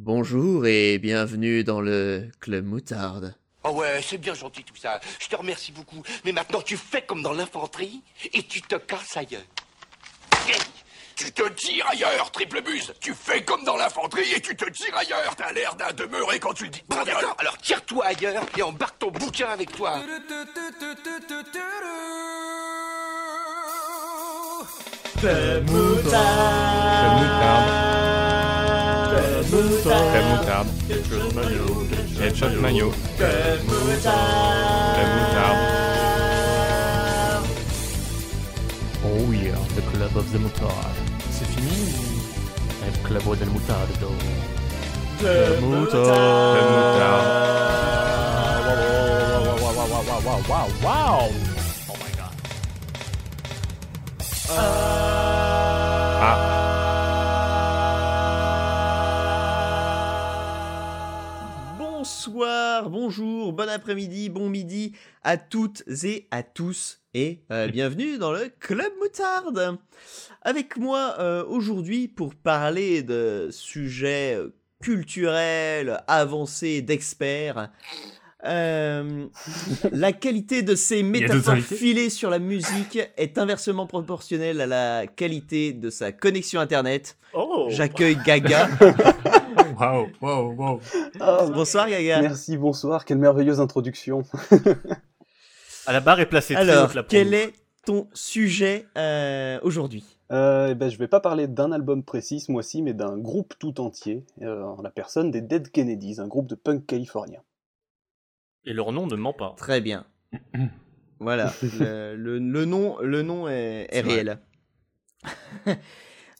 Bonjour et bienvenue dans le Club Moutarde. Oh ouais, c'est bien gentil tout ça. Je te remercie beaucoup. Mais maintenant, tu fais comme dans l'infanterie et tu te casses ailleurs. Tu te tires ailleurs, triple buse Tu fais comme dans l'infanterie et tu te tires ailleurs T'as l'air d'un demeuré quand tu le dis. Bon, d'accord. Alors tire-toi ailleurs et embarque ton bouquin avec toi. Club Moutarde. Club Moutarde. Crème moutarde. Ketchup mayo. Moutarde. Crème moutarde. Oh yeah, the club of the mutard. C'est fini El club mutardo. Club Crème Moutarde. moutarde. Wow, wow, wow, wow. Oh my god. Bonsoir, bonjour, bon après-midi, bon midi à toutes et à tous et euh, bienvenue dans le Club Moutarde. Avec moi euh, aujourd'hui pour parler de sujets culturels, avancés, d'experts. Euh, la qualité de ces métaphores filées sur la musique est inversement proportionnelle à la qualité de sa connexion internet. Oh. J'accueille Gaga. Waouh, waouh, waouh. Ah, Bonsoir Gaga. merci, bonsoir, quelle merveilleuse introduction. Ah, la barre est placée Alors, quel est ton sujet euh, aujourd'hui? Euh, eh ben, je vais pas parler d'un album précis ce mois-ci, mais d'un groupe tout entier, euh, en la personne des Dead Kennedys, un groupe de punk californien. Et leur nom ne ment pas. Très bien. voilà, le, le- le nom, le nom est, réel.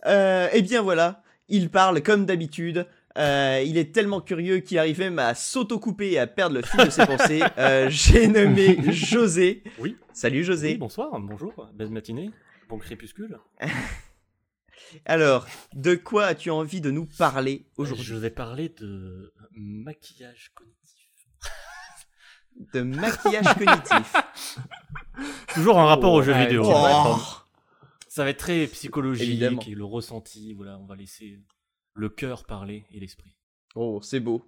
Euh, eh bien voilà, il parle comme d'habitude. Euh, il est tellement curieux qu'il arrive même à s'autocouper et à perdre le fil de ses pensées. Euh, J'ai nommé José. Oui. Salut José. Oui, bonsoir, bonjour, belle matinée, bon crépuscule. Alors, de quoi as-tu envie de nous parler Je aujourd'hui vais parler de maquillage cognitif. De maquillage cognitif. Toujours un rapport aux jeux ouais, vidéo. Oh. Ça va être très psychologique Évidemment. et le ressenti. Voilà, on va laisser le cœur parler et l'esprit. Oh, c'est beau.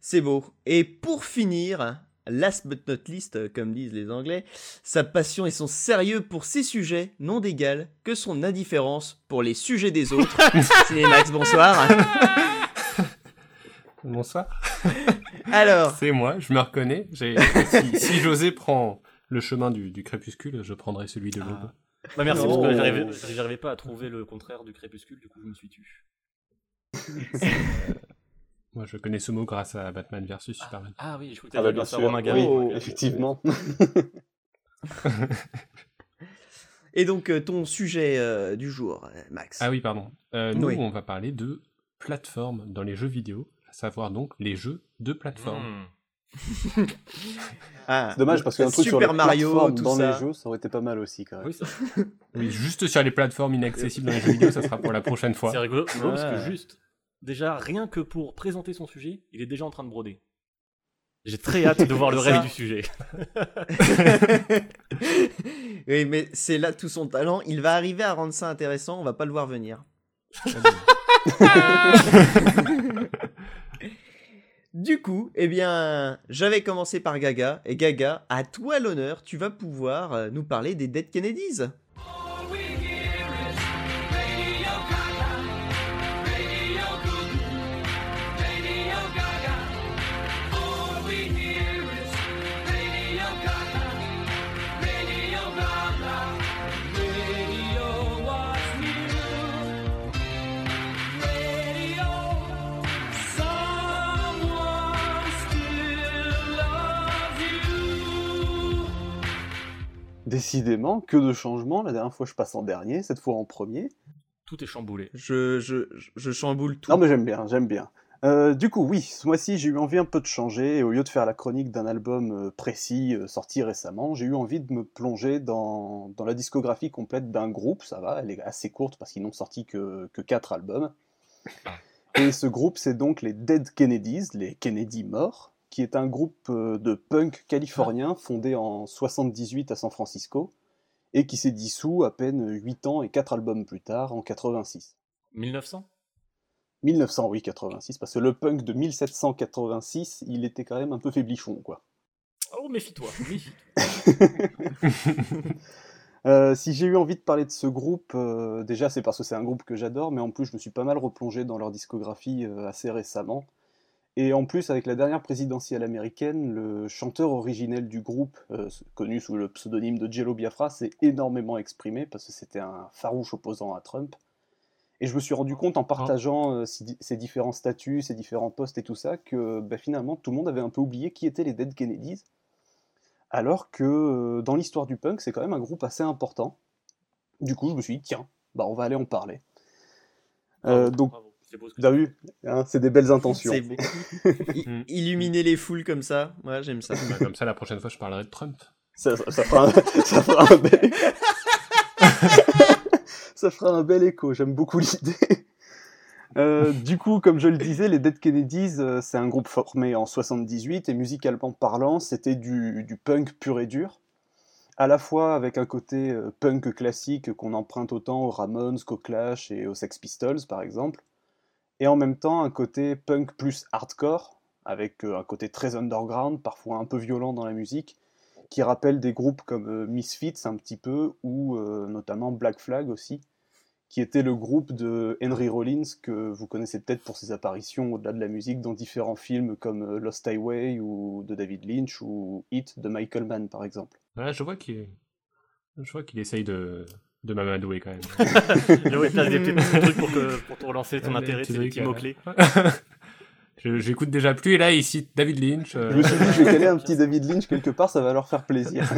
C'est beau. Et pour finir, last but not least, comme disent les Anglais, sa passion et son sérieux pour ses sujets n'ont d'égal que son indifférence pour les sujets des autres. Cinémax, bonsoir. Bonsoir. Alors, C'est moi, je me reconnais. Si, si José prend le chemin du, du crépuscule, je prendrai celui de l'aube. Ah. Bah merci, Oh. parce que j'arrivais pas à trouver le contraire du crépuscule, du coup je me suis tu. Moi, je connais ce mot grâce à Batman versus Superman. Ah oui, je crois que Ah bah bien sûr, Romain Gary. effectivement. et donc euh, ton sujet euh, du jour, euh, Max. Ah oui, pardon. Euh, nous, Oui. on va parler de plateformes dans les jeux vidéo, à savoir donc les jeux de plateforme. hmm. Ah, C'est dommage parce qu'un truc sur Super les Mario, tout dans ça. les jeux, ça aurait été pas mal aussi quand même. Oui, ça- Oui, juste sur les plateformes inaccessibles dans les jeux vidéo, ça sera pour la prochaine fois. c'est rigolo, rigolo parce que juste, déjà, rien que pour présenter son sujet, il est déjà en train de broder. J'ai très hâte de voir le reste du sujet. oui, mais c'est là tout son talent. Il va arriver à rendre ça intéressant. On va pas le voir venir. Du coup, eh bien, j'avais commencé par Gaga, et Gaga, à toi l'honneur, tu vas pouvoir euh, nous parler des Dead Kennedys. Décidément, que de changements. La dernière fois, je passe en dernier, cette fois en premier. Tout est chamboulé. Je, je, je chamboule tout. Non, mais j'aime bien, j'aime bien. Euh, du coup, oui, ce mois-ci, j'ai eu envie un peu de changer. Et au lieu de faire la chronique d'un album euh, précis euh, sorti récemment, j'ai eu envie de me plonger dans, dans la discographie complète d'un groupe. Ça va, elle est assez courte parce qu'ils n'ont sorti que, que 4 albums. Et ce groupe, c'est donc les Dead Kennedys, les Kennedy morts, qui est un groupe euh, de punk californien fondé en 78 à San Francisco et qui s'est dissous à peine 8 ans et 4 albums plus tard, en 86. 1900 1900, oui, 86, parce que le punk de 1786, il était quand même un peu faiblichon, quoi. Oh, méfie-toi, méfie-toi. Euh, si j'ai eu envie de parler de ce groupe, euh, déjà c'est parce que c'est un groupe que j'adore, mais en plus je me suis pas mal replongé dans leur discographie euh, assez récemment. Et en plus, avec la dernière présidentielle américaine, le chanteur originel du groupe, euh, connu sous le pseudonyme de Jello Biafra, s'est énormément exprimé parce que c'était un farouche opposant à Trump. Et je me suis rendu compte en partageant euh, ces, di- ces différents statuts, ces différents postes et tout ça, que bah, finalement tout le monde avait un peu oublié qui étaient les Dead Kennedys. Alors que euh, dans l'histoire du punk, c'est quand même un groupe assez important. Du coup, je me suis dit, tiens, bah, on va aller en parler. Euh, Bravo, donc, bravo, c'est beau ce que T'as tu vu Hein, C'est des belles intentions. C'est beau. Illuminer les foules comme ça, ouais, j'aime ça. Bah, comme ça, la prochaine fois, je parlerai de Trump. Ça, ça- ça fera un, ça fera un bel... ça fera un bel écho, j'aime beaucoup l'idée. Euh, du coup, comme je le disais, les Dead Kennedys, euh, c'est un groupe formé en 78 et musicalement parlant, c'était du, du punk pur et dur. À la fois avec un côté euh, punk classique qu'on emprunte autant aux Ramones qu'aux Clash et aux Sex Pistols par exemple, et en même temps un côté punk plus hardcore, avec euh, un côté très underground, parfois un peu violent dans la musique, qui rappelle des groupes comme euh, Misfits un petit peu, ou euh, notamment Black Flag aussi, qui était le groupe de Henry Rollins, que vous connaissez peut-être pour ses apparitions au-delà de la musique dans différents films comme Lost Highway ou de David Lynch ou Hit de Michael Mann par exemple. Ouais, je vois qu'il essaye de, de m'amadouer quand même. Ouais, t'as des petits trucs pour, que, pour te relancer ton intérêt, petits c'est des trucs, petits mots-clés. Je- J'écoute déjà plus et là il cite David Lynch, euh, Je me suis dit, je vais caler un petit David Lynch quelque part, ça va leur faire plaisir.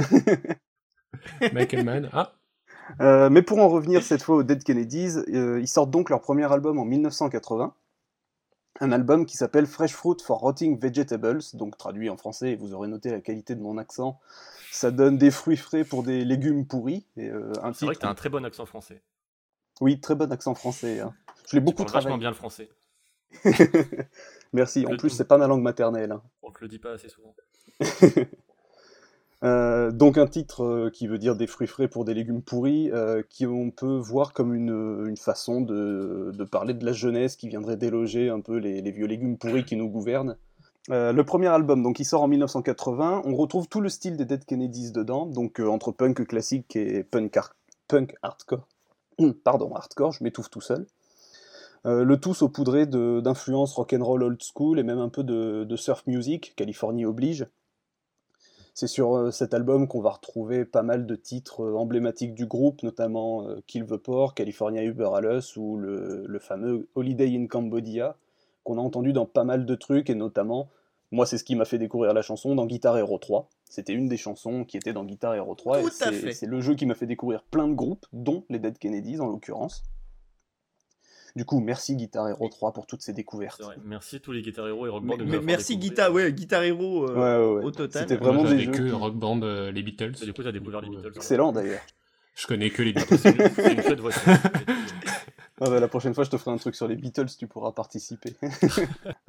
Michael Mann. Ah, Euh, mais pour en revenir cette fois aux Dead Kennedys, euh, ils sortent donc leur premier album en 1980. Un album qui s'appelle Fresh Fruit for Rotting Vegetables, donc traduit en français, et vous aurez noté la qualité de mon accent, ça donne des fruits frais pour des légumes pourris. Euh, C'est vrai que titre- t'as un très bon accent français. Oui, très bon accent français. hein. Je l'ai Tu beaucoup parles vachement travaillé. bien le français. Merci, en plus c'est pas ma langue maternelle. hein. On te le dit pas assez souvent. Euh, donc un titre euh, qui veut dire des fruits frais pour des légumes pourris, euh, qui on peut voir comme une, façon de, parler de la jeunesse qui viendrait déloger un peu les, vieux légumes pourris qui nous gouvernent. Le premier album, donc il sort en 1980, on retrouve tout le style des Dead Kennedys dedans, donc entre punk classique et punk, har- punk hardcore. Pardon, hardcore, je m'étouffe tout seul. Le tout saupoudré d'influences rock'n'roll old school et même un peu de surf music, Californie oblige. C'est sur euh, cet album qu'on va retrouver pas mal de titres euh, emblématiques du groupe, notamment euh, Kill the Poor, California Uber Alles ou le, le fameux Holiday in Cambodia, qu'on a entendu dans pas mal de trucs, et notamment, moi c'est ce qui m'a fait découvrir la chanson dans Guitar Hero 3. C'était une des chansons qui était dans Guitar Hero 3, Tout et c'est le jeu qui m'a fait découvrir plein de groupes, dont les Dead Kennedys en l'occurrence. Du coup, merci Guitar Hero 3 pour toutes ces découvertes. Vrai. Merci tous les Guitar Hero et Rock Band Mais merci. Guitar, ouais, Guitar Hero euh, Ouais, ouais, ouais. au total. C'était moi, vraiment des jeux que Rock Band, euh, les Beatles. Et du coup, t'as découvert les Beatles. Excellent d'ailleurs. Je connais que les Beatles. C'est une, une chouette voiture. Ah bah, la prochaine fois, je te ferai un truc sur les Beatles, tu pourras participer.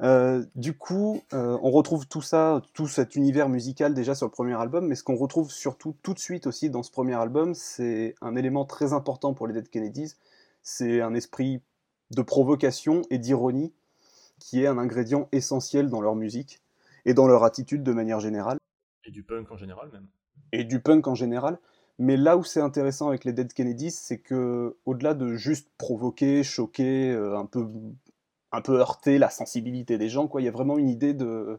Euh, du coup, euh, on retrouve tout ça, tout cet univers musical déjà sur le premier album, mais ce qu'on retrouve surtout tout de suite aussi dans ce premier album, c'est un élément très important pour les Dead Kennedys, c'est un esprit de provocation et d'ironie qui est un ingrédient essentiel dans leur musique et dans leur attitude de manière générale Et du punk en général, même. et du punk en général. Mais là où c'est intéressant avec les Dead Kennedys, c'est que au-delà de juste provoquer, choquer, euh, un peu, un peu heurter la sensibilité des gens, quoi, il y a vraiment une idée de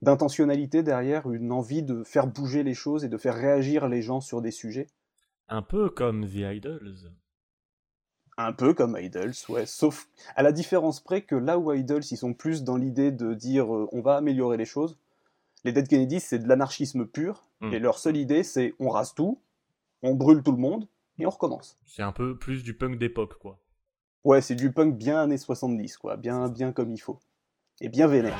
d'intentionnalité derrière, une envie de faire bouger les choses et de faire réagir les gens sur des sujets. Un peu comme The Idols un peu comme Idols, ouais, sauf à la différence près que là où Idols, ils sont plus dans l'idée de dire euh, on va améliorer les choses, les Dead Kennedys, c'est de l'anarchisme pur, hmm. et leur seule idée, c'est on rase tout, on brûle tout le monde, et on recommence. C'est un peu plus du punk d'époque, quoi. Ouais, c'est du punk bien années 70, quoi, bien, bien comme il faut. Et bien vénère.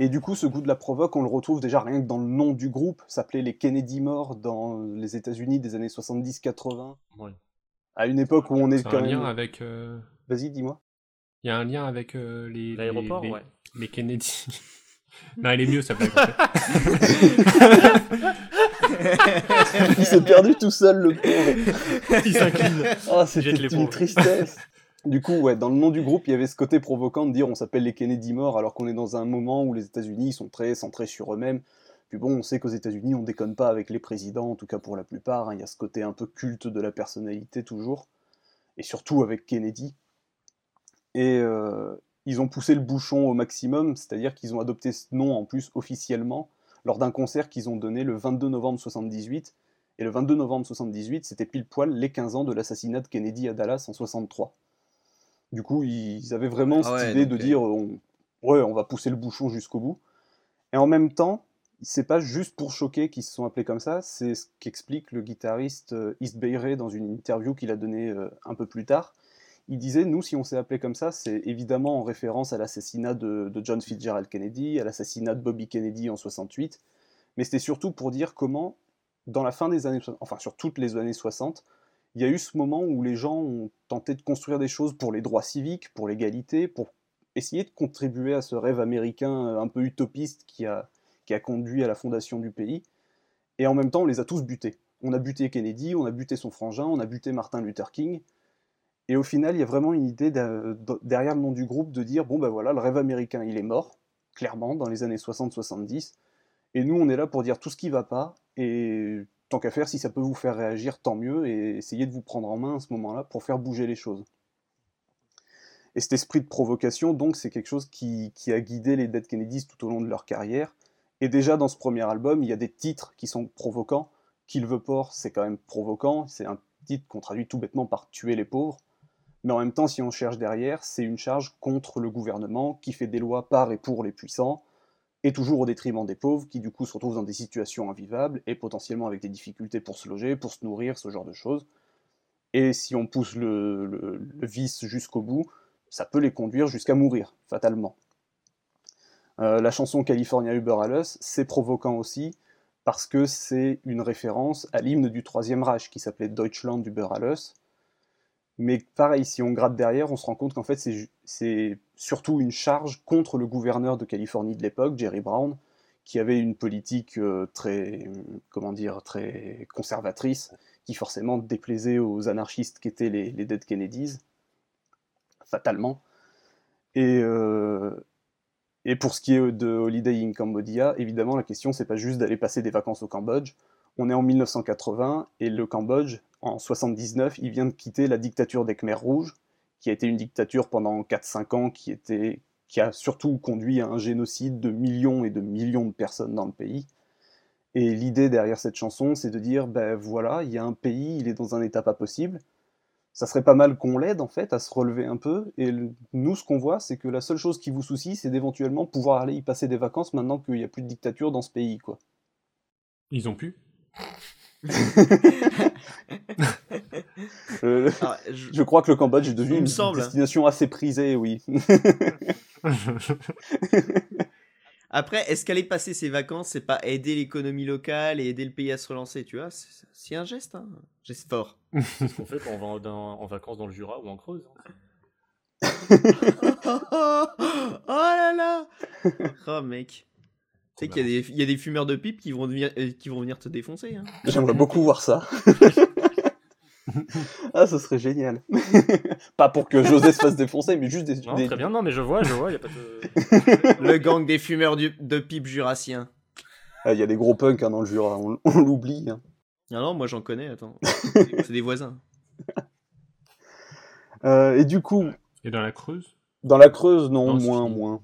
Et du coup, ce goût de la provoque, on le retrouve déjà rien que dans le nom du groupe, s'appelait les Kennedy Morts dans les États-Unis des années 70-80. Ouais. À une époque où on est, est quand un lien avec. Euh, Vas-y, dis-moi. Il y a un lien avec euh, les. L'aéroport, les... ouais. Les Kennedy. non, elle est mieux, ça plaît. Il s'est perdu tout seul, le pauvre. Il s'incline. Ah, Jette c'était une pauvres. tristesse. Du coup, ouais, dans le nom du groupe, il y avait ce côté provoquant de dire on s'appelle les Kennedy morts alors qu'on est dans un moment où les États-Unis sont très centrés sur eux-mêmes. Puis bon, on sait qu'aux États-Unis, on déconne pas avec les présidents, en tout cas pour la plupart. hein. Il y a ce côté un peu culte de la personnalité toujours, et surtout avec Kennedy. Et euh, ils ont poussé le bouchon au maximum, c'est-à-dire qu'ils ont adopté ce nom en plus officiellement lors d'un concert qu'ils ont donné le 22 novembre 78. Et le 22 novembre 78, c'était pile poil les 15 ans de l'assassinat de Kennedy à Dallas en 63. Du coup, ils avaient vraiment cette Ah ouais, idée de euh, dire on, ouais, on va pousser le bouchon jusqu'au bout. Et en même temps, c'est pas juste pour choquer qu'ils se sont appelés comme ça, c'est ce qu'explique le guitariste euh, East Bay Ray dans une interview qu'il a donnée euh, un peu plus tard. Il disait, nous, si on s'est appelé comme ça, c'est évidemment en référence à l'assassinat de, John Fitzgerald Kennedy, à l'assassinat de Bobby Kennedy en 68, mais c'était surtout pour dire comment, dans la fin des années, enfin sur toutes les années 60, il y a eu ce moment où les gens ont tenté de construire des choses pour les droits civiques, pour l'égalité, pour essayer de contribuer à ce rêve américain euh, un peu utopiste qui a, qui a conduit à la fondation du pays. Et en même temps, on les a tous butés. On a buté Kennedy, on a buté son frangin, on a buté Martin Luther King. Et au final, il y a vraiment une idée de- de- derrière le nom du groupe de dire bon ben voilà, le rêve américain, il est mort, clairement, dans les années 60-70. Et nous, on est là pour dire tout ce qui va pas. Et tant qu'à faire, si ça peut vous faire réagir, tant mieux. Et essayez de vous prendre en main à ce moment-là pour faire bouger les choses. Et cet esprit de provocation, donc, c'est quelque chose qui, qui a guidé les Dead Kennedys tout au long de leur carrière. Et déjà dans ce premier album, il y a des titres qui sont provoquants. Kill the Poor, c'est quand même provoquant. C'est un titre qu'on traduit tout bêtement par tuer les pauvres. Mais en même temps, si on cherche derrière, c'est une charge contre le gouvernement qui fait des lois par et pour les puissants, et toujours au détriment des pauvres, qui du coup se retrouvent dans des situations invivables, et potentiellement avec des difficultés pour se loger, pour se nourrir, ce genre de choses. Et si on pousse le, vice jusqu'au bout, ça peut les conduire jusqu'à mourir, fatalement. Euh, la chanson California Uber Alles, c'est provoquant aussi, parce que c'est une référence à l'hymne du Troisième Reich, qui s'appelait Deutschland Über Alles, mais pareil, si on gratte derrière, on se rend compte qu'en fait, c'est surtout une charge contre le gouverneur de Californie de l'époque, Jerry Brown, qui avait une politique euh, très, comment dire, très conservatrice, qui forcément déplaisait aux anarchistes qui étaient les, les Dead Kennedys, fatalement. Et, euh, et pour ce qui est de Holiday in Cambodia, évidemment, la question, c'est pas juste d'aller passer des vacances au Cambodge. On est en 1980 et le Cambodge, en 79, il vient de quitter la dictature des Khmers rouges, qui a été une dictature pendant 4-5 ans, qui, a surtout conduit à un génocide de millions et de millions de personnes dans le pays. Et l'idée derrière cette chanson, c'est de dire, ben voilà, il y a un pays, il est dans un état pas possible. Ça serait pas mal qu'on l'aide en fait à se relever un peu. Et nous, ce qu'on voit, c'est que la seule chose qui vous soucie, c'est d'éventuellement pouvoir aller y passer des vacances maintenant qu'il n'y a plus de dictature dans ce pays, quoi. Ils ont pu. Euh, Ah, je- je crois que le Cambodge est devenu une semble. destination assez prisée, oui. Après, est-ce qu'aller passer ses vacances, c'est pas aider l'économie locale et aider le pays à se relancer, tu vois? C'est un geste, hein Geste fort. C'est ce qu'on fait quand on va dans- en vacances dans le Jura ou en Creuse. hein. oh là là Oh mec. Tu sais qu'il y, a des- il y a des fumeurs de pipe qui vont, devenir- euh, qui vont venir te défoncer. Hein. J'aimerais beaucoup voir ça. ah, ce serait génial. pas pour que José se fasse défoncer, mais juste des... Non, des- très bien, non, mais je vois, je vois, il a pas de. Le gang des fumeurs du- de pipe jurassiens. Ah, Il y a des gros punks hein, dans le Jura, on, on l'oublie. hein. Non, non, moi j'en connais, attends. C'est des voisins. Euh, et du coup, Et dans la Creuse? Dans la Creuse, non, Non, moins, moins.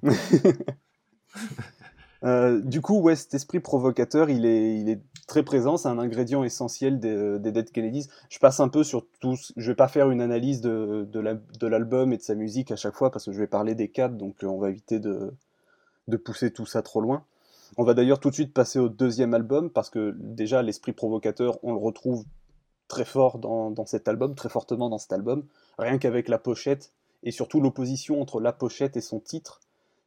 Euh, du coup, ouais, cet esprit provocateur, il est, très présent, c'est un ingrédient essentiel des, des Dead Kennedys. Je passe un peu sur tous, je vais pas faire une analyse de, de la- de l'album et de sa musique à chaque fois parce que je vais parler des quatre, donc euh, on va éviter de, pousser tout ça trop loin. On va d'ailleurs tout de suite passer au deuxième album parce que déjà l'esprit provocateur, on le retrouve très fort dans cet album, très fortement dans cet album, rien qu'avec la pochette et surtout l'opposition entre la pochette et son titre.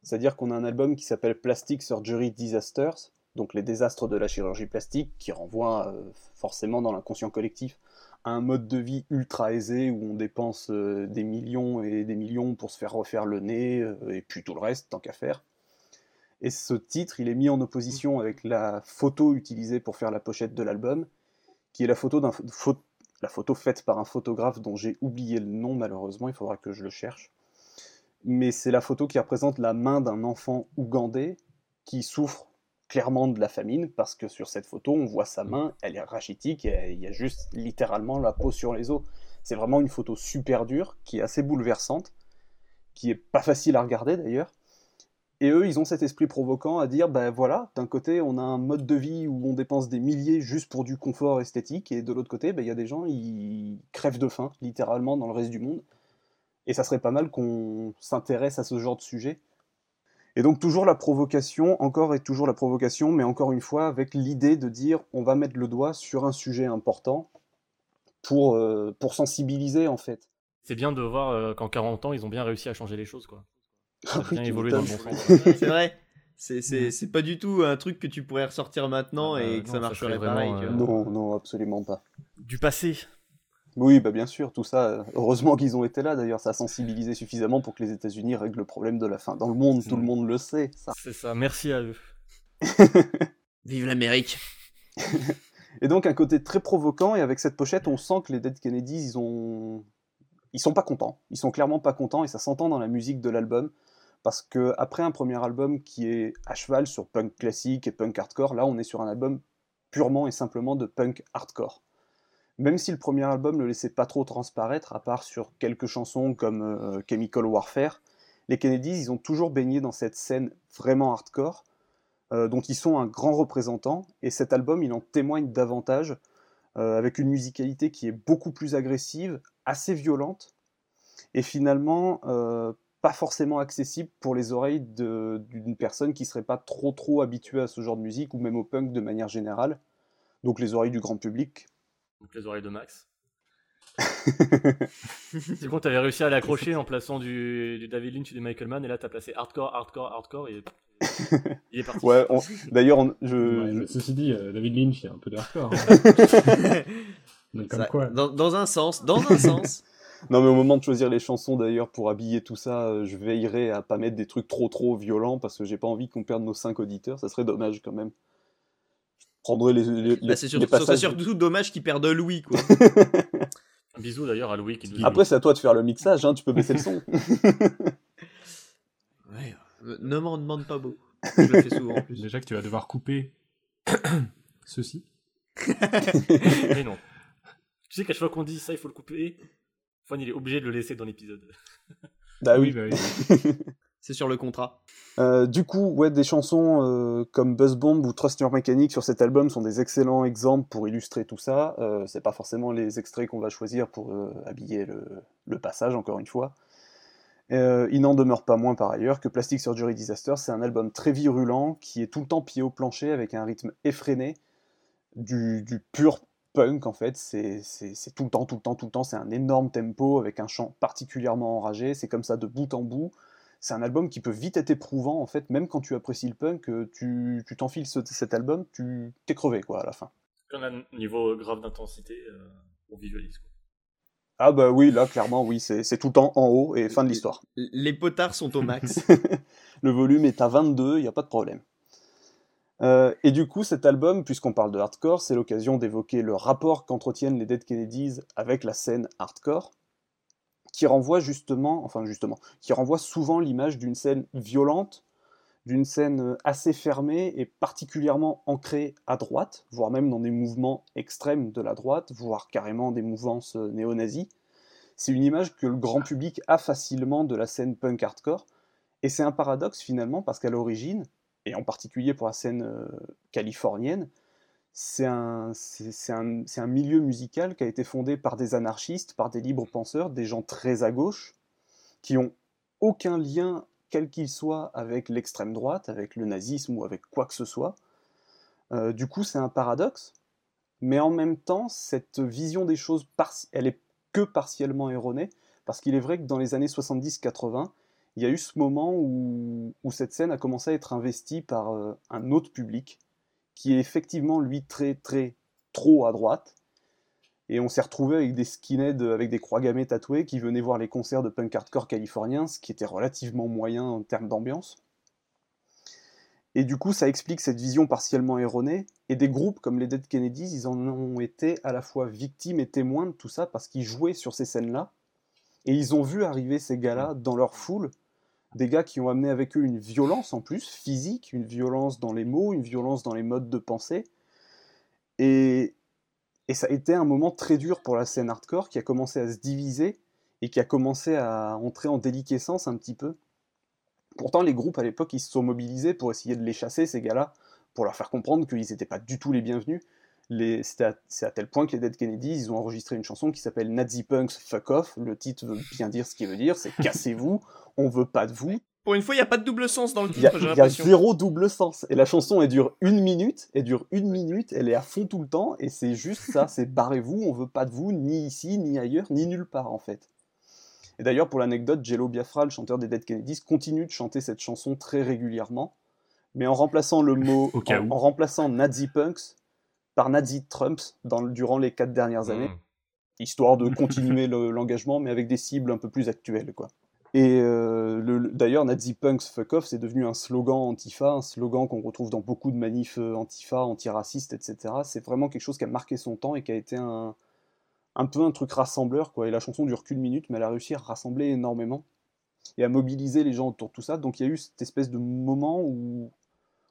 C'est-à-dire qu'on a un album qui s'appelle Plastic Surgery Disasters, donc les désastres de la chirurgie plastique, qui renvoie euh, forcément dans l'inconscient collectif à un mode de vie ultra aisé où on dépense euh, des millions et des millions pour se faire refaire le nez, euh, et puis tout le reste, tant qu'à faire. Et ce titre, il est mis en opposition avec la photo utilisée pour faire la pochette de l'album, qui est la photo, la photo faite par un photographe dont j'ai oublié le nom malheureusement, il faudra que je le cherche. Mais c'est la photo qui représente la main d'un enfant ougandais qui souffre clairement de la famine, parce que sur cette photo, on voit sa main, elle est rachitique, et il y a juste littéralement la peau sur les os. C'est vraiment une photo super dure, qui est assez bouleversante, qui est pas facile à regarder d'ailleurs. Et eux, ils ont cet esprit provoquant à dire, ben voilà, d'un côté, on a un mode de vie où on dépense des milliers juste pour du confort esthétique, et de l'autre côté, ben, il y a des gens, ils crèvent de faim, littéralement, dans le reste du monde. Et ça serait pas mal qu'on s'intéresse à ce genre de sujet. Et donc toujours la provocation, encore et toujours la provocation, mais encore une fois avec l'idée de dire on va mettre le doigt sur un sujet important pour, euh, pour sensibiliser en fait. C'est bien de voir euh, qu'en 40 ans, ils ont bien réussi à changer les choses, quoi. Ça a Oui, bien tu évolué dans le bon sens. C'est vrai. C'est, c'est, c'est pas du tout un truc que tu pourrais ressortir maintenant Ah bah et que non, ça ça marcherait serait pareil. euh. Non, non, absolument pas. Du passé. Oui, bah bien sûr, tout ça, heureusement qu'ils ont été là d'ailleurs, ça a sensibilisé suffisamment pour que les États-Unis règlent le problème de la faim dans le monde, tout le monde le sait. C'est ça. Merci à eux. Vive l'Amérique. Et donc un côté très provoquant, et avec cette pochette, on sent que les Dead Kennedys, ils ont... Ils sont pas contents, ils sont clairement pas contents, et ça s'entend dans la musique de l'album, parce que après un premier album qui est à cheval sur punk classique et punk hardcore, là on est sur un album purement et simplement de punk hardcore. Même si le premier album ne laissait pas trop transparaître, à part sur quelques chansons comme euh, Chemical Warfare, les Kennedys, ils ont toujours baigné dans cette scène vraiment hardcore, euh, dont ils sont un grand représentant, et cet album, il en témoigne davantage, euh, avec une musicalité qui est beaucoup plus agressive, assez violente, et finalement pas forcément accessible pour les oreilles d'une personne qui serait pas trop trop habituée à ce genre de musique, ou même au punk de manière générale, donc les oreilles du grand public. Donc les oreilles de Max. C'est con, t'avais réussi à l'accrocher en plaçant du, du David Lynch et du Michael Mann, et là t'as placé hardcore, hardcore, hardcore, et il est parti. Ouais, on- d'ailleurs, on- je, Ouais, ceci dit, euh, David Lynch, il y a un peu de hardcore. hein. Donc, comme Ça- quoi. dans, dans un sens, dans un sens. Non, mais au moment de choisir les chansons, d'ailleurs, pour habiller tout ça, euh, je veillerai à pas mettre des trucs trop trop violents parce que j'ai pas envie qu'on perde nos 5 auditeurs, ça serait dommage quand même. Je prendrai les, les, Bah, c'est les surtout, passages. dommage qu'ils perdent Louis, quoi. Un bisou d'ailleurs à Louis qui nous Après, c'est à toi de faire le mixage, hein, tu peux baisser le son. Ouais, euh, ne m'en demande pas beaucoup. Je le fais souvent en plus. Déjà que tu vas devoir couper ceci. Mais non. Tu sais qu'à chaque fois qu'on dit ça, il faut le couper. Fon, il est obligé de le laisser dans l'épisode. bah oui. bah oui. C'est sur le contrat. Euh, du coup, ouais, des chansons euh, comme Buzz Bomb ou Trust Your Mechanic sur cet album sont des excellents exemples pour illustrer tout ça. Euh, c'est pas forcément les extraits qu'on va choisir pour euh, habiller le, passage, encore une fois. Il n'en demeure pas moins par ailleurs que Plastic Surgery Disaster, c'est un album très virulent qui est tout le temps pied au plancher avec un rythme effréné, du, du pur punk en fait. C'est tout le temps, tout le temps, tout le temps. C'est un énorme tempo avec un chant particulièrement enragé. C'est comme ça de bout en bout c'est un album qui peut vite être éprouvant en fait, même quand tu apprécies le punk, euh, tu tu t'enfiles ce- cet album, tu t'es crevé quoi à la fin. Quand on a un niveau grave d'intensité, euh, on visualise. Quoi. Ah bah oui, là clairement oui, c'est c'est tout le temps en haut et fin de l'histoire. Les potards sont au max. le volume est à 22, il n'y a pas de problème. Euh, et du coup, cet album, puisqu'on parle de hardcore, c'est l'occasion d'évoquer le rapport qu'entretiennent les Dead Kennedys avec la scène hardcore, qui renvoie souvent l'image d'une scène violente, d'une scène euh, assez fermée et particulièrement ancrée à droite, voire même dans des mouvements extrêmes de la droite, voire carrément des mouvances euh, néo-nazis. C'est une image que le grand public a facilement de la scène punk hardcore, et c'est un paradoxe finalement parce qu'à l'origine, et en particulier pour la scène euh, californienne, c'est un, milieu musical qui a été fondé par des anarchistes, par des libres penseurs, des gens très à gauche, qui ont aucun lien, quel qu'il soit, avec l'extrême droite, avec le nazisme ou avec quoi que ce soit. Euh, du coup, c'est un paradoxe, mais en même temps, cette vision des choses, elle est que partiellement erronée, Parce qu'il est vrai que dans les années 70-80, il y a eu ce moment où, où, cette scène a commencé à être investie par euh, un autre public, qui est effectivement, lui, très, très, trop à droite. Et on s'est retrouvé avec des skinheads avec des croix gammées tatouées qui venaient voir les concerts de punk hardcore californiens, ce qui était relativement moyen en termes d'ambiance. Et du coup, ça explique cette vision partiellement erronée. Et des groupes comme les Dead Kennedys, ils en ont été à la fois victimes et témoins de tout ça parce qu'ils jouaient sur ces scènes-là. Et ils ont vu arriver ces gars-là dans leur foule. Des gars qui ont amené avec eux une violence en plus, physique, une violence dans les mots, une violence dans les modes de pensée. Et, ça a été un moment très dur pour la scène hardcore qui a commencé à se diviser et qui a commencé à entrer en déliquescence un petit peu. Pourtant, les groupes à l'époque, ils se sont mobilisés pour essayer de les chasser, ces gars-là, pour leur faire comprendre qu'ils n'étaient pas du tout les bienvenus. C'est à, à, tel point que les Dead Kennedys, ils ont enregistré une chanson qui s'appelle Nazi Punks Fuck Off. Le titre veut bien dire ce qu'il veut dire, c'est cassez-vous, on veut pas de vous. Pour une fois, il n'y a pas de double sens dans le titre, Il y, a zéro double sens. Et la chanson, elle dure une minute, elle dure une minute, elle est à fond tout le temps, et c'est juste ça, c'est barrez-vous, on veut pas de vous, ni ici, ni ailleurs, ni nulle part, en fait. Et d'ailleurs, pour l'anecdote, Jello Biafra, le chanteur des Dead Kennedys, continue de chanter cette chanson très régulièrement, mais en remplaçant le mot, en, en, remplaçant Nazi Punks par Nazi Trumps dans, durant les quatre dernières années, mmh. histoire de continuer l'engagement, mais avec des cibles un peu plus actuelles, quoi. Et euh, d'ailleurs, Nazi Punks Fuck Off, c'est devenu un slogan antifa, un slogan qu'on retrouve dans beaucoup de manifs antifa, antiracistes, etc. C'est vraiment quelque chose qui a marqué son temps et qui a été un, un peu un truc rassembleur, quoi. Et la chanson dure qu'une minute, mais elle a réussi à rassembler énormément et à mobiliser les gens autour de tout ça. Donc il y a eu cette espèce de moment où,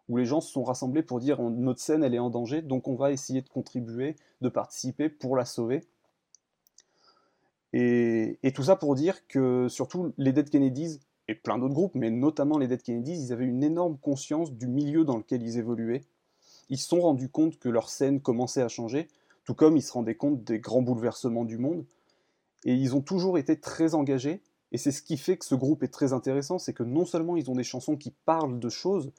où les gens se sont rassemblés pour dire notre scène elle est en danger, donc on va essayer de contribuer, de participer pour la sauver. Et, tout ça pour dire que surtout les Dead Kennedys et plein d'autres groupes, mais notamment les Dead Kennedys, ils avaient une énorme conscience du milieu dans lequel ils évoluaient. Ils se sont rendus compte que leur scène commençait à changer, tout comme ils se rendaient compte des grands bouleversements du monde. Et ils ont toujours été très engagés, et c'est ce qui fait que ce groupe est très intéressant, c'est que non seulement ils ont des chansons qui parlent de choses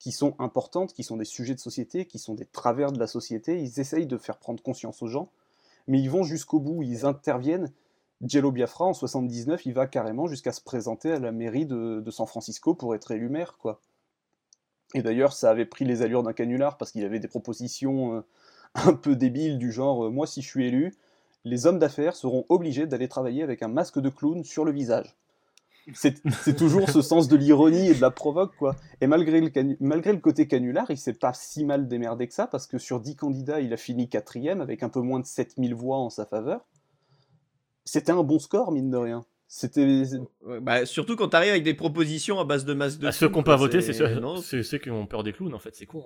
qui sont importantes, qui sont des sujets de société, qui sont des travers de la société, ils essayent de faire prendre conscience aux gens, mais ils vont jusqu'au bout, ils interviennent. Jello Biafra, en 79, il va carrément jusqu'à se présenter à la mairie de, San Francisco pour être élu maire, quoi. Et d'ailleurs, ça avait pris les allures d'un canular parce qu'il avait des propositions euh, un peu débile du genre euh, moi si je suis élu, les hommes d'affaires seront obligés d'aller travailler avec un masque de clown sur le visage. C'est toujours ce sens de l'ironie et de la provoque, quoi. Et malgré le, malgré le côté canular, il s'est pas si mal démerdé que ça, parce que sur 10 candidats, il a fini quatrième, avec un peu moins de 7000 voix en sa faveur. C'était un bon score, mine de rien. C'était. Bah, surtout quand t'arrives avec des propositions à base de masques de. Bah, ceux qui n'ont pas voté, c'est ceux, ceux, qui ont peur des clowns, en fait, c'est con.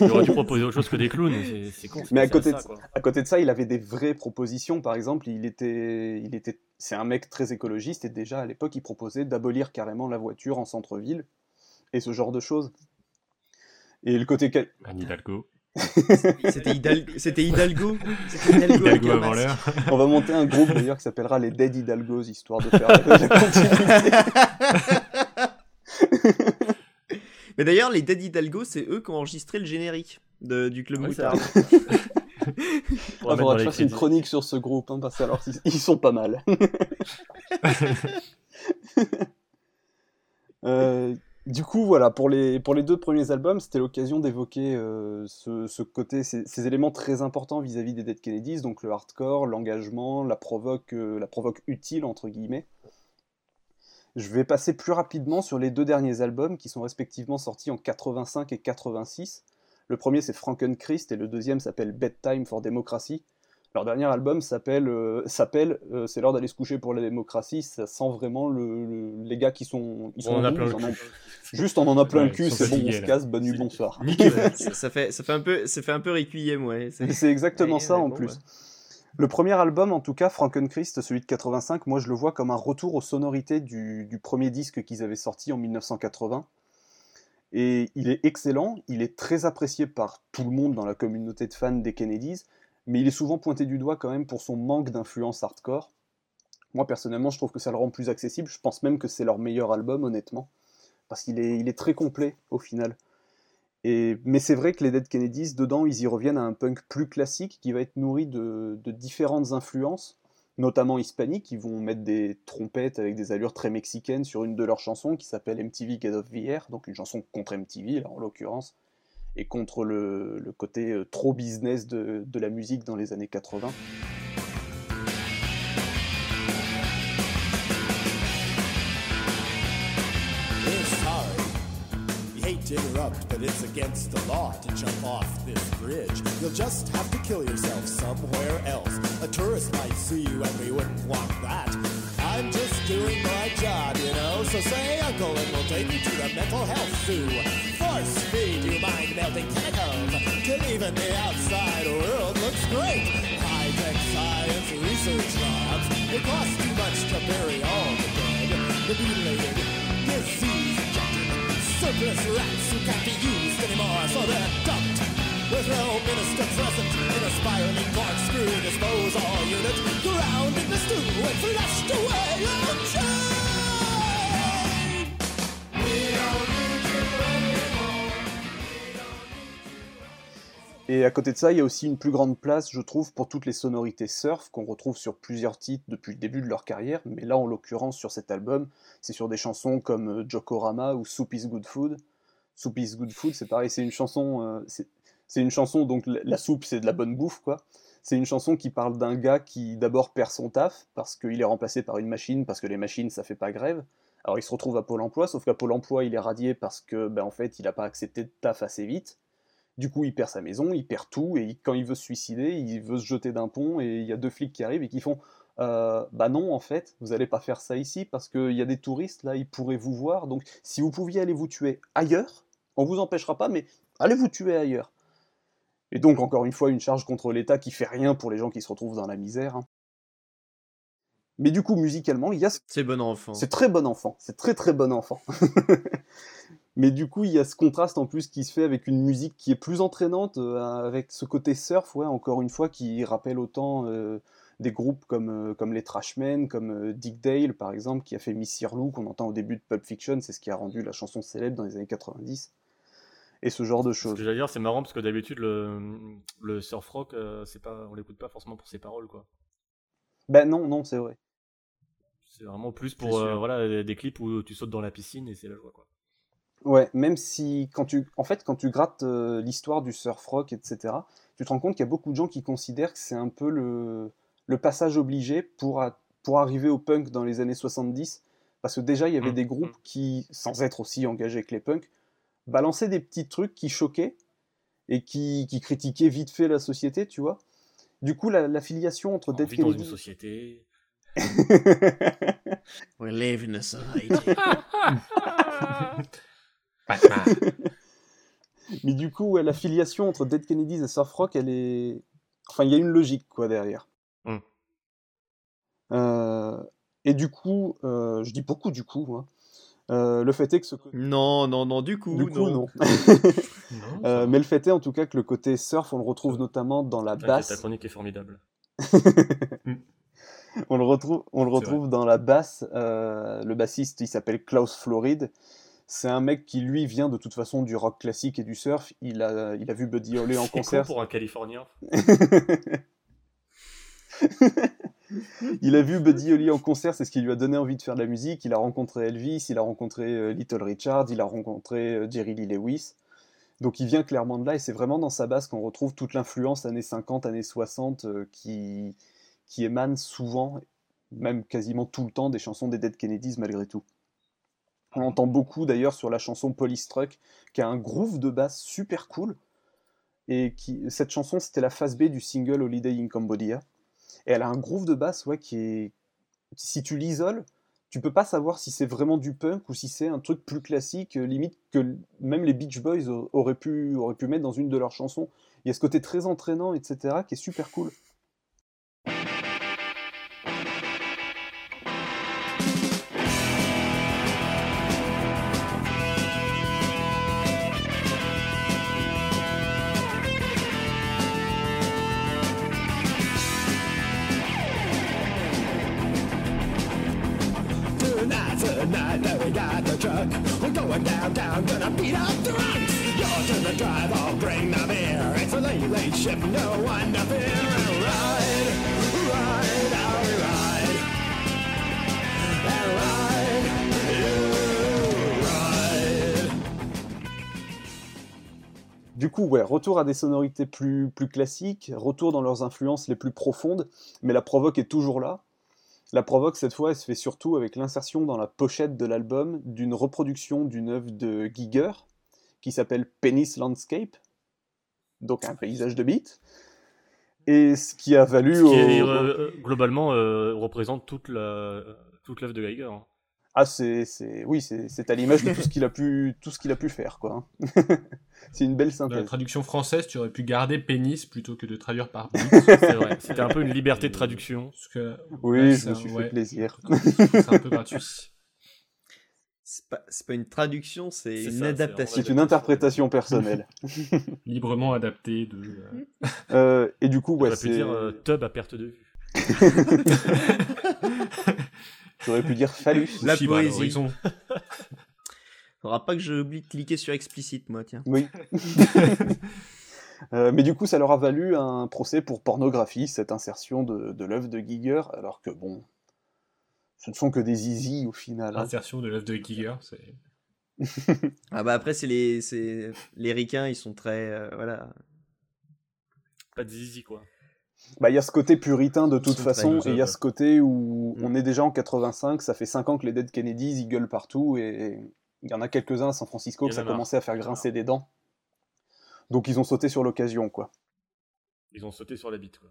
Il aurait dû proposer autre chose que des clowns, c'est con. Mais à côté, de, à côté de ça, il avait des vraies propositions. Par exemple, il était, il était, c'est un mec très écologiste et déjà à l'époque, il proposait d'abolir carrément la voiture en centre-ville et ce genre de choses. Et le côté. Anne Hidalgo. C'était Hidalgo. C'était Hidalgo. Hidalgo, Hidalgo avant l'heure. On va monter un groupe d'ailleurs qui s'appellera les Dead Hidalgos, histoire de faire la continuité. Mais d'ailleurs, les Dead Hidalgo, c'est eux qui ont enregistré le générique de, du Club Ouais, Moutard. Ah, faudra que je fasse une chronique sur ce groupe, hein, parce que alors, ils- sont pas mal. Euh, du coup, voilà, pour les, pour les deux premiers albums, c'était l'occasion d'évoquer euh, ce, ce côté, ces, ces éléments très importants vis-à-vis des Dead Kennedys, donc le hardcore, l'engagement, la provoque, euh, la provoque utile, entre guillemets. Je vais passer plus rapidement sur les deux derniers albums qui sont respectivement sortis en 85 et 86. Le premier c'est Frankenchrist et le deuxième s'appelle Bedtime for Democracy. Leur dernier album s'appelle euh, s'appelle euh, C'est l'heure d'aller se coucher pour la démocratie. Ça sent vraiment le, le- les gars qui sont ils sont On en a plein le en cul. ont- juste on en a plein Ouais, le cul, c'est bon, on se casse, bonne nuit, bonsoir. ça, ça fait, ça fait un peu, ça fait un peu requiem, ouais. C'est exactement Ouais, ça en bon, plus. ouais. Le premier album, en tout cas, Frankenchrist, celui de 85, moi je le vois comme un retour aux sonorités du, premier disque qu'ils avaient sorti en 1980. Et il est excellent, il est très apprécié par tout le monde dans la communauté de fans des Kennedys, mais il est souvent pointé du doigt quand même pour son manque d'influence hardcore. Moi personnellement, je trouve que ça le rend plus accessible, je pense même que c'est leur meilleur album, honnêtement, parce qu'il est, il est très complet au final. Mais c'est vrai que les Dead Kennedys, dedans, ils y reviennent à un punk plus classique qui va être nourri de, différentes influences. notamment hispaniques, qui vont mettre des trompettes avec des allures très mexicaines sur une de leurs chansons qui s'appelle MTV Get the Air, donc une chanson contre MTV là, en l'occurrence, et contre le, côté euh, trop business de la musique dans les années 80. Interrupt, but it's against the law to jump off this bridge. You'll just have to kill yourself somewhere else. A tourist might see you and we wouldn't want that. I'm just doing my job, you know. So say uncle and we'll take you to the mental health zoo. Force feed you mind melting chemicals till even the outside world looks great. High tech science research labs. It costs too much to bury all the dead. The mutilated, disease surplus rats who can't be used anymore, so they're dumped. With no minister present in a spiraling corkscrew disposal unit, ground in the stew and flushed away on chain. We don't Et à côté de ça, il y a aussi une plus grande place, je trouve, pour toutes les sonorités surf qu'on retrouve sur plusieurs titres depuis le début de leur carrière, mais là, en l'occurrence, sur cet album, c'est sur des chansons comme euh, Jokorama ou Soup is Good Food. Soup is Good Food, c'est pareil, c'est une chanson, euh, c'est une chanson, donc la la soupe, c'est de la bonne bouffe, quoi. C'est une chanson qui parle d'un gars qui d'abord perd son taf, parce qu'il est remplacé par une machine, parce que les machines, ça fait pas grève. Alors il se retrouve à Pôle emploi, sauf qu'à Pôle emploi, il est radié parce que, ben, en fait, il n'a pas accepté de taf assez vite. Du coup, il perd sa maison, il perd tout, et il- quand il veut se suicider, il veut se jeter d'un pont, et il y a deux flics qui arrivent et qui font Euh, Bah non, en fait, vous allez pas faire ça ici, parce qu'il y a des touristes, là, ils pourraient vous voir, donc si vous pouviez aller vous tuer ailleurs, on vous empêchera pas, mais allez vous tuer ailleurs. Et donc, encore une fois, une charge contre l'État qui fait rien pour les gens qui se retrouvent dans la misère. hein. Mais du coup, musicalement, il y a ce C'est bon enfant. c'est très bon enfant, c'est très très bon enfant. Mais du coup, il y a ce contraste en plus qui se fait avec une musique qui est plus entraînante, euh, avec ce côté surf, ouais, encore une fois, qui rappelle autant euh, des groupes comme, euh, comme les Trashmen, comme euh, Dick Dale par exemple, qui a fait Miss Lou qu'on entend au début de Pulp Fiction, c'est ce qui a rendu la chanson célèbre dans les années 90. Et ce genre de Ce choses. que j'allais dire, c'est marrant parce que d'habitude, le, le surf rock, euh, c'est pas, on l'écoute pas forcément pour ses paroles, quoi. Ben non, non, c'est vrai. C'est vraiment plus pour euh, voilà, des clips où tu sautes dans la piscine et c'est la joie, quoi. Ouais, même si quand tu, en fait, quand tu grattes euh, l'histoire du surf rock, etc., tu te rends compte qu'il y a beaucoup de gens qui considèrent que c'est un peu le, le passage obligé pour, a- pour arriver au punk dans les années 70, parce que déjà il y avait Mm. des groupes qui, sans être aussi engagés que les punks, balançaient des petits trucs qui choquaient et qui, qui critiquaient vite fait la société, tu vois. Du coup, la, la filiation entre On Dead vit dans une Kennedy, société. We live in a society. Mais du coup, ouais, la filiation entre Dead Kennedys et Surf Rock, elle est. Enfin, il y a une logique, quoi, derrière. Mm. Euh, Et du coup, euh, je dis beaucoup du coup, hein. Euh, le fait est que ce côté. non, non, non, du coup, Du coup, non. Euh, mais le fait est en tout cas que le côté surf, on le retrouve notamment dans la T'inquiète, ta basse. chronique est formidable. On le retrouve, on le retrouve dans la basse. euh, le bassiste, il s'appelle Klaus Florid. C'est un mec qui, lui, vient de toute façon du rock classique et du surf. Il a, il a vu Buddy Holly en C'est con concert. pour un Californien. il a vu Buddy Holly en concert, c'est ce qui lui a donné envie de faire de la musique. Il a rencontré Elvis, il a rencontré euh, Little Richard, il a rencontré euh, Jerry Lee Lewis. Donc il vient clairement de là et c'est vraiment dans sa basse qu'on retrouve toute l'influence années 50, années 60 euh, qui, qui émane souvent, même quasiment tout le temps, des chansons des Dead Kennedys malgré tout. On entend beaucoup d'ailleurs sur la chanson Polystruck, qui a un groove de basse super cool. Et qui, cette chanson, c'était la phase B du single Holiday in Cambodia. Et elle a un groove de basse ouais, qui est. Si tu l'isoles, tu peux pas savoir si c'est vraiment du punk ou si c'est un truc plus classique, euh, limite que même les Beach Boys auraient pu, auraient pu mettre dans une de leurs chansons. Il y a ce côté très entraînant, etc., qui est super cool. Du coup, ouais, retour à des sonorités plus, plus classiques, retour dans leurs influences les plus profondes, mais la provoque est toujours là. La provoque, cette fois, elle se fait surtout avec l'insertion dans la pochette de l'album d'une reproduction d'une œuvre de Giger, qui s'appelle Penis Landscape, donc un paysage de beat. Et ce qui a valu Ce qui, est, au- euh, globalement, euh, représente toute la toute l'œuvre de Geiger. hein. Ah, c'est, c'est, oui, c'est, c'est à l'image de tout ce qu'il a pu, tout ce qu'il a pu faire, quoi. c'est une belle Dans la synthèse. traduction française, tu aurais pu garder pénis plutôt que de traduire par bite. C'est vrai. C'était un peu une liberté de traduction. Parce que, Oui, là, je c'est me un- fait ouais, plaisir. C'est un peu gratuit. C'est pas, c'est pas une traduction, c'est C'est une ça, c'est adaptation. C'est une interprétation personnelle. Librement adapté de. euh, Euh, et du coup, On ouais, aurait pu c'est... dire euh, tub à perte de vue. J'aurais pu dire phallus. La fibre à poésie. Faudra pas que j'oublie de cliquer sur explicite, moi, tiens. Oui. Euh, mais du coup, ça leur a valu un procès pour pornographie, cette insertion de, de l'œuvre de Giger, alors que bon, ce ne sont que des easy au final. hein. Insertion de l'œuvre de Giger, c'est. Ah bah après, c'est les, c'est les ricains, ils sont très, euh, voilà. Pas de zizi, quoi. Bah, il y a ce côté puritain de toute façon, et il y a ce côté où Mm. on est déjà en 85, ça fait 5 ans que les Dead Kennedys, ils gueulent partout, et il y en a quelques-uns à San Francisco que ça a commençait à faire grincer des dents. Donc ils ont sauté sur l'occasion, quoi. Ils ont sauté sur la bite, quoi.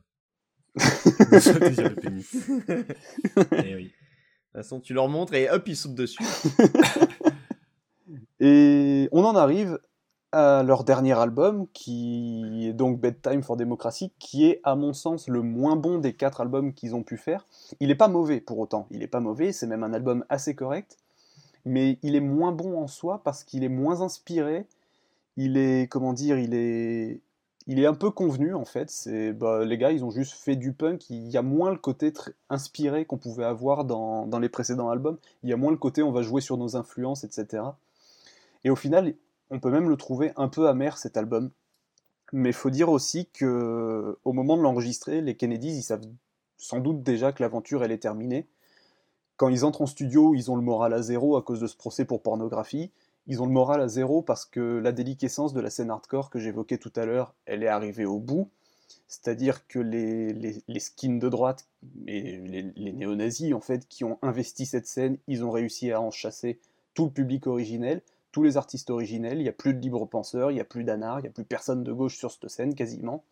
Ils ont sauté sur le pénis. Eh oui. De toute façon, tu leur montres et hop, ils sautent dessus. Et on en arrive leur dernier album, qui est donc Bedtime for Democracy, qui est à mon sens le moins bon des quatre albums qu'ils ont pu faire. Il n'est pas mauvais pour autant, il n'est pas mauvais, c'est même un album assez correct, mais il est moins bon en soi parce qu'il est moins inspiré, il est, comment dire, il est... Il est un peu convenu en fait, c'est bah, les gars ils ont juste fait du punk, il y a moins le côté très inspiré qu'on pouvait avoir dans, dans les précédents albums, il y a moins le côté on va jouer sur nos influences, etc. Et au final, on peut même le trouver un peu amer cet album. Mais faut dire aussi que au moment de l'enregistrer, les Kennedys, ils savent sans doute déjà que l'aventure elle est terminée. Quand ils entrent en studio, ils ont le moral à zéro à cause de ce procès pour pornographie. Ils ont le moral à zéro parce que la déliquescence de la scène hardcore que j'évoquais tout à l'heure, elle est arrivée au bout. C'est-à-dire que les, skins de droite et les, les néo-nazis, en fait, qui ont investi cette scène, ils ont réussi à en chasser tout le public originel, tous les artistes originels, il n'y a plus de libres penseurs, il n'y a plus d'anards, il n'y a plus personne de gauche sur cette scène quasiment.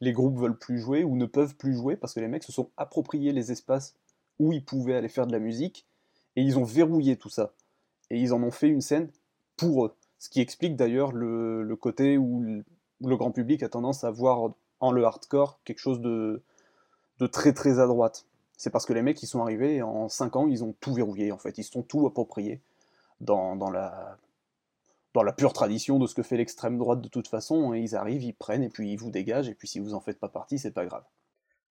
Les groupes veulent plus jouer ou ne peuvent plus jouer parce que les mecs se sont appropriés les espaces où ils pouvaient aller faire de la musique et ils ont verrouillé tout ça. Et ils en ont fait une scène pour eux. Ce qui explique d'ailleurs le, côté où le, grand public a tendance à voir en le hardcore quelque chose de, de très très à droite. C'est parce que les mecs, ils sont arrivés et en 5 ans, ils ont tout verrouillé en fait. Ils se sont tout appropriés dans, dans la, dans la pure tradition de ce que fait l'extrême droite de toute façon, et ils arrivent, ils prennent, et puis ils vous dégagent, et puis si vous en faites pas partie, c'est pas grave.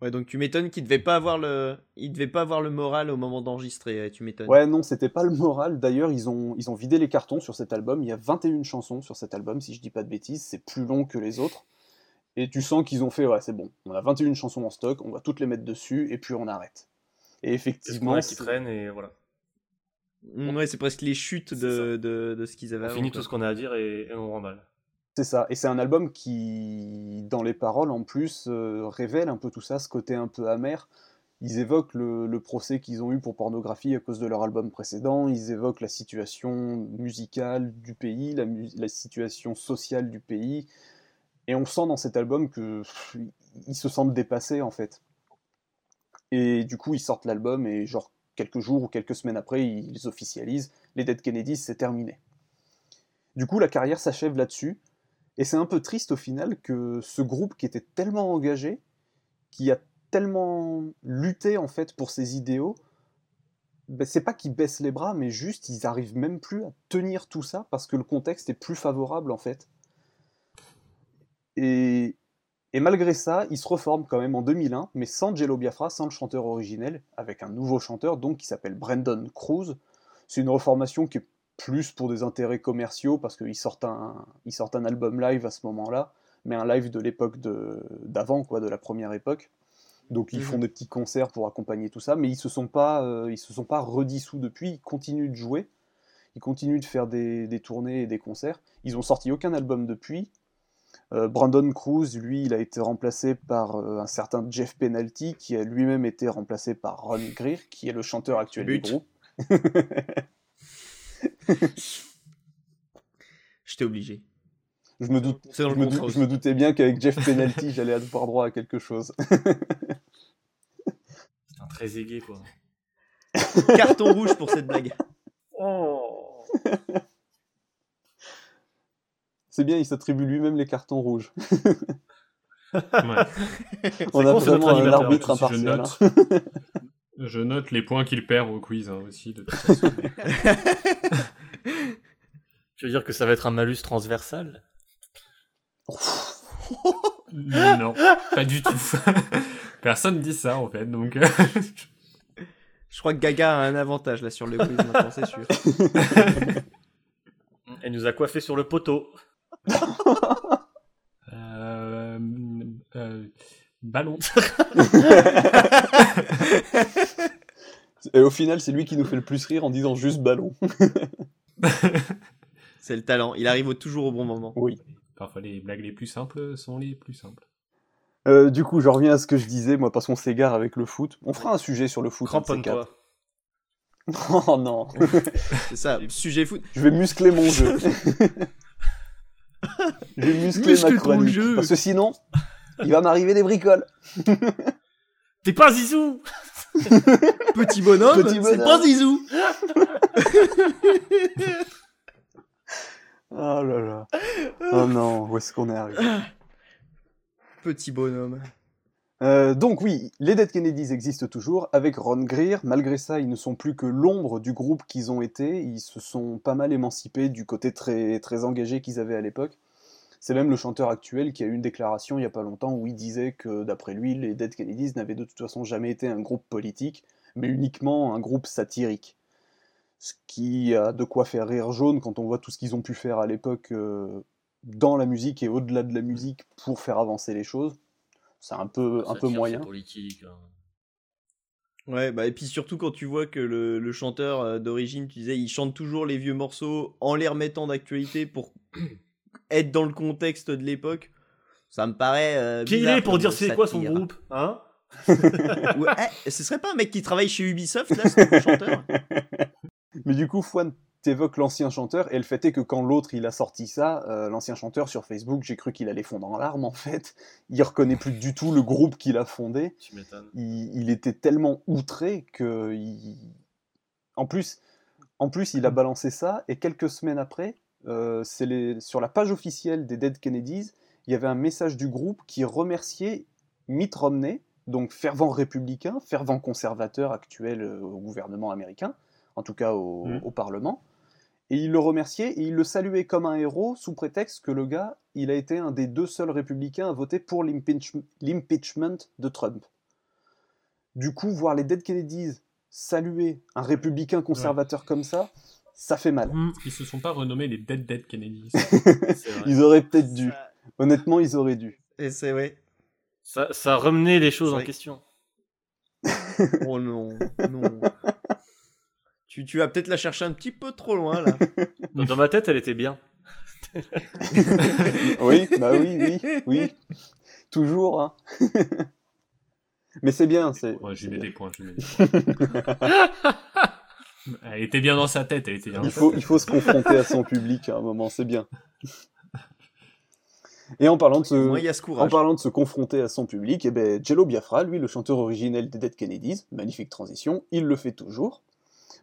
Ouais, donc tu m'étonnes qu'il devait pas avoir le, il devait pas avoir le moral au moment d'enregistrer. Tu m'étonnes. Ouais, non, c'était pas le moral. D'ailleurs, ils ont, ils ont vidé les cartons sur cet album. Il y a 21 chansons sur cet album, si je dis pas de bêtises. C'est plus long que les autres. Et tu sens qu'ils ont fait, ouais, c'est bon. On a 21 chansons en stock, on va toutes les mettre dessus, et puis on arrête. Et effectivement, qui traîne et voilà. Mm, Ouais, c'est presque les chutes de, de, de ce qu'ils avaient On avant. finit quoi. tout ce qu'on a à dire et, et on remballe. C'est ça, et c'est un album qui, dans les paroles en plus, euh, révèle un peu tout ça, ce côté un peu amer. Ils évoquent le, le procès qu'ils ont eu pour pornographie à cause de leur album précédent, ils évoquent la situation musicale du pays, la, situation sociale du pays, et on sent dans cet album que pff, ils se sentent dépassés en fait. Et du coup, ils sortent l'album et genre quelques jours ou quelques semaines après, ils officialisent. Les Dead Kennedys, c'est terminé. Du coup, la carrière s'achève là-dessus. Et c'est un peu triste au final que ce groupe qui était tellement engagé, qui a tellement lutté en fait pour ses idéaux, ben, c'est pas qu'ils baissent les bras, mais juste ils arrivent même plus à tenir tout ça parce que le contexte est plus favorable en fait. Et, et malgré ça, ils se reforment quand même en 2001, mais sans Jello Biafra, sans le chanteur originel, avec un nouveau chanteur donc qui s'appelle Brandon Cruz. C'est une reformation qui est plus pour des intérêts commerciaux parce qu'ils sortent un, ils sortent un album live à ce moment-là, mais un live de l'époque de- d'avant, quoi, de la première époque. Donc ils Mhm. font des petits concerts pour accompagner tout ça, mais ils se sont pas, euh, ils se sont pas redissous depuis. Ils continuent de jouer, ils continuent de faire des, des tournées et des concerts. Ils ont sorti aucun album depuis. Euh, Brandon Cruz, lui, il a été remplacé par euh, un certain Jeff Penalty, qui a lui-même été remplacé par Ron Greer, qui est le chanteur actuel du groupe. J'étais obligé. Je me, doute, je, me je doutais bien qu'avec Jeff Penalty, j'allais avoir droit à quelque chose. C'est un très aigué, quoi. Carton rouge pour cette blague. Oh C'est bien, il s'attribue lui-même les cartons rouges. Ouais. On a con, c'est notre vraiment un arbitre Je impartial. note, hein. je note les points qu'il perd au quiz hein, aussi, de toute façon. Tu veux dire que ça va être un malus transversal? Non, pas du tout. Personne dit ça en fait, donc. euh, Je crois que Gaga a un avantage là sur le quiz maintenant, c'est sûr. Elle nous a coiffé sur le poteau. Euh, euh, ballon. Et au final, c'est lui qui nous fait le plus rire en disant juste ballon. C'est le talent. Il arrive toujours au bon moment. Oui. Parfois les blagues les plus simples sont les plus simples. Euh, du coup, je reviens à ce que je disais, moi, parce qu'on s'égare avec le foot. On fera un sujet sur le foot. ces Cramponne-toi. Oh non, C'est ça, sujet foot. je vais muscler mon jeu. je vais muscler Muscle ma ton chronique. jeu. Parce que sinon, il va m'arriver des bricoles. T'es pas Zizou Petit bonhomme, c'est pas Zizou. Oh là là. Oh non, où est-ce qu'on est arrivé Petit bonhomme. Euh, donc oui, les Dead Kennedys existent toujours avec Ron Greer. Malgré ça, ils ne sont plus que l'ombre du groupe qu'ils ont été. Ils se sont pas mal émancipés du côté très, très engagé qu'ils avaient à l'époque. C'est même le chanteur actuel qui a eu une déclaration il y a pas longtemps où il disait que d'après lui, les Dead Kennedys n'avaient de toute façon jamais été un groupe politique, mais uniquement un groupe satirique. Ce qui a de quoi faire rire jaune quand on voit tout ce qu'ils ont pu faire à l'époque euh, dans la musique et au-delà de la musique pour faire avancer les choses. C'est un peu, un peu moyen. politique. hein. Ouais, bah, et puis surtout quand tu vois que le, le chanteur euh, d'origine, tu disais, il chante toujours les vieux morceaux en les remettant d'actualité pour être dans le contexte de l'époque. Ça me paraît. euh, Qui il est pour dire c'est quoi son groupe Hein Ouais, eh, ce serait pas un mec qui travaille chez Ubisoft là, ce chanteur Mais du coup, Fouane t'évoque l'ancien chanteur, et le fait est que quand l'autre il a sorti ça, euh, l'ancien chanteur sur Facebook, j'ai cru qu'il allait fondre en larmes en fait. Il reconnaît plus du tout le groupe qu'il a fondé. Tu m'étonnes. Il, il était tellement outré que. il- En, plus, en plus, il a balancé ça, et quelques semaines après, euh, les... sur la page officielle des Dead Kennedys, il y avait un message du groupe qui remerciait Mitt Romney, donc fervent républicain, fervent conservateur actuel euh, au gouvernement américain, en tout cas au, Mhm. au Parlement. Et il le remerciait et il le saluait comme un héros sous prétexte que le gars, il a été un des deux seuls républicains à voter pour l'impeach- l'impeachment de Trump. Du coup, voir les Dead Kennedys saluer un républicain conservateur comme ça, ça fait mal. Ils se sont pas renommés les Dead Dead vrai. Ils auraient peut-être dû. Honnêtement, ils auraient dû. Et c'est vrai. Ça, ça remenait les choses en question. Oh non, non. tu, tu vas peut-être la chercher un petit peu trop loin là. Dans, dans ma tête, elle était bien. Oui, bah oui, oui, oui. Toujours, hein. Mais c'est bien, c'est. Ouais, lui mets des points. Je lui mets des points. Elle était bien dans sa tête. Elle était bien dans Il sa faut, tête. il faut se confronter à son public à un moment, c'est bien. Et en parlant de se, Moi, en parlant de se confronter à son public, eh ben, Jello Biafra, lui, le chanteur originel des Dead Kennedys, magnifique transition, il le fait toujours.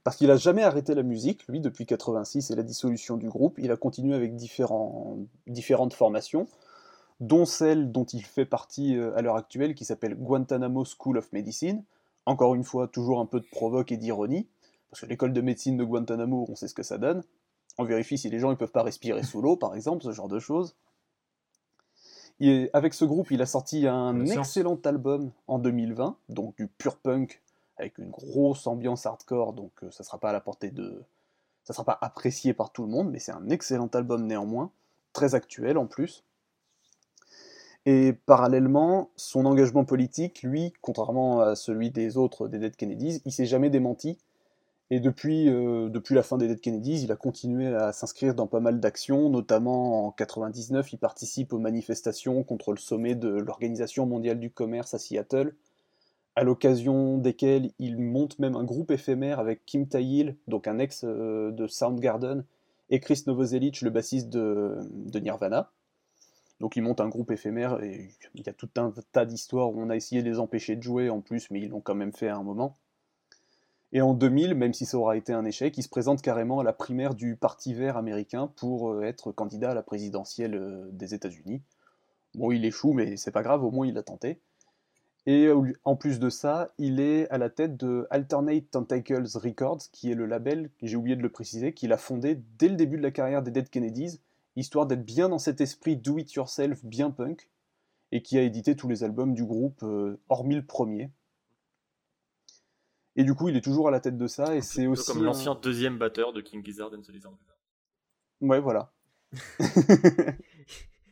Parce qu'il a jamais arrêté la musique, lui, depuis 86 et la dissolution du groupe. Il a continué avec différents, différentes formations, dont celle dont il fait partie euh, à l'heure actuelle, qui s'appelle Guantanamo School of Medicine. Encore une fois, toujours un peu de provoque et d'ironie, parce que l'école de médecine de Guantanamo, on sait ce que ça donne. On vérifie si les gens ne peuvent pas respirer sous l'eau, par exemple, ce genre de choses. Et avec ce groupe, il a sorti un excellent album en 2020, donc du pur punk avec une grosse ambiance hardcore, donc euh, ça sera pas à la portée de, ça sera pas apprécié par tout le monde, mais c'est un excellent album néanmoins, très actuel en plus. Et parallèlement, son engagement politique, lui, contrairement à celui des autres des Dead Kennedys, il s'est jamais démenti. Et depuis, euh, depuis la fin des Dead Kennedys, il a continué à s'inscrire dans pas mal d'actions, notamment en 99, il participe aux manifestations contre le sommet de l'Organisation mondiale du commerce à Seattle, à l'occasion desquelles il monte même un groupe éphémère avec Kim Tail, donc un ex euh, de Soundgarden, et Chris Novoselic, le bassiste de, de Nirvana. Donc il monte un groupe éphémère et il y a tout un tas d'histoires où on a essayé de les empêcher de jouer en plus, mais ils l'ont quand même fait à un moment. Et en 2000, même si ça aura été un échec, il se présente carrément à la primaire du Parti vert américain pour euh, être candidat à la présidentielle euh, des États-Unis. Bon, il échoue, mais c'est pas grave, au moins il a tenté. Et en plus de ça, il est à la tête de Alternate Tentacles Records, qui est le label, j'ai oublié de le préciser, qu'il a fondé dès le début de la carrière des Dead Kennedys, histoire d'être bien dans cet esprit do-it-yourself bien punk, et qui a édité tous les albums du groupe, euh, hormis le premier. Et du coup, il est toujours à la tête de ça, et c'est aussi... comme un- l'ancien deuxième batteur de King Gizzard and the Lizard Wizard. Ouais, voilà.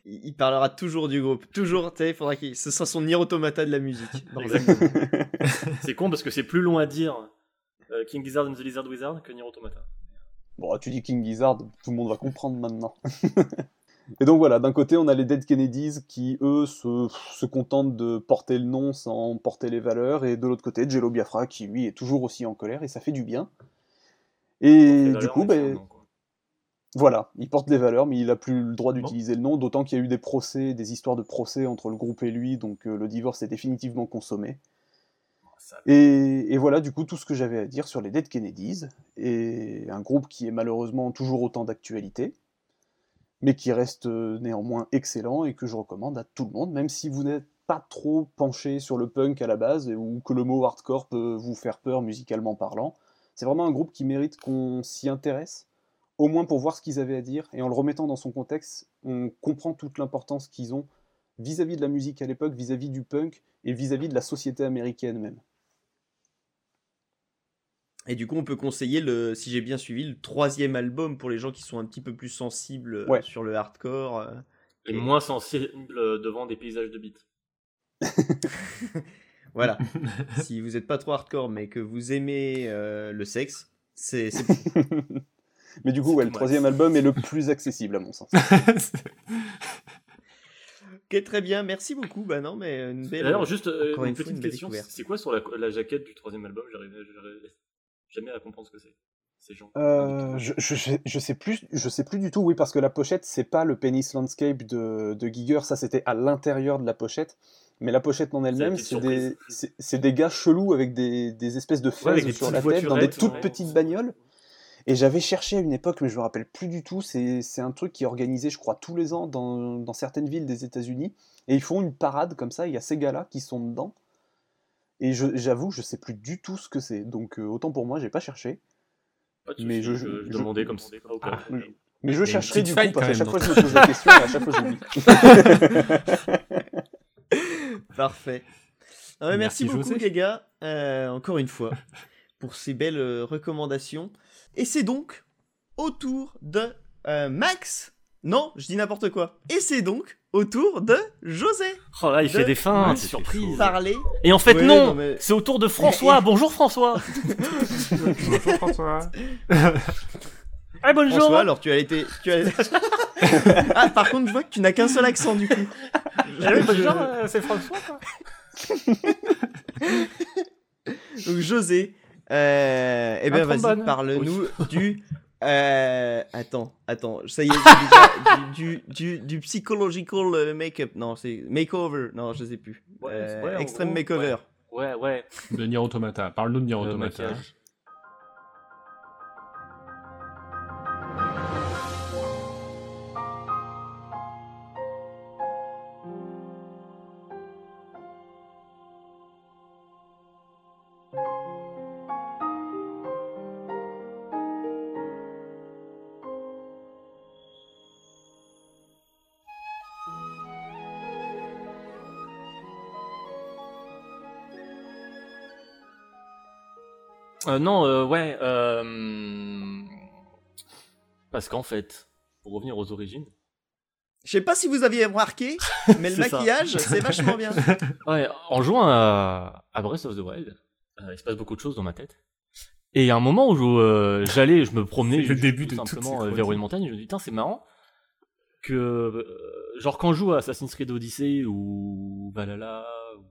Il parlera toujours du groupe. Toujours, tu sais, il faudra qu'il. Ce soit son Nier Automata de la musique. c'est con parce que c'est plus long à dire euh, King Gizzard and the Lizard Wizard que Nier Automata. Bon, tu dis King Gizzard, tout le monde va comprendre maintenant. Et donc voilà, d'un côté, on a les Dead Kennedys qui, eux, se, se contentent de porter le nom sans porter les valeurs, et de l'autre côté, Jello Biafra qui, lui, est toujours aussi en colère, et ça fait du bien. Et Les du coup, ben, voilà, il porte des valeurs, mais il a plus le droit d'utiliser le nom, d'autant qu'il y a eu des procès, des histoires de procès entre le groupe et lui, donc euh, le divorce est définitivement consommé. Et voilà du coup tout ce que j'avais à dire sur les Dead Kennedys, et un groupe qui est malheureusement toujours autant d'actualité, mais qui reste euh, néanmoins excellent et que je recommande à tout le monde, même si vous n'êtes pas trop penché sur le punk à la base, ou que le mot hardcore peut vous faire peur musicalement parlant. C'est vraiment un groupe qui mérite qu'on s'y intéresse, au moins pour voir ce qu'ils avaient à dire, et en le remettant dans son contexte, on comprend toute l'importance qu'ils ont vis-à-vis de la musique à l'époque, vis-à-vis du punk, et vis-à-vis de la société américaine même. Et du coup, on peut conseiller, le, si j'ai bien suivi, le troisième album pour les gens qui sont un petit peu plus sensibles euh, Ouais. sur le hardcore. euh. Et moins sensible euh, devant des paysages de beats. Voilà. si vous n'êtes pas trop hardcore, mais que vous aimez euh, le sexe, c'est. Mais du coup, ouais, le troisième album est le plus accessible à mon sens. Ok, très bien. Merci beaucoup. Bah non, mais une belle. D'ailleurs, juste euh, une petite une question c'est quoi sur la, la jaquette du troisième album? J'arrive j'arrive jamais à comprendre ce que c'est. Ces gens. Euh, je, je, je- je sais plus, je sais plus du tout, oui, parce que la pochette, c'est pas le Penis Landscape de, de Giger, ça c'était à l'intérieur de la pochette. Mais la pochette en elle-même, c'est des, c'est gars chelous avec des, des espèces de Ouais, des sur la tête, dans des toutes ouais. petites bagnoles. Et j'avais cherché à une époque, mais je me rappelle plus du tout. C'est c'est un truc qui est organisé, je crois, tous les ans dans, dans certaines villes des États-Unis. Et ils font une parade comme ça. Il y a ces gars-là qui sont dedans. Et j'avoue, je sais plus du tout ce que c'est. Donc euh, autant pour moi, j'ai pas cherché. Pas de mais soucis, je- je, je je- demandais comme ça. au cas où. Oui. Mais je une chercherai du coup, parce qu'à chaque fois je me pose la question et à chaque fois j'oublie. Parfait. Ah merci, Merci, beaucoup, José. les gars, euh, encore une fois, pour ces belles euh, recommandations. Et c'est donc au tour de euh, Max. Non, je dis n'importe quoi. Et c'est donc au tour de José. Oh là, il De- fait des fins, Ouais, c'est surprise. Parler. Et en fait, Ouais, non, non, mais- C'est au tour de François. Bonjour François. Bonjour François. Ah, bonjour. François, alors tu as été. Tu as... ah, par contre, je vois que tu n'as qu'un seul accent du coup. Ah oui, bonjour, euh, c'est François. Quoi. Donc José, euh, eh bien vas-y, parle-nous du... euh, attends, attends, ça y est, déjà du, du, du, du psychological euh, make-up, non, c'est makeover, non, je sais plus. Ouais, Euh, ouais, gros, makeover. Ouais, ouais. De Nier Automata. Parle-nous de Nier Automata. maquillage. Euh, non, euh, ouais. Euh... Parce qu'en fait, pour revenir aux origines, Je sais pas si vous aviez remarqué, mais le C'est ça. maquillage, c'est vachement bien. Ouais, en jouant à, à Breath of the Wild, euh, il se passe beaucoup de choses dans ma tête. Et il y a un moment où euh, j'allais, je me promenais C'est le juste début tout de toutes simplement ces euh, vers chroniques. une montagne. Je me dis, putain, c'est marrant que, euh, genre, quand je joue à Assassin's Creed Odyssey ou Valhalla ou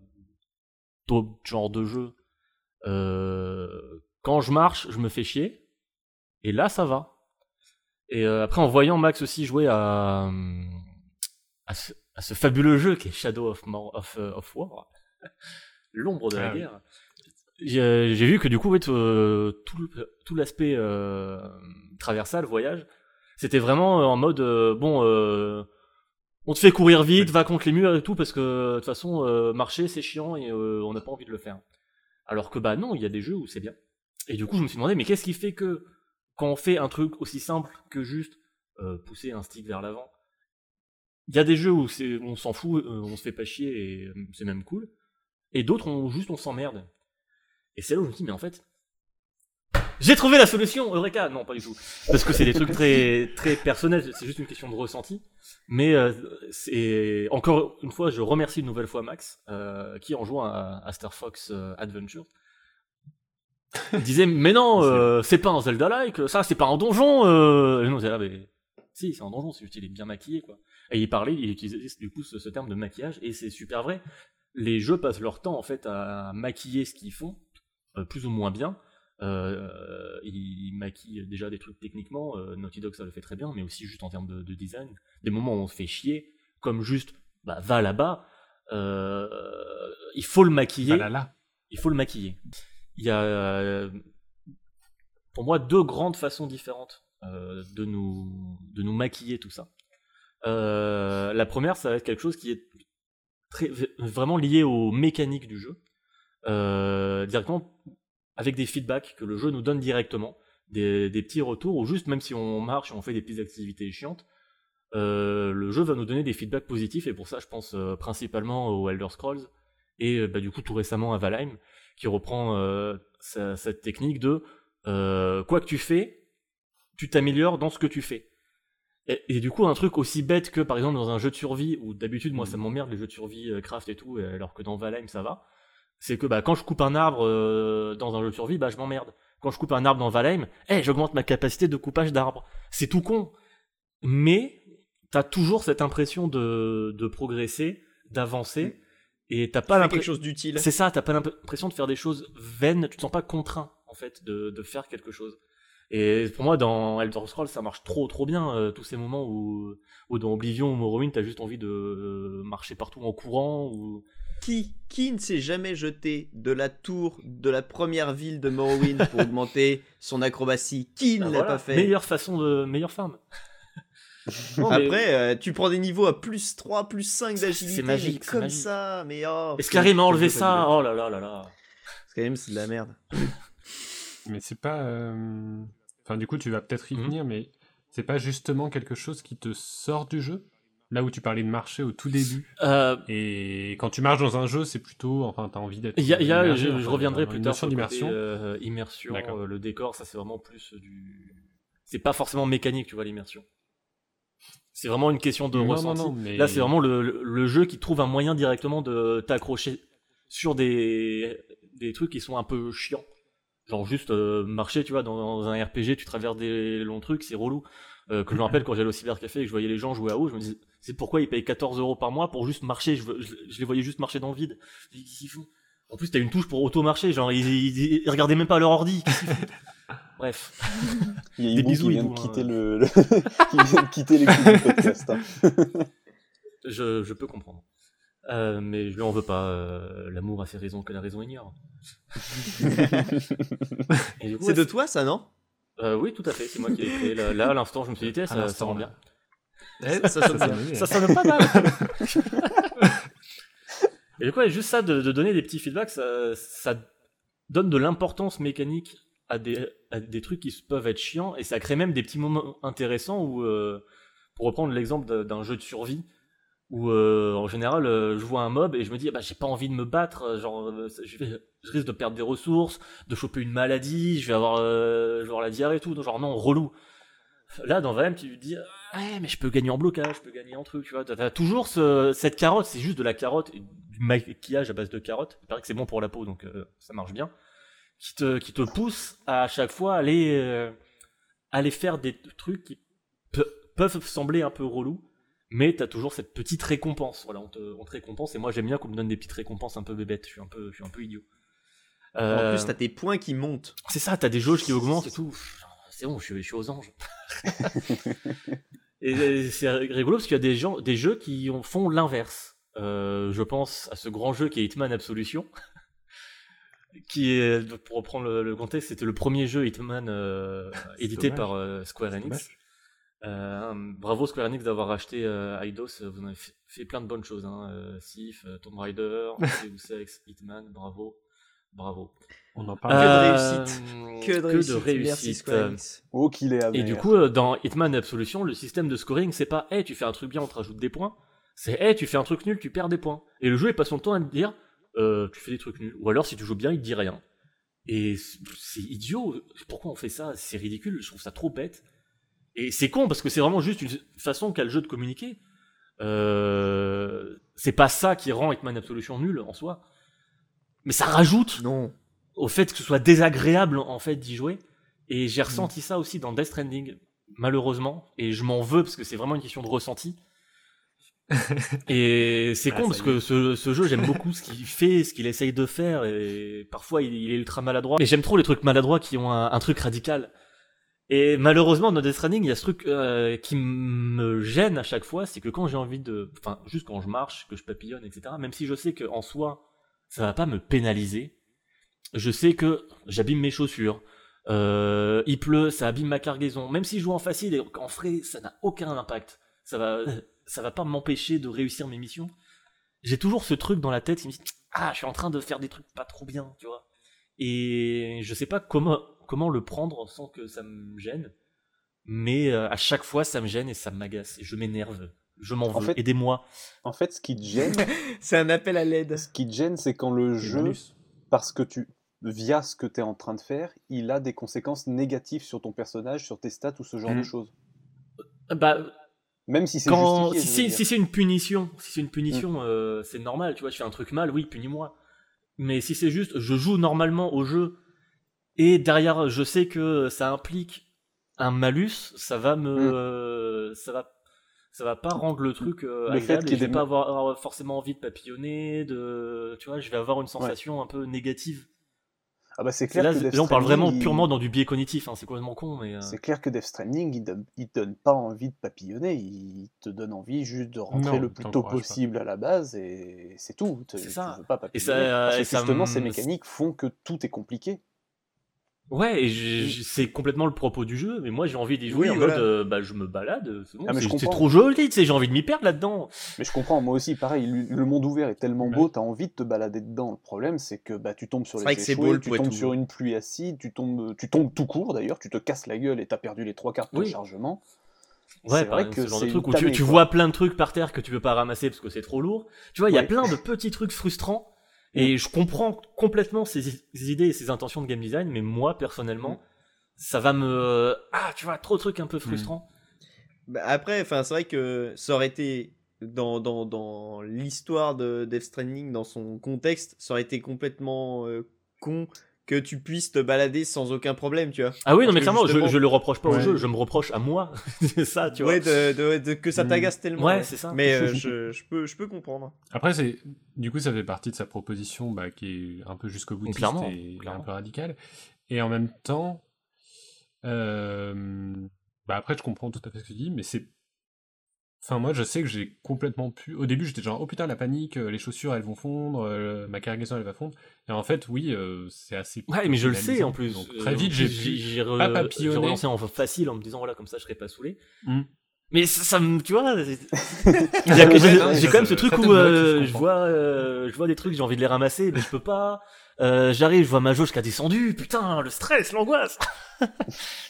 d'autres genres de jeux, euh, quand je marche, je me fais chier. Et là, ça va. Et euh, après, en voyant Max aussi jouer à, à, ce, à ce fabuleux jeu qui est Shadow of, of, euh, of War, l'ombre de la Ah guerre, j'ai j'ai vu que du coup, euh, tout, tout l'aspect euh, traversal, voyage, c'était vraiment euh, en mode euh, bon, euh, on te fait courir vite, va contre les murs et tout, parce que de toute façon, euh, marcher c'est chiant et euh, on n'a pas envie de le faire. Alors que bah non, il y a des jeux où c'est bien. Et du coup, je me suis demandé, mais qu'est-ce qui fait que quand on fait un truc aussi simple que juste euh, pousser un stick vers l'avant, il y a des jeux où on s'en fout, euh, on se fait pas chier et euh, c'est même cool. Et d'autres, on juste on s'emmerde. Et c'est là où je me dis, mais en fait, j'ai trouvé la solution, Eureka Non, pas du tout. Parce que c'est des trucs très, très personnels, c'est juste une question de ressenti. Mais euh, c'est encore une fois, je remercie une nouvelle fois Max, euh, qui en jouant à, à Star Fox euh, Adventure, disait, mais non, euh, c'est pas un Zelda-like, ça c'est pas un donjon. Euh... Et nous, on était là, mais si, c'est un donjon, c'est juste il est bien maquillé, quoi. Et il parlait, il utilisait du coup ce, ce terme de maquillage, et c'est super vrai. Les jeux passent leur temps en fait à maquiller ce qu'ils font, euh, plus ou moins bien. Euh, ils maquillent déjà des trucs techniquement, Naughty Dog ça le fait très bien, mais aussi juste en termes de, de design. Des moments où on se fait chier, comme juste, bah va là-bas, il faut le maquiller. Là. Il faut le maquiller. Il y a, euh, pour moi, deux grandes façons différentes euh, de, nous, de nous maquiller tout ça. Euh, la première, ça va être quelque chose qui est très, vraiment lié aux mécaniques du jeu. Directement avec des feedbacks que le jeu nous donne directement, des, petits retours, ou juste même si on marche et on fait des petites activités chiantes, le jeu va nous donner des feedbacks positifs, et pour ça je pense principalement au Elder Scrolls, et bah, du coup tout récemment à Valheim, qui reprend euh, sa- cette technique de euh, quoi que tu fais, tu t'améliores dans ce que tu fais. Et, et du coup, un truc aussi bête que par exemple dans un jeu de survie, où d'habitude moi ça m'emmerde les jeux de survie, euh, craft et tout, alors que dans Valheim ça va, c'est que bah, quand je coupe un arbre euh, dans un jeu de survie, bah, je m'emmerde. Quand je coupe un arbre dans Valheim, eh, j'augmente ma capacité de coupage d'arbres. C'est tout con. Mais t'as toujours cette impression de, de progresser, d'avancer, et t'as pas Pas quelque l'impression... chose d'utile. C'est ça, t'as pas l'impression de faire des choses vaines, tu te sens pas contraint, en fait, de, de faire quelque chose. Et pour moi, dans Elder Scrolls, ça marche trop trop bien, euh, tous ces moments où, où dans Oblivion ou Morrowind, t'as juste envie de euh, marcher partout en courant, ou... Qui, qui ne s'est jamais jeté de la tour de la première ville de Morrowind pour augmenter son acrobatie? Qui ne Bah l'a voilà, pas fait? Meilleure façon de... meilleure farm. Non, mais- Après, euh, tu prends des niveaux à plus 3, plus 5 d'agilité. C'est magique, Comme magique. ça, mais oh. Skyrim a enlevé ça, oh là là là là. Skyrim, c'est de la merde. Mais c'est pas. euh, Enfin, du coup, tu vas peut-être y Mhm. venir, mais c'est pas justement quelque chose qui te sort du jeu? Là où tu parlais de marcher au tout début. Euh, Et quand tu marches dans un jeu, c'est plutôt. Enfin, t'as envie d'être. Il y a, il y a- immergé, je, enfin, je reviendrai dans plus tard sur euh, immersion, D'accord. euh, le décor, ça c'est vraiment plus du. C'est pas forcément mécanique, tu vois, l'immersion. C'est vraiment une question de Non, non, ressenti. non, mais- Là, c'est vraiment le, le- le jeu qui trouve un moyen directement de t'accrocher sur des, des trucs qui sont un peu chiants. Genre juste euh, marcher, tu vois, dans, dans un RPG, tu traverses des longs trucs, c'est relou. Euh, que je me rappelle quand j'allais au cybercafé et que je voyais les gens jouer à WoW, je me disais, c'est pourquoi ils payent 14 euros par mois pour juste marcher. Je, je- je les voyais juste marcher dans le vide. Qu'est-ce qu'ils font? En plus, t'as une touche pour auto-marcher, genre ils, ils- ils regardaient même pas leur ordi. Bref. Il y a Des Ibu bisous, qui vient de Ibu, hein. quitter le, le- qui vient de quitter l'écoute du podcast. hein. Je, je peux comprendre. Euh, mais je lui en veux pas. euh, L'amour a ses raisons que la raison ignore. Et du coup, C'est de toi, ça, non? Euh, oui, tout à fait, c'est moi qui l'ai créé. Là, là, à l'instant, je me suis dit, tiens, ça, ça l'instant, rend bien. ça, ça sonne bien. sonne Ça sonne pas mal. Et du coup, ouais, juste ça, de, de donner des petits feedbacks, ça, ça donne de l'importance mécanique à des, trucs qui peuvent être chiants, et ça crée même des petits moments intéressants où, euh, pour reprendre l'exemple d'un- jeu de survie, où euh, en général, euh, je vois un mob et je me dis, ah bah, j'ai pas envie de me battre, genre, je, risque de perdre des ressources, de choper une maladie, je vais avoir, avoir la diarrhée et tout, donc genre non, relou. Là, dans Valheim, tu te dis, ouais, mais je peux gagner en blocage, je peux gagner en truc, tu vois. T'as toujours ce- cette carotte, c'est juste de la carotte, du maquillage à base de carottes. Il paraît que c'est bon pour la peau, donc ça marche bien. Qui te, qui te pousse à, à chaque fois aller, euh, aller faire des trucs qui pe- peuvent sembler un peu relous, mais t'as toujours cette petite récompense. Voilà, on te, on te récompense, et moi j'aime bien qu'on me donne des petites récompenses un peu bébêtes, je suis un peu, je suis un peu idiot. En Euh, plus, t'as tes points qui montent. c'est ça, t'as des jauges qui augmentent et tout. C'est bon, je suis, je suis aux anges. et c'est rigolo parce qu'il y a des, gens, des jeux qui font l'inverse. Euh, je pense à ce grand jeu qui est Hitman Absolution. Qui est, pour reprendre le, le contexte, c'était le premier jeu Hitman euh, édité dommage. par euh, Square Enix. Euh, bravo Square Enix d'avoir acheté euh, Eidos, vous en avez fait, fait plein de bonnes choses. Hein. Euh, Sif, euh, Tomb Raider, Deus Ex, Hitman, bravo. Bravo. On en Que parle. de Euh, réussite. Que de réussite. Merci Square Enix. Oh, qu'il est amer. Et du coup, dans Hitman Absolution, le système de scoring, c'est pas hey, tu fais un truc bien, on te rajoute des points. C'est hey, tu fais un truc nul, tu perds des points. Et le jeu, il passe son temps à te dire euh, tu fais des trucs nuls. Ou alors, si tu joues bien, il te dit rien. Et c'est idiot. Pourquoi on fait ça? C'est ridicule. Je trouve ça trop bête. Et c'est con parce que c'est vraiment juste une façon qu'a le jeu de communiquer. Euh, c'est pas ça qui rend Hitman Absolution nul en soi. Mais ça rajoute Non. au fait que ce soit désagréable en fait d'y jouer. Et j'ai ressenti ça aussi dans Death Stranding, malheureusement. Et je m'en veux parce que c'est vraiment une question de ressenti. et c'est Ah, con parce que ce, ce jeu, j'aime beaucoup ce qu'il fait, ce qu'il essaye de faire. Et parfois, il, il est ultra maladroit. Mais j'aime trop les trucs maladroits qui ont un, un truc radical. Et malheureusement, dans Death Stranding, il y a ce truc euh, qui me gêne à chaque fois, c'est que quand j'ai envie de... Enfin, juste quand je marche, que je papillonne, etc., même si je sais qu'en soi, ça va pas me pénaliser, je sais que j'abîme mes chaussures, euh, il pleut, ça abîme ma cargaison, même si je joue en facile et en frais, ça n'a aucun impact. Ça va, ça va pas m'empêcher de réussir mes missions. J'ai toujours ce truc dans la tête qui me dit Ah, je suis en train de faire des trucs pas trop bien, tu vois. Et je sais pas comment, comment le prendre sans que ça me gêne. Mais euh, à chaque fois, ça me gêne et ça m'agace. Et je m'énerve. Je m'en En veux. fait- Aidez-moi. En fait, ce qui te gêne, C'est un appel à l'aide. ce qui te gêne, c'est quand le jeu, parce que tu, via ce que tu es en train de faire, il a des conséquences négatives sur ton personnage, sur tes stats ou ce genre de choses. Bah, Même si c'est quand si c'est si une punition, si c'est une punition, euh, c'est normal, tu vois, je fais un truc mal, oui, punis-moi. Mais si c'est juste, je joue normalement au jeu et derrière, je sais que ça implique un malus, ça va me, Mm. euh, ça va, ça va pas rendre le truc euh, Le agréable. je vais des pas avoir forcément envie de papillonner, de, tu vois, je vais avoir une sensation un peu négative. Ah bah c'est clair là, que là, on parle vraiment il- purement dans du biais cognitif, hein, c'est complètement con, mais. euh, C'est clair que Death Stranding, il donne, il donne pas envie de papillonner, il te donne envie juste de rentrer Non, le plus tôt pas. possible à la base et c'est tout. Tu- veux pas Et papillonner. ça- parce que et justement, me- ces mécaniques font que tout est compliqué. Ouais, et j'ai- c'est complètement le propos du jeu, mais moi j'ai envie d'y jouer Oui, en voilà. mode euh, bah je me balade, c'est bon, Ah, mais je c'est- c'est comprends. trop joli, tu sais, j'ai envie de m'y perdre là-dedans. Mais je comprends, moi aussi, pareil, le monde ouvert est tellement Ouais. beau, t'as envie de te balader dedans. Le problème, c'est que bah, tu tombes sur les échoués, tu tombes sur une pluie acide, tu tombes, tu tombes tout court d'ailleurs, tu te casses la gueule et t'as perdu les trois quarts de ton Oui. chargement. Ouais, C'est par vrai exemple, que ce genre c'est de truc où tu, vois plein de trucs par terre que tu veux pas ramasser parce que c'est trop lourd. Tu vois, il y a Ouais. plein de petits trucs frustrants, et je comprends complètement ces, idées et ces intentions de game design, mais moi personnellement, Mm. ça va me... Ah, tu vois, trop de trucs un peu frustrants. Bah, après, enfin, c'est vrai que ça aurait été dans, dans, dans l'histoire de Death Stranding, dans son contexte, ça aurait été complètement euh, con que tu puisses te balader sans aucun problème, tu vois. Ah oui, non Parce mais clairement, je, justement- je le reproche pas au jeu, je me reproche à moi. c'est ça, tu vois. Ouais, de, de- de- que ça Mm. t'agace tellement. Ouais, c'est ça. Mais euh, je, je peux, je peux comprendre. Après, c'est du coup, ça fait partie de sa proposition bah, qui est un peu jusqu'au boutiste Clairement, et clairement. un peu radicale. Et en même temps, euh, bah après, je comprends tout à fait ce que tu dis, mais c'est. Enfin, moi, je sais que j'ai complètement pu. Au début, j'étais genre, oh putain, la panique, euh, les chaussures, elles vont fondre, euh, ma cargaison, elle va fondre. Et en fait, oui, euh, c'est assez. Ouais, mais je le sais en plus. Donc, Euh, très vite, j'ai pu. j'ai re- relancé en facile en me disant voilà comme ça je serai pas saoulé. Hmm. Mais ça, ça me tu vois j'ai quand même ce truc où euh, je vois euh, je vois des trucs j'ai envie de les ramasser mais je peux pas. Euh, J'arrive je vois ma jauge qui a descendu putain le stress l'angoisse.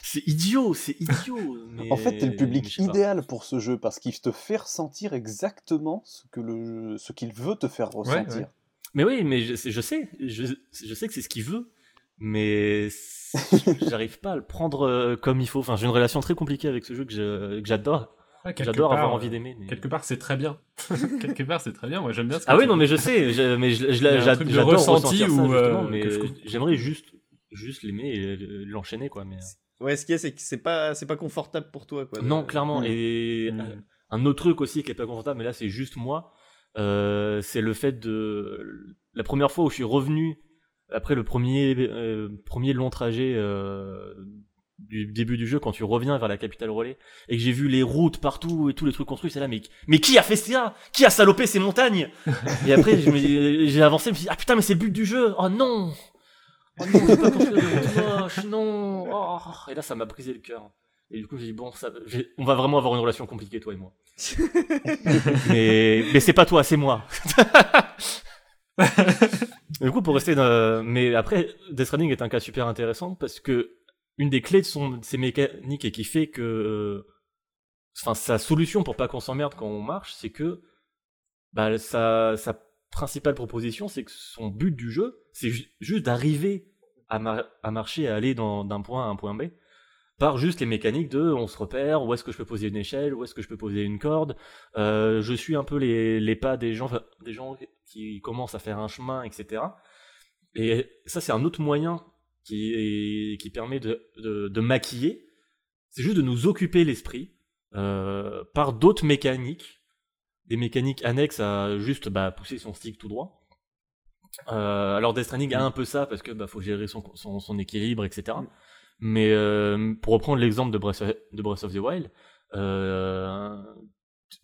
c'est idiot c'est idiot. mais- En fait, t'es le public idéal pour ce jeu parce qu'il te fait ressentir exactement ce que le, ce qu'il veut te faire ressentir. ouais. Mais oui mais je, sais- je sais je, je sais que c'est ce qu'il veut mais j'arrive pas à le prendre euh, comme il faut. Enfin j'ai une relation très compliquée avec ce jeu que je- que j'adore. Ouais, quelque J'adore avoir part, envie euh, d'aimer. mais- Quelque part, c'est très bien. quelque part, c'est très bien. Moi, j'aime bien ce que Ah oui, non, mais je sais, je- mais je, je- j'adore ressenti où, euh, mais que je j'aimerais juste juste l'aimer et l'enchaîner quoi. Mais euh. Ouais, ce qu'il y a, c'est que c'est pas, c'est pas confortable pour toi, quoi. non, clairement. Mm. Et Mm. euh, un autre truc aussi qui est pas confortable, mais là c'est juste moi, euh, c'est le fait de la première fois où je suis revenu après le premier euh, premier long trajet euh, du début du jeu quand tu reviens vers la capitale relais et que j'ai vu les routes partout et tous les trucs construits c'est là mais mais qui a fait ça? Qui a salopé ces montagnes? Et après me- j'ai avancé je me suis dit ah putain mais c'est le but du jeu! Oh non! Oh non pas construit de route moche non! Oh. et là ça m'a brisé le cœur. Et du coup j'ai dit bon ça on va vraiment avoir une relation compliquée toi et moi. Mais mais c'est pas toi c'est moi. Du coup, pour rester dans... Mais après, Death Stranding est un cas super intéressant parce que une des clés de, son... de ses mécaniques et qui fait que. euh, Enfin, sa solution pour pas qu'on s'emmerde quand on marche, c'est que. Bah, sa... sa principale proposition, c'est que son but du jeu, c'est ju- juste d'arriver à, mar- à marcher, à aller d'un point à un point B par juste les mécaniques de on se repère, où est-ce que je peux poser une échelle, où est-ce que je peux poser une corde, euh, je suis un peu les, les pas des gens, des gens qui commencent à faire un chemin, etc. Et ça, c'est un autre moyen qui, est- qui permet de, de, de maquiller, c'est juste de nous occuper l'esprit euh, par d'autres mécaniques, des mécaniques annexes à juste bah, pousser son stick tout droit. Euh, alors Death Stranding a un peu ça parce que bah, faut gérer son, son, son équilibre, etc. Mais euh, pour reprendre l'exemple de Breath of, de Breath of the Wild,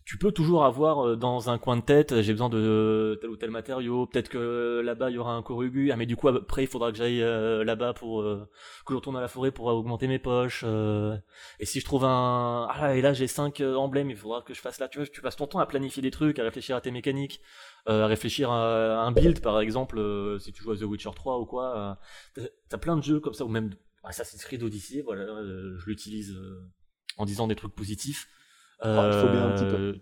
tu peux toujours avoir euh, dans un coin de tête, j'ai besoin de tel ou tel matériau, peut-être que là-bas il y aura un corugu, ah mais du coup après il faudra que j'aille euh, là-bas pour euh, que je retourne à la forêt pour augmenter mes poches. euh, et si je trouve un, ah et là j'ai cinq euh, emblèmes, il faudra que je fasse là. Tu vois, tu passes ton temps à planifier des trucs, à réfléchir à tes mécaniques, euh, à réfléchir à un build par exemple, euh, si tu joues à The Witcher 3 ou quoi. euh, t'as- plein de jeux comme ça ou même Assassin's Creed Odyssey, voilà, euh, je l'utilise euh, en disant des trucs positifs. Il faut bien un petit peu. Euh,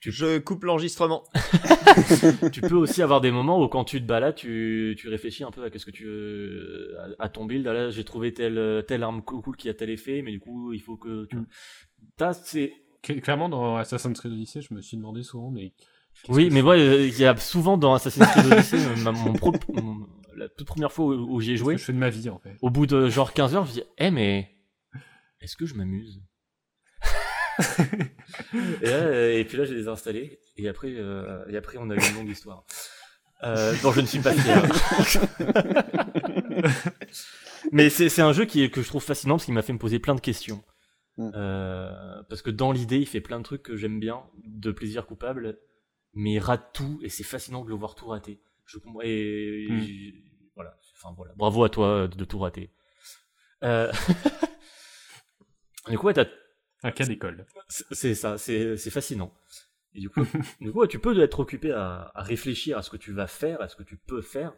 Je coupe l'enregistrement. tu peux aussi avoir des moments où quand tu te balades, tu, tu réfléchis un peu à qu'est-ce que tu veux, à, à ton build. Ah Là, j'ai trouvé telle, telle arme cool qui a tel effet, mais du coup, il faut que tu. Mm. T'as, c'est. Cl- Clairement, dans Assassin's Creed Odyssey, je me suis demandé souvent, mais. Oui, mais moi, euh, il y a souvent dans Assassin's Creed Odyssey, ma- mon pro- mon- la toute première fois où, où j'y ai joué, que je fais de ma vie, en fait? au bout de genre 15 heures, je me dis, eh, mais est-ce que je m'amuse? Et, là, euh, et puis là, j'ai les installés, et après, euh, et après, on a eu une longue histoire. Euh, dont je ne suis pas fier. Mais c'est c'est un jeu qui est, que je trouve fascinant parce qu'il m'a fait me poser plein de questions. Mm. Euh, parce que dans l'idée, il fait plein de trucs que j'aime bien, de plaisir coupable, mais il rate tout et c'est fascinant de le voir tout rater. Je comprends. Et, Mm. j'ai- voilà. Enfin voilà. Bravo à toi de tout rater. Euh... du coup, ouais, t'as Un cas d'école. c'est ça, c'est fascinant. Et du coup, du coup, tu peux être occupé à, à réfléchir à ce que tu vas faire, à ce que tu peux faire,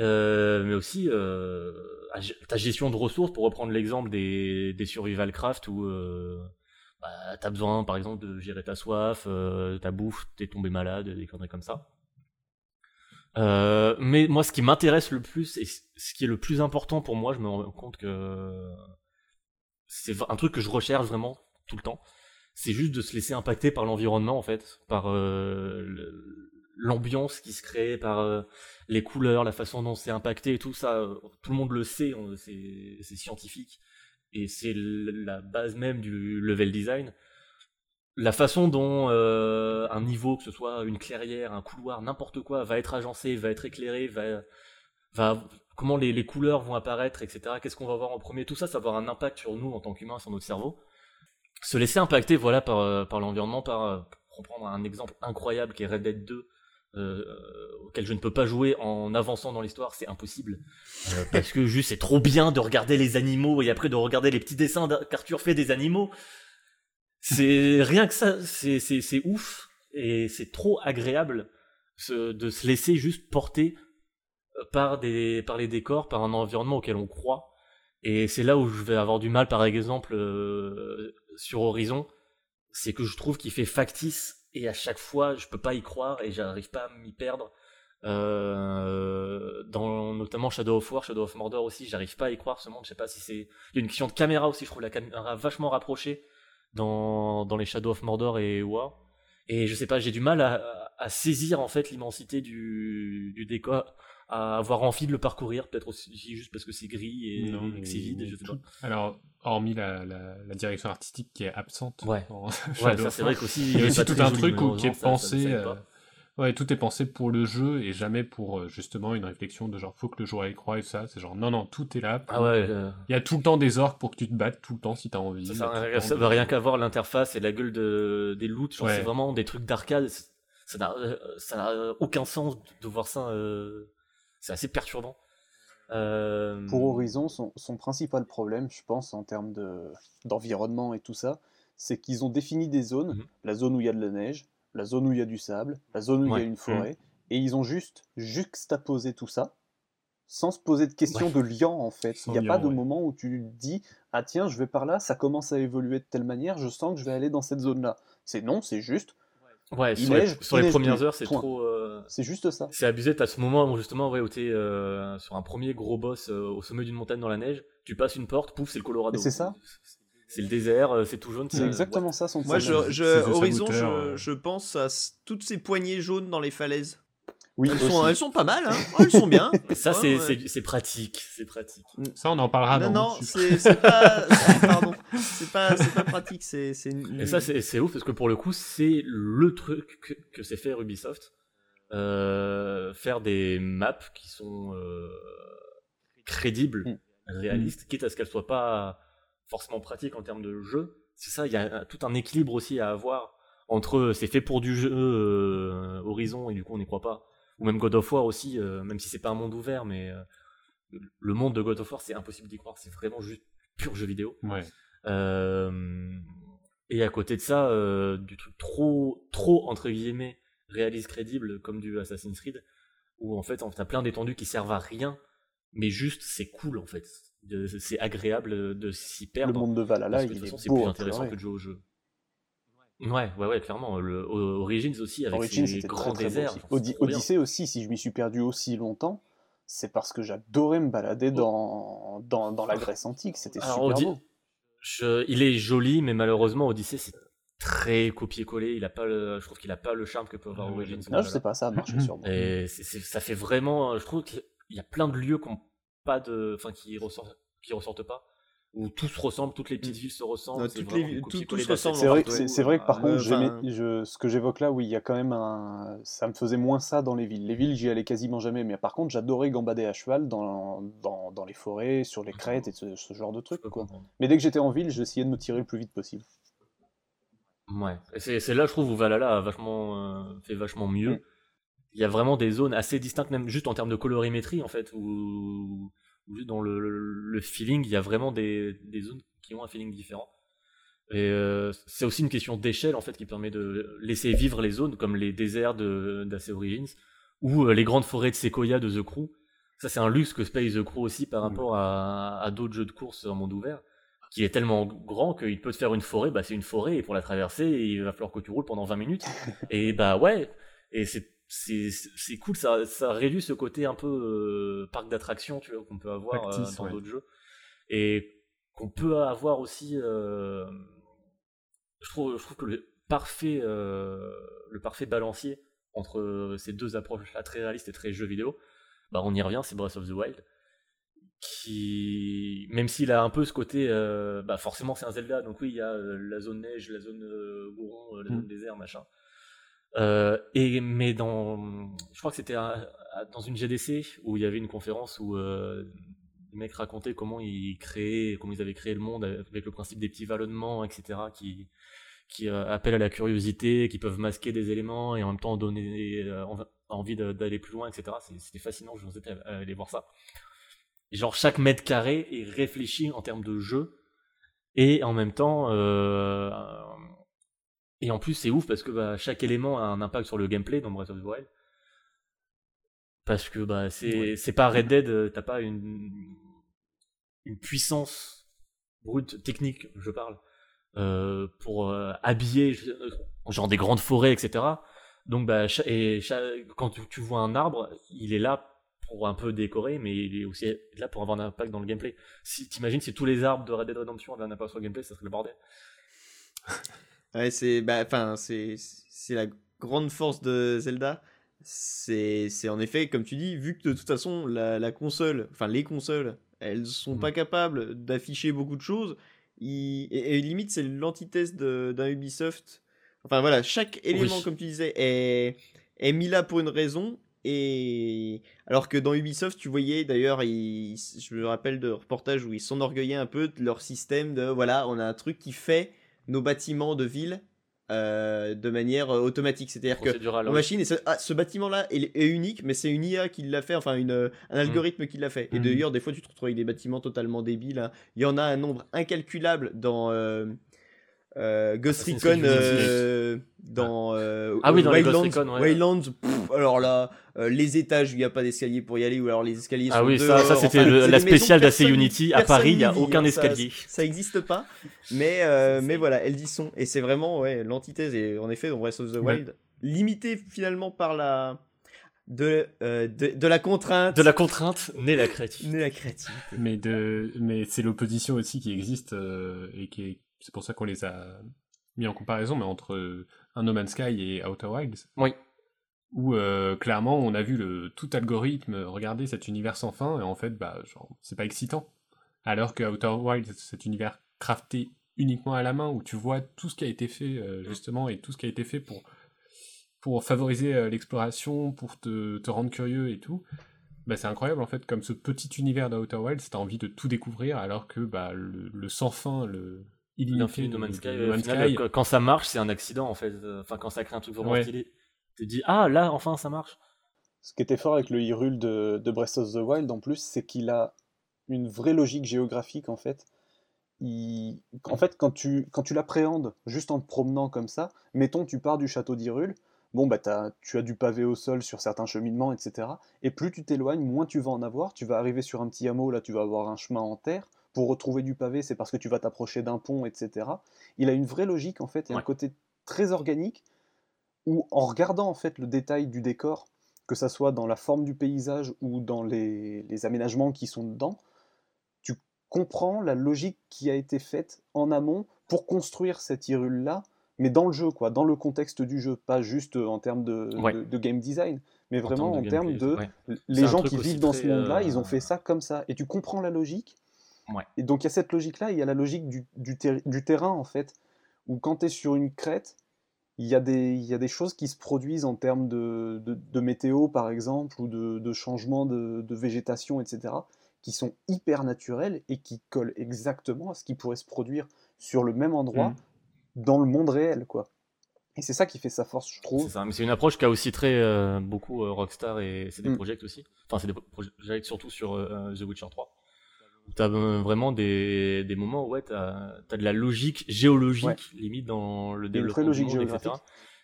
euh, mais aussi euh, à ta gestion de ressources, pour reprendre l'exemple des, des survival craft où euh, bah, t'as besoin, par exemple, de gérer ta soif, euh, ta bouffe, t'es tombé malade, des conneries comme ça. Mais moi, ce qui m'intéresse le plus et ce qui est le plus important pour moi, je me rends compte que c'est un truc que je recherche vraiment tout le temps. C'est juste de se laisser impacter par l'environnement en fait, par euh, l'ambiance qui se crée, par euh, les couleurs, la façon dont c'est impacté et tout ça. euh, Tout le monde le sait, c'est scientifique et c'est la base même du level design. La façon dont un niveau, que ce soit une clairière, un couloir, n'importe quoi, va être agencé, va être éclairé, va, va comment les, les couleurs vont apparaître, etc. Qu'est-ce qu'on va voir en premier, tout ça, ça va avoir un impact sur nous en tant qu'humains, sur notre cerveau. Se laisser impacter, voilà, par, euh, par l'environnement, par euh, pour prendre un exemple incroyable qui est Red Dead 2. euh, auquel je ne peux pas jouer en avançant dans l'histoire, c'est impossible. Euh, parce que juste c'est trop bien de regarder les animaux et après de regarder les petits dessins qu'Arthur fait des animaux. C'est rien que ça, c'est c'est- c'est ouf et c'est trop agréable de se laisser juste porter euh, par des par les décors, par un environnement auquel on croit. Et c'est là où je vais avoir du mal, par exemple, euh, sur Horizon, c'est que je trouve qu'il fait factice et à chaque fois je peux pas y croire et j'arrive pas à m'y perdre. Euh, dans notamment Shadow of War, Shadow of Mordor aussi, j'arrive pas à y croire ce monde. Je sais pas si c'est il y a une question de caméra aussi. Je trouve la caméra vachement rapprochée dans dans les Shadow of Mordor et War. Et je sais pas, j'ai du mal à, à saisir en fait l'immensité du, du décor, à avoir envie de le parcourir, peut-être aussi juste parce que c'est gris et, Non, et que c'est vide, je sais pas. tout- Alors, hormis la, la, la direction artistique qui est absente. Ouais. Ouais, ça c'est vrai qu'aussi Il y a aussi tout un truc où, qui est malheureusement, ça- ça- pensé. ça euh. Ouais, tout est pensé pour le jeu et jamais pour euh, justement une réflexion de genre faut que le joueur y croit et ça. C'est genre non, non, tout est là. pour- Ah ouais, euh, Il y a tout le temps des orques pour que tu te battes tout le temps si t'as envie. ça, rien- ça veut rien qu'à voir l'interface et la gueule de, des loots. C'est vraiment des trucs d'arcade. Ça n'a ça n'a aucun sens de voir ça. euh, C'est assez perturbant. Euh, Pour Horizon, son, son principal problème, je pense, en termes de- d'environnement et tout ça, c'est qu'ils ont défini des zones, Mhm. la zone où il y a de la neige, la zone où il y a du sable, la zone où il Ouais. y a une forêt, et ils ont juste juxtaposé tout ça, sans se poser de questions de lien en fait. Il n'y a pas de ouais. moment où tu dis ah tiens je vais par là, ça commence à évoluer de telle manière, je sens que je vais aller dans cette zone là. C'est non, c'est juste, Ouais, il sur, les, sur premières heures, c'est trop. euh, c'est juste ça. C'est abusé, t'as ce moment où justement, ouais, où t'es euh, sur un premier gros boss euh, au sommet d'une montagne dans la neige, tu passes une porte, pouf, c'est le Colorado. C'est ça. C'est le désert, euh, c'est tout jaune. C'est exactement ça son Moi, je, je- Horizon, je, je pense à toutes ces poignées jaunes dans les falaises. Oui, Elles sont, elles sont pas mal, hein. Ouais, elles sont bien. Ça, Ouais, c'est ouais. c'est- c'est pratique, c'est pratique. Ça, on en parlera non, non, c'est c'est pas, c'est- pardon, c'est pas, c'est pas pratique, c'est, c'est. une- Et ça, c'est c'est ouf parce que pour le coup, c'est le truc que, que s'est fait Ubisoft. Euh, faire des maps qui sont euh, crédibles, Mm. réalistes, quitte à ce qu'elles soient pas forcément pratiques en termes de jeu. C'est ça, il y a tout un équilibre aussi à avoir entre c'est fait pour du jeu euh, Horizon et du coup on n'y croit pas. Ou même God of War aussi, euh, même si c'est pas un monde ouvert, mais euh, le monde de God of War c'est impossible d'y croire, c'est vraiment juste pur jeu vidéo. Ouais. Euh, et à côté de ça, du truc trop, trop entre guillemets réaliste, crédible, comme du Assassin's Creed, où en fait t'as plein d'étendues qui servent à rien, mais juste c'est cool en fait. C'est agréable de s'y Le perdre. monde de Valhalla, parce que de il toute façon est c'est plus intéressant que de jouer au jeu. Ouais, ouais, ouais, clairement. Le Origins aussi, avec Origins, ses grands très, déserts. aussi. Odyssée aussi, si je m'y suis perdu aussi longtemps, c'est parce que j'adorais me balader dans, dans, dans la Grèce antique. C'était super Audi- beau. Je- il est joli, mais malheureusement, Odyssey, c'est très copié-collé. Il a pas le, je trouve qu'il a pas le charme que peut avoir Euh, Origins. Non, je sais pas, ça a marché sur moi. Et ça fait vraiment. Je trouve qu'il y a plein de lieux qui ont pas de, enfin, qui ressortent, qui ressortent pas. Où tout se ressemble, toutes les petites villes se ressemblent. Non, toutes les- tout- se ressemble C'est vrai, c'est vrai que par Euh, contre, j'aimais- enfin- je, ce que j'évoque là, oui, il y a quand même un. Ça me faisait moins ça dans les villes. Les villes, j'y allais quasiment jamais. Mais par contre, j'adorais gambader à cheval dans, dans, dans les forêts, sur les crêtes et ce, ce genre de trucs. peux Quoi. comprendre. Mais dès que j'étais en ville, j'essayais de me tirer le plus vite possible. Ouais. Et c'est là, je trouve, où Valhalla a vachement, euh, fait vachement mieux. Mm. Il y a vraiment des zones assez distinctes, même juste en termes de colorimétrie, en fait, où, dans le, le- le feeling, il y a vraiment des, des zones qui ont un feeling différent. Et euh, c'est aussi une question d'échelle, en fait, qui permet de laisser vivre les zones, comme les déserts d'AC Origins, ou euh, les grandes forêts de séquoia de The Crew. Ça, c'est un luxe que Space The Crew aussi par rapport à, à d'autres jeux de course en monde ouvert qui est tellement grand qu'il peut te faire une forêt, bah c'est une forêt, et pour la traverser, il va falloir que tu roules pendant 20 minutes. et bah ouais, et c'est c'est cool, ça, ça réduit ce côté un peu euh, parc tu vois, qu'on peut avoir euh, dans ouais. d'autres jeux. Et qu'on peut avoir aussi... euh, je, trouve, je trouve que le parfait, le parfait balancier entre ces deux approches-là, très réalistes et très jeux vidéo, bah on y revient, c'est Breath of the Wild qui, même s'il a un peu ce côté, bah forcément c'est un Zelda, donc oui, il y a la zone neige, la zone euh, la Mm. zone désert, machin. Euh, et mais dans, je crois que c'était dans une GDC où il y avait une conférence où euh, les mecs racontaient comment ils créaient, comment ils avaient créé le monde avec le principe des petits vallonnements, etc., qui qui euh, appellent à la curiosité, qui peuvent masquer des éléments et en même temps donner euh, env- envie d'aller plus loin, etc. C'était fascinant, je vous invite à aller voir ça. Genre chaque mètre carré est réfléchi en termes de jeu et en même temps euh, et en plus c'est ouf parce que bah, chaque élément a un impact sur le gameplay dans Breath of the Wild parce que bah c'est c'est pas Red Dead euh, t'as pas une une puissance brute technique je parle euh, pour euh, habiller euh, genre des grandes forêts etc donc bah et quand tu, tu vois un arbre il est là pour un peu décorer, mais il est aussi là pour avoir un impact dans le gameplay. Si t'imagines si tous les arbres de Red Dead Redemption avaient un impact sur le gameplay, ça serait le bordel. Ouais, c'est bah, enfin, c'est c'est la grande force de Zelda, c'est c'est en effet, comme tu dis, vu que de toute façon, la, la console, enfin les consoles, elles sont pas capables d'afficher beaucoup de choses, et, et limite, c'est l'antithèse d'un Ubisoft. Enfin voilà, chaque élément, Oui. comme tu disais, est, est mis là pour une raison. Et alors que dans Ubisoft, tu voyais d'ailleurs, je me rappelle de reportages où ils s'enorgueillaient un peu de leur système de voilà, on a un truc qui fait nos bâtiments de ville euh, de manière euh, automatique. C'est-à-dire que oui. machine, et ce, ah, ce bâtiment-là est, est unique, mais c'est une IA qui l'a fait, enfin une, un algorithme qui l'a fait. Et Mm. d'ailleurs, des fois, tu te retrouves avec des bâtiments totalement débiles. hein. Il y en a un nombre incalculable dans euh, euh, Ghost Assassin's Recon, euh, dans, euh, Ah oui, dans les Wildlands. Ghost Recon, ouais. Wildlands, pff, alors là, euh, les étages, il n'y a pas d'escalier pour y aller, ou alors les escaliers Ah sont oui, ça- dehors. ça, c'était Enfin, la spéciale d'AC Unity. À Paris, il y a n'y vit, aucun hein, escalier. Ça n'existe pas, mais, euh, mais voilà, elles y sont. Et c'est vraiment ouais, l'antithèse. Et en effet, dans Breath of the Ouais. Wild, limité finalement par la. De, euh, de, de la contrainte. De la contrainte naît la créativité. naît la créativité. Mais de, mais c'est l'opposition aussi qui existe euh, et qui est, c'est pour ça qu'on les a mis en comparaison, mais entre euh, un No Man's Sky et Outer Wilds. Oui. Où euh, clairement on a vu le tout algorithme regarder cet univers sans fin et en fait bah genre c'est pas excitant. Alors que Outer Wilds cet univers crafté uniquement à la main où tu vois tout ce qui a été fait euh, justement et tout ce qui a été fait pour pour favoriser euh, l'exploration, pour te, te rendre curieux et tout. Bah, c'est incroyable en fait, comme ce petit univers d'Outer Wilds, t'as envie de tout découvrir, alors que bah, le, le sans fin, le illimité L'infini de No Man's Sky, No Man's final, Sky, quand- quand ça marche, c'est un accident en fait. Enfin, quand ça crée un truc vraiment Ouais. stylé, tu te dis ah là, enfin ça marche. Ce qui était fort avec le Hyrule de, de Breath of the Wild en plus, c'est qu'il a une vraie logique géographique en fait. Il- En fait, quand tu, quand tu l'appréhendes juste en te promenant comme ça, mettons tu pars du château d'Hyrule, bon bah t'as- tu as du pavé au sol sur certains cheminements, etc. Et plus tu t'éloignes, moins tu vas en avoir. Tu vas arriver sur un petit hameau, là tu vas avoir un chemin en terre. Pour retrouver du pavé, c'est parce que tu vas t'approcher d'un pont, etc. Il a une vraie logique en fait, et un côté très organique où en regardant en fait le détail du décor, que ça soit dans la forme du paysage ou dans les, les aménagements qui sont dedans, tu comprends la logique qui a été faite en amont pour construire cette Hyrule-là, mais dans le jeu, quoi, dans le contexte du jeu, pas juste en termes de, Ouais. de- de game design, mais En vraiment termes en de termes de ouais. Les gens qui vivent dans ce monde-là, ils ont euh, fait ça comme ça, et tu comprends la logique. Ouais. Et donc il y a cette logique-là, il y a la logique du, du, ter- du terrain en fait, où quand tu es sur une crête, il y, a des, il y a des choses qui se produisent en termes de, de, de météo par exemple, ou de, de changement de, végétation, etc., qui sont hyper naturelles et qui collent exactement à ce qui pourrait se produire sur le même endroit Mhm. dans le monde réel. quoi. Et c'est ça qui fait sa force, je trouve. c'est une approche qu'a aussi très euh, beaucoup euh, Rockstar et CD Mm. Projekt aussi. Enfin, c'est des projets surtout sur euh, The Witcher 3. Où T'as euh, vraiment des, des moments où ouais, t'as as de la logique géologique Ouais. limite dans le développement du logique monde, etc.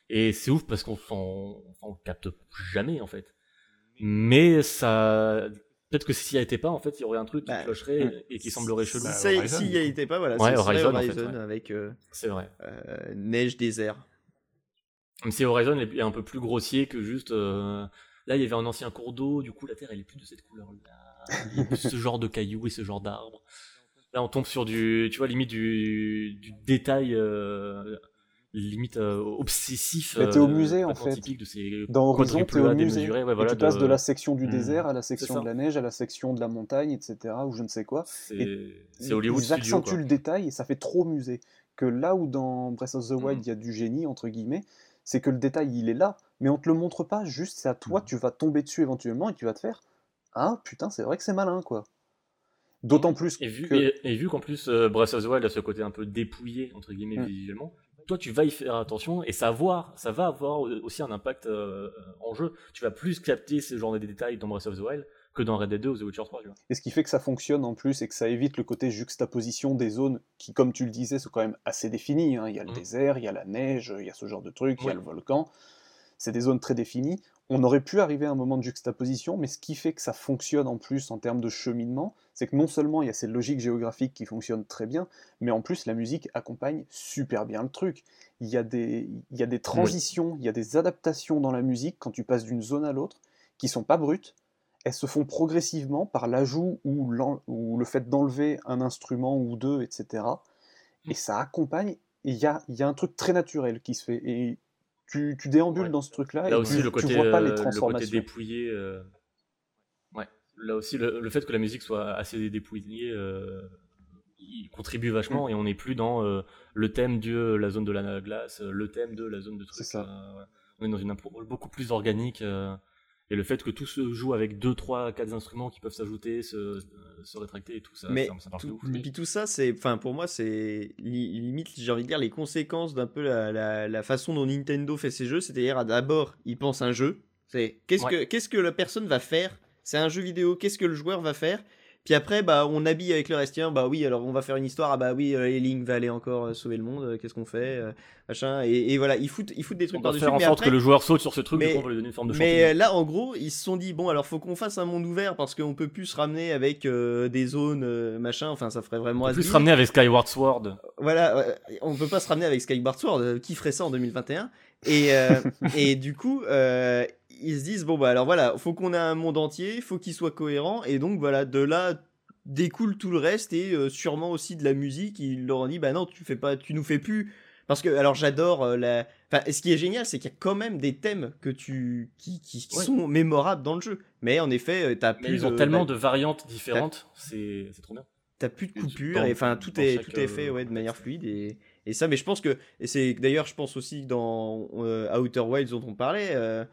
Et c'est ouf parce qu'on s'en capte jamais en fait. Mais ça, peut-être que s'il n'y était pas, en fait, il y aurait un truc qui Bah, clocherait et qui semblerait Si chelou. Bah, S'il du n'y était pas, voilà, Ouais, Horizon, en fait, Horizon ouais. avec euh, C'est vrai. euh, neige, désert. Même si Horizon est un peu plus grossier que juste. euh, Là, il y avait un ancien cours d'eau, du coup, la terre, elle est plus de cette couleur-là. Ce genre de cailloux et ce genre d'arbres. Là, on tombe sur du. Tu vois, limite du, du détail. euh, limite euh, obsessif. Mais t'es au euh, musée, en fait. typique de ces Dans Horizon, t'es au musée. ouais, Et tu passes de... la section du Hmm. désert à la section de la neige, à la section de la montagne, etc., ou je ne sais quoi. C'est Hollywood Ils Studio. accentuent Quoi. le détail et ça fait trop musée. Que là où dans Breath of the Wild, Mhm. il y a du génie, entre guillemets, c'est que le détail, il est là, mais on te le montre pas, juste c'est à toi, Mhm. tu vas tomber dessus éventuellement et tu vas te faire Ah putain, c'est vrai que c'est malin, quoi. D'autant plus Et vu, que. et, et vu qu'en plus euh, Breath of the Wild a ce côté un peu dépouillé entre guillemets Mm. visuellement, toi tu vas y faire attention et ça va, avoir- ça va avoir aussi un impact euh, en jeu. Tu vas plus capter ce genre de détails dans Breath of the Wild que dans Red Dead 2 ou The Witcher 3. Tu vois. Et ce qui fait que ça fonctionne en plus et que ça évite le côté juxtaposition des zones qui, comme tu le disais, sont quand même assez définies. hein. Il y a le Mhm. désert, il y a la neige, il y a ce genre de trucs, il y a le volcan. C'est des zones très définies. On aurait pu arriver à un moment de juxtaposition, mais ce qui fait que ça fonctionne en plus en termes de cheminement, c'est que non seulement il y a ces logiques géographiques qui fonctionnent très bien, mais en plus la musique accompagne super bien le truc. Il y a des, il y a des transitions, il y a des adaptations dans la musique quand tu passes d'une zone à l'autre qui sont pas brutes, elles se font progressivement par l'ajout ou, le fait d'enlever un instrument ou deux, etc. Et ça accompagne, il y a, il y a un truc très naturel qui se fait. Et tu, tu déambules Ouais. dans ce truc-là Là et aussi, tu, le tu côté, vois pas euh, les le côté transformations. dépouillé. euh, Ouais. Là aussi, le, le fait que la musique soit assez dépouillée, euh, il contribue vachement et on n'est plus dans euh, le thème de la zone de la glace, euh, le thème de la zone de trucs. C'est ça. euh, ouais. On est dans une impro beaucoup plus organique. Euh, et le fait que tout se joue avec 2, 3, 4 instruments qui peuvent s'ajouter, se, se rétracter et tout, ça, mais ça, ça tout, ouf. et puis tout ça, c'est, enfin pour moi, c'est li- limite, j'ai envie de dire les conséquences d'un peu la, la- la façon dont Nintendo fait ses jeux. C'est-à-dire, à d'abord, il pense un jeu. C'est qu'est-ce Ouais. que qu'est-ce que la personne va faire? C'est un jeu vidéo. Qu'est-ce que le joueur va faire? Puis après, bah, on habille avec le reste. Tiens, bah oui, alors on va faire une histoire. Ah bah oui, euh, Link va aller encore euh, sauver le monde. euh, Qu'est-ce qu'on fait euh, Machin. Et, et voilà, ils foutent, ils foutent des On trucs va par-dessus. faire en sorte après- que le joueur saute sur ce truc, mais- coup, on va lui donner une forme de mais là, en gros, ils se sont dit bon, alors faut qu'on fasse un monde ouvert parce qu'on peut plus se ramener avec des zones machin. Enfin, ça ferait vraiment. On peut plus se ramener avec Skyward Sword. Voilà, on peut pas se ramener avec Skyward Sword. Qui ferait ça en 2021 Et et du coup, ils se disent bon bah alors voilà, faut qu'on ait un monde entier, faut qu'il soit cohérent. Et donc voilà, de là découle tout le reste et euh, sûrement aussi de la musique. Ils leur ont dit bah non, tu fais pas, tu nous fais plus. Parce que alors j'adore euh, la. Enfin, ce qui est génial, c'est qu'il y a quand même des thèmes que tu qui, qui Ouais. sont mémorables dans le jeu. Mais en effet, euh, t'as Mais plus ils ont de- tellement bah, de variantes différentes, c'est c'est trop bien. T'as plus de coupures et enfin tout est chaque, tout est fait euh, ouais de manière fluide et, et ça mais je pense que et c'est d'ailleurs je pense aussi que dans euh, Outer Wilds dont on parlait euh,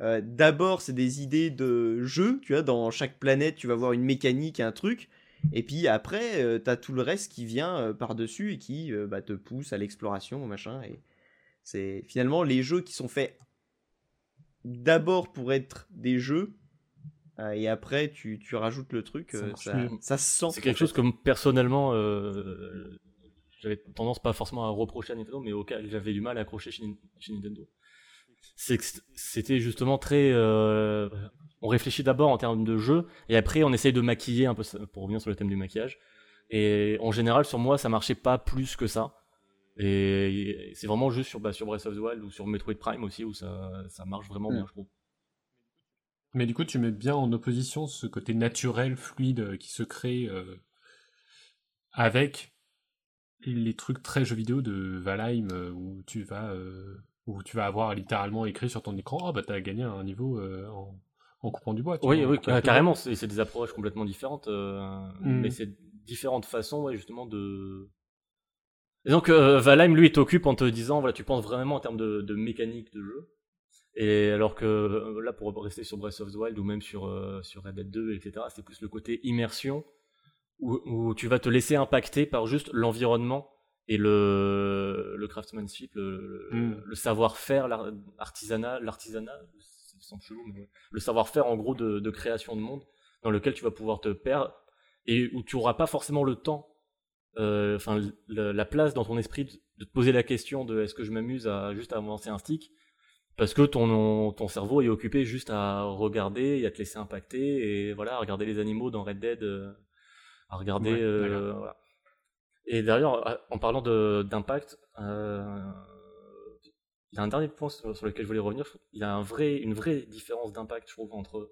euh, d'abord c'est des idées de jeu tu vois dans chaque planète tu vas voir une mécanique un truc et puis après euh, t'as tout le reste qui vient euh, par dessus et qui euh, bah, te pousse à l'exploration machin et c'est finalement les jeux qui sont faits d'abord pour être des jeux euh, et après tu, tu rajoutes le truc Ça euh, se sent C'est quelque chose que personnellement, euh, j'avais tendance pas forcément à reprocher à Nintendo, mais auquel j'avais du mal à accrocher chez Nintendo. C'est que c'était justement très. euh, on réfléchit d'abord en termes de jeu, et après on essaye de maquiller un peu, pour revenir sur le thème du maquillage. Et en général, sur moi, ça marchait pas plus que ça. Et c'est vraiment juste sur, bah, sur Breath of the Wild ou sur Metroid Prime aussi où ça, ça marche vraiment Mm. bien, je trouve. Mais du coup, tu mets bien en opposition ce côté naturel, fluide qui se crée euh, avec les trucs très jeux vidéo de Valheim euh, où tu vas euh, où tu vas avoir littéralement écrit sur ton écran ah bah t'as gagné un niveau euh, en, en coupant du bois. tu Oui, vois, oui, carrément, c'est c'est des approches complètement différentes, euh, Mm. mais c'est différentes façons, ouais, justement, de... Et donc, euh, Valheim, lui, il t'occupe en te disant, voilà, tu penses vraiment en termes de, de mécanique de jeu, et alors que là, pour rester sur Breath of the Wild ou même sur, euh, sur Red Dead 2, etc., c'est plus le côté immersion, où, où tu vas te laisser impacter par juste l'environnement et le, le craftsmanship, le, le- Mm. le savoir-faire, l'ar- l'artisanat, l'artisanat, ça semble chelou, mais ouais. le savoir-faire en gros de, de création de monde, dans lequel tu vas pouvoir te perdre et où tu auras pas forcément le temps, euh, enfin la place dans ton esprit de, de te poser la question de est-ce que je m'amuse à juste à avancer un stick, parce que ton, ton cerveau est occupé juste à regarder et à te laisser impacter et voilà, à regarder les animaux dans Red Dead, euh, à regarder. Ouais, euh, voilà. Et d'ailleurs, en parlant d'impact, il y a un dernier point sur, lequel je voulais revenir. Il y a une vraie différence d'impact, je trouve, entre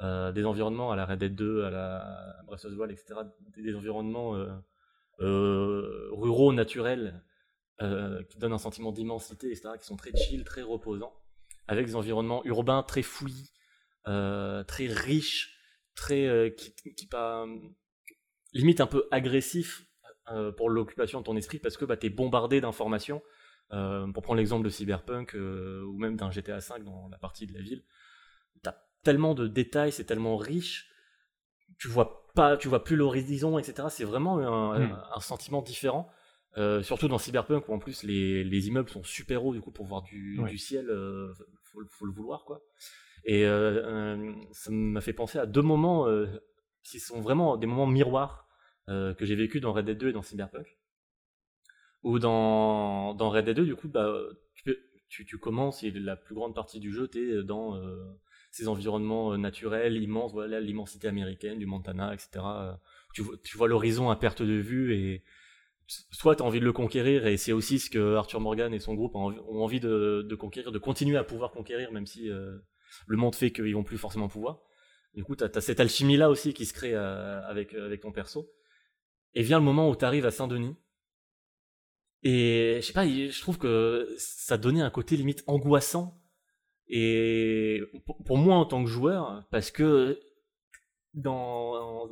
euh, des environnements à la Red Dead 2, à la Breath of the etc., des, environnements euh, euh, ruraux, naturels, qui donnent un sentiment d'immensité, etc., qui sont très chill, très reposants, avec des environnements urbains très fouillis, très riches, très qui, qui pas limite un peu agressifs euh, pour l'occupation de ton esprit parce que bah, tu es bombardé d'informations. Euh, pour prendre l'exemple de Cyberpunk euh, ou même d'un GTA V dans la partie de la ville, t'as tellement de détails, c'est tellement riche, tu vois pas, tu vois plus l'horizon, etc. C'est vraiment un, Mm. un- un sentiment différent. Surtout dans Cyberpunk où en plus les, les immeubles sont super hauts du coup pour voir du, ciel, faut, faut le vouloir quoi. Et euh, ça m'a fait penser à deux moments euh, qui sont vraiment des moments miroirs euh, que j'ai vécu dans Red Dead 2 et dans Cyberpunk. Ou dans, dans Red Dead 2, du coup, bah, tu, tu, commences et la plus grande partie du jeu, tu es dans euh, ces environnements euh, naturels, immenses, voilà, l'immensité américaine, du Montana, etc. Tu vois, l'horizon à perte de vue et soit tu as envie de le conquérir et c'est aussi ce que Arthur Morgan et son groupe ont envie, de, conquérir, de continuer à pouvoir conquérir, même si le monde fait qu'ils vont plus forcément pouvoir. Du coup, tu as, cette alchimie-là aussi qui se crée avec, avec ton perso. Et vient le moment où tu arrives à Saint-Denis. Et je sais pas, je trouve que ça donnait un côté limite angoissant. Et pour- moi en tant que joueur, parce que dans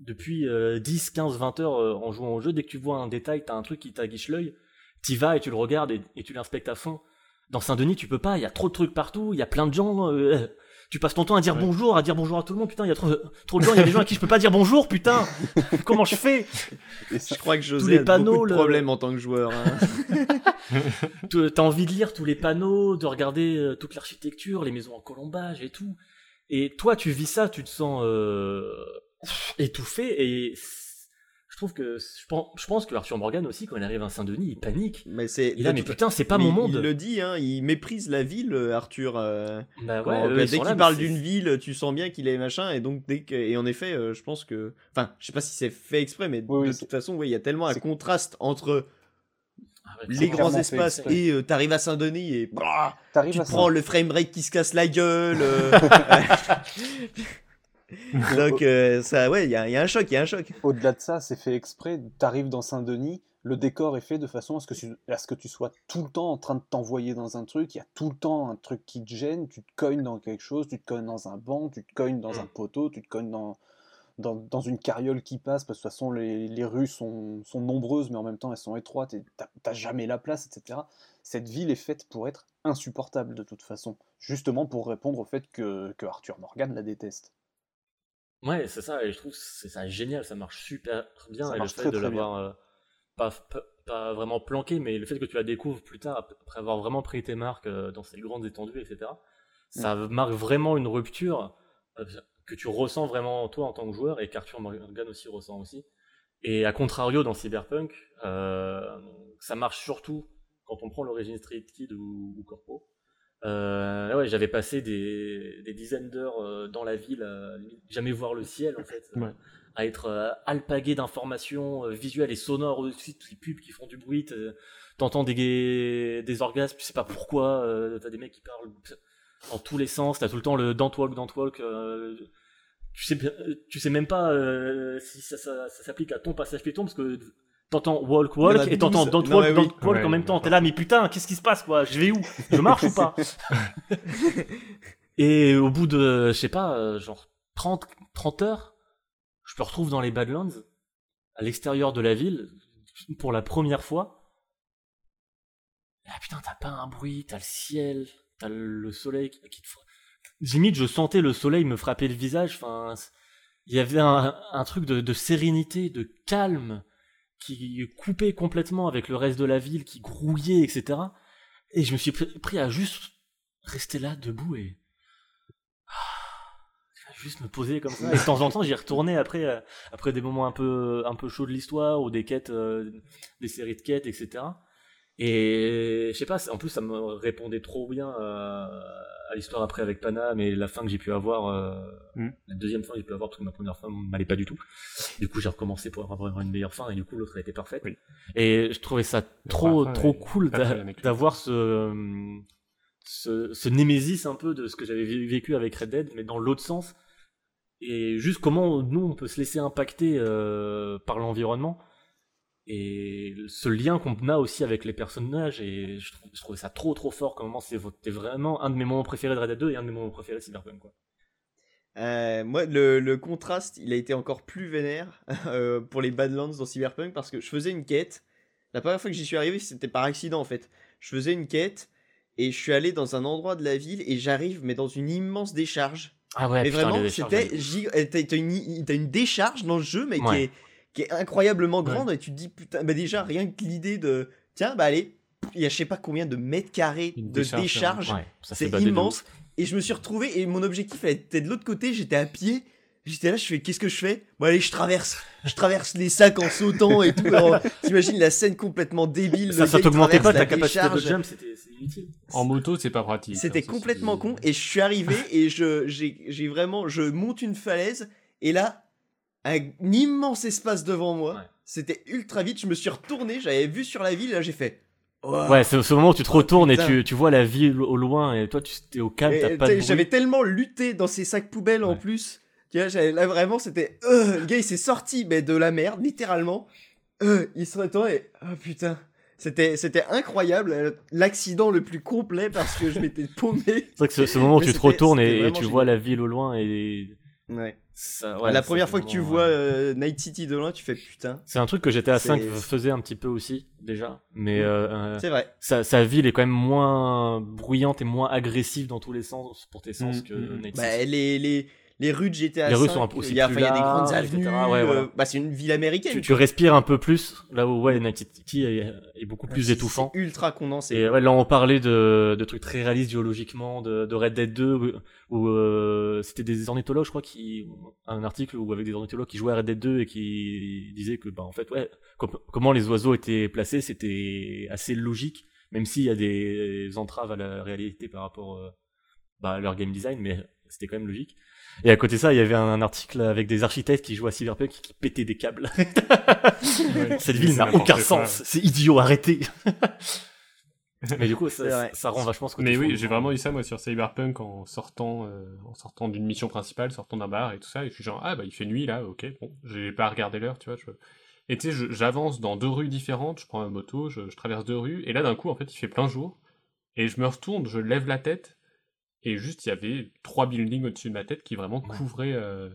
depuis euh, 10, 15, 20 heures euh, en jouant au jeu, dès que tu vois un détail, t'as un truc qui t'aguiche l'œil, t'y vas et tu le regardes et, et tu l'inspectes à fond. Dans Saint-Denis, tu peux pas, il y a trop de trucs partout, il y a plein de gens. euh, tu passes ton temps à dire Ouais. bonjour, à dire bonjour à tout le monde, putain, il y a trop, trop de gens, il y a des gens à qui je peux pas dire bonjour, putain Comment je fais? Et Je crois que Tous José les a panneaux, beaucoup de le- problèmes en tant que joueur. hein. T'as envie de lire tous les panneaux, de regarder euh, toute l'architecture, les maisons en colombage et tout. Et toi, tu vis ça, tu te sens euh, étouffé. Et trouve que je pense, je pense que Arthur Morgan aussi, quand il arrive à Saint-Denis, il panique. mais c'est. Il de mais putain, c'est pas mais mon monde. Il le dit, hein, il méprise la ville, euh, Arthur. euh, Bah ouais, dès qu'il parle d'une ville, tu sens bien qu'il est machin, et donc dès que, et en effet, euh, je pense que, enfin, je sais pas si c'est fait exprès, mais Oui, de toute façon, ouais, il y a tellement un contraste entre Ah les grands fait espaces et euh, t'arrives à Saint-Denis et bah, tu prends le framerate qui se casse la gueule. euh, donc euh, ça, ouais, il y, a il y a un choc, il y a un choc. Au-delà de ça, c'est fait exprès. T'arrives dans Saint-Denis, le décor est fait de façon à ce, que tu, à ce que tu sois tout le temps en train de t'envoyer dans un truc. Il y a tout le temps un truc qui te gêne. Tu te cognes dans quelque chose, tu te cognes dans un banc, tu te cognes dans un poteau, tu te cognes dans, dans, dans une carriole qui passe. Parce que de toute façon, les, les rues sont, sont nombreuses, mais en même temps, elles sont étroites et t'as jamais la place, etc. Cette ville est faite pour être insupportable de toute façon. Justement pour répondre au fait que, que Arthur Morgan la déteste. Ouais, c'est ça, et je trouve que c'est ça génial, ça marche super bien. Ça et marche le fait très, de l'avoir euh, pas, pas, pas vraiment planqué, mais le fait que tu la découvres plus tard, ap- après avoir vraiment pris tes marques euh, dans ces grandes étendues, etc., ça marque vraiment une rupture euh, que tu ressens vraiment toi en tant que joueur et qu'Arthur Morgan aussi ressent aussi. Et à contrario, dans Cyberpunk, euh, ça marche surtout quand on prend l'origine Street Kid ou, ou Corpo. Euh, ouais, j'avais passé des, des dizaines d'heures euh, dans la ville, à limite jamais voir le ciel en fait, euh, Ouais. à être euh, alpagué d'informations euh, visuelles et sonores aussi, tous les pubs qui font du bruit, t'entends des, des orgasmes, tu sais pas pourquoi, euh, t'as des mecs qui parlent dans tous les sens, t'as tout le temps le don't walk, don't walk, euh, tu sais, tu sais même pas euh, si ça, ça, ça s'applique à ton passage piéton parce que t'entends walk walk et t'entends 12. don't Non, walk, oui. don't walk Ouais, en même temps, t'es là mais putain qu'est-ce qui se passe quoi, je vais où, je marche ou pas? Et au bout de, je sais pas, euh, genre 30, 30 heures, je me retrouve dans les Badlands, à l'extérieur de la ville, pour la première fois. Ah putain, t'as pas un bruit, t'as le ciel, t'as le soleil qui, te fra- Limite, je sentais le soleil me frapper le visage. Enfin, il y avait un, un truc de, de sérénité, de calme, qui coupait complètement avec le reste de la ville, qui grouillait, etc. Et je me suis pr- pris à juste rester là, debout et ah, juste me poser comme ça. Et de temps en temps, j'y retournais après, euh, après des moments un peu, un peu chauds de l'histoire ou des quêtes, euh, des séries de quêtes, etc. Et je sais pas, en plus ça me répondait trop bien euh, à l'histoire après avec Panam et la fin que j'ai pu avoir, euh, Mm. la deuxième fin que j'ai pu avoir parce que ma première fin m'allait pas du tout. Du coup j'ai recommencé pour avoir une meilleure fin et du coup l'autre a été parfaite. Oui. Et je trouvais ça trop fin trop cool d'avoir ce, ce ce némésis un peu de ce que j'avais vé- vécu avec Red Dead, mais dans l'autre sens. Et juste comment nous on peut se laisser impacter euh, par l'environnement et ce lien qu'on a aussi avec les personnages et je, trouve, je trouvais ça trop trop fort comme moment c'est c'était vraiment un de mes moments préférés de Red Dead 2 et un de mes moments préférés de Cyberpunk quoi. Euh, moi, le, le contraste, il a été encore plus vénère euh, pour les Badlands dans Cyberpunk parce que je faisais une quête. La première fois que j'y suis arrivé, c'était par accident en fait. Je faisais une quête et je suis allé dans un endroit de la ville et j'arrive, mais dans une immense décharge. Ah ouais, mais putain, vraiment, c'était. T'as une, une décharge dans le jeu, mais qui, est, qui est incroyablement grande et tu te dis, putain, bah déjà, rien que l'idée de. Tiens, bah allez, il y a je sais pas combien de mètres carrés Une de décharge. Ouais, C'est immense. Et je me suis retrouvé, et mon objectif elle était de l'autre côté, j'étais à pied. J'étais là, je fais, qu'est-ce que je fais? Bon, allez, je traverse. Je traverse les sacs en sautant et tout. T'imagines la scène complètement débile. Ça, le ça t'augmentait pas ta la capacité de décharge. jump, c'était inutile. En moto, c'est pas pratique. C'était hein, ceci complètement con. Et je suis arrivé et je, j'ai vraiment, je monte une falaise. Et là, un immense espace devant moi. Ouais. C'était ultra vite. Je me suis retourné, j'avais vu sur la ville. Et là, j'ai fait. Oh. Ouais, c'est ce moment où tu te retournes et tu, tu vois la ville au loin et toi tu es au calme, t'as pas de. J'avais tellement lutté dans ces sacs poubelles en plus. Tu vois, là vraiment, c'était. euh, le gars, il s'est sorti mais de la merde, littéralement. Euh, il se retourne et. Oh putain. C'était, c'était incroyable, euh, l'accident le plus complet parce que je m'étais paumé. C'est vrai que ce, ce moment où Mais tu te retournes et, tu vois la ville au loin et Ouais. Ça, ouais, la première fois que tu vois euh, Night City de loin, tu fais putain. C'est un truc que GTA c'est- 5 faisait un petit peu aussi déjà, mais Mm. euh, euh, C'est vrai. sa, sa ville est quand même moins bruyante et moins agressive dans tous les sens pour tes sens Mm, que mm. Night Bah, City. les, les, les rues de GTA Les rues 5, sont un peu aussi il y a, plus y a des grandes larges, avenues. etc. Ouais, voilà. euh, bah, c'est une ville américaine. Tu, tu respires un peu plus là où ouais Night City est, est beaucoup plus étouffant. c'est ultra condensé. Et ouais, là, on parlait de, de trucs très réalistes géologiquement, de, de Red Dead 2, où, où, euh, c'était des ornithologues, je crois, qui, un article où avec des ornithologues qui jouaient à Red Dead 2 et qui disaient que, bah, en fait, ouais, com- comment les oiseaux étaient placés, c'était assez logique, même s'il y a des entraves à la réalité par rapport, euh, bah, à leur game design, mais c'était quand même logique. Et à côté de ça, il y avait un article avec des architectes qui jouaient à Cyberpunk qui, qui pétaient des câbles. Ouais, Cette c'est ville n'a aucun quoi. sens, c'est idiot, arrêtez. Mais du coup, ça, ça rend vachement ce côté Mais oui, j'ai vraiment eu ça moi sur Cyberpunk en sortant, euh, en sortant d'une mission principale, sortant d'un bar et tout ça, et je suis genre ah bah il fait nuit là, ok, bon, j'ai pas regardé l'heure, tu vois. Je... Et tu sais, j'avance dans deux rues différentes, je prends ma moto, je, je traverse deux rues, et là d'un coup en fait il fait plein jour, et je me retourne, je lève la tête, et juste il y avait trois buildings au-dessus de ma tête qui vraiment couvraient euh,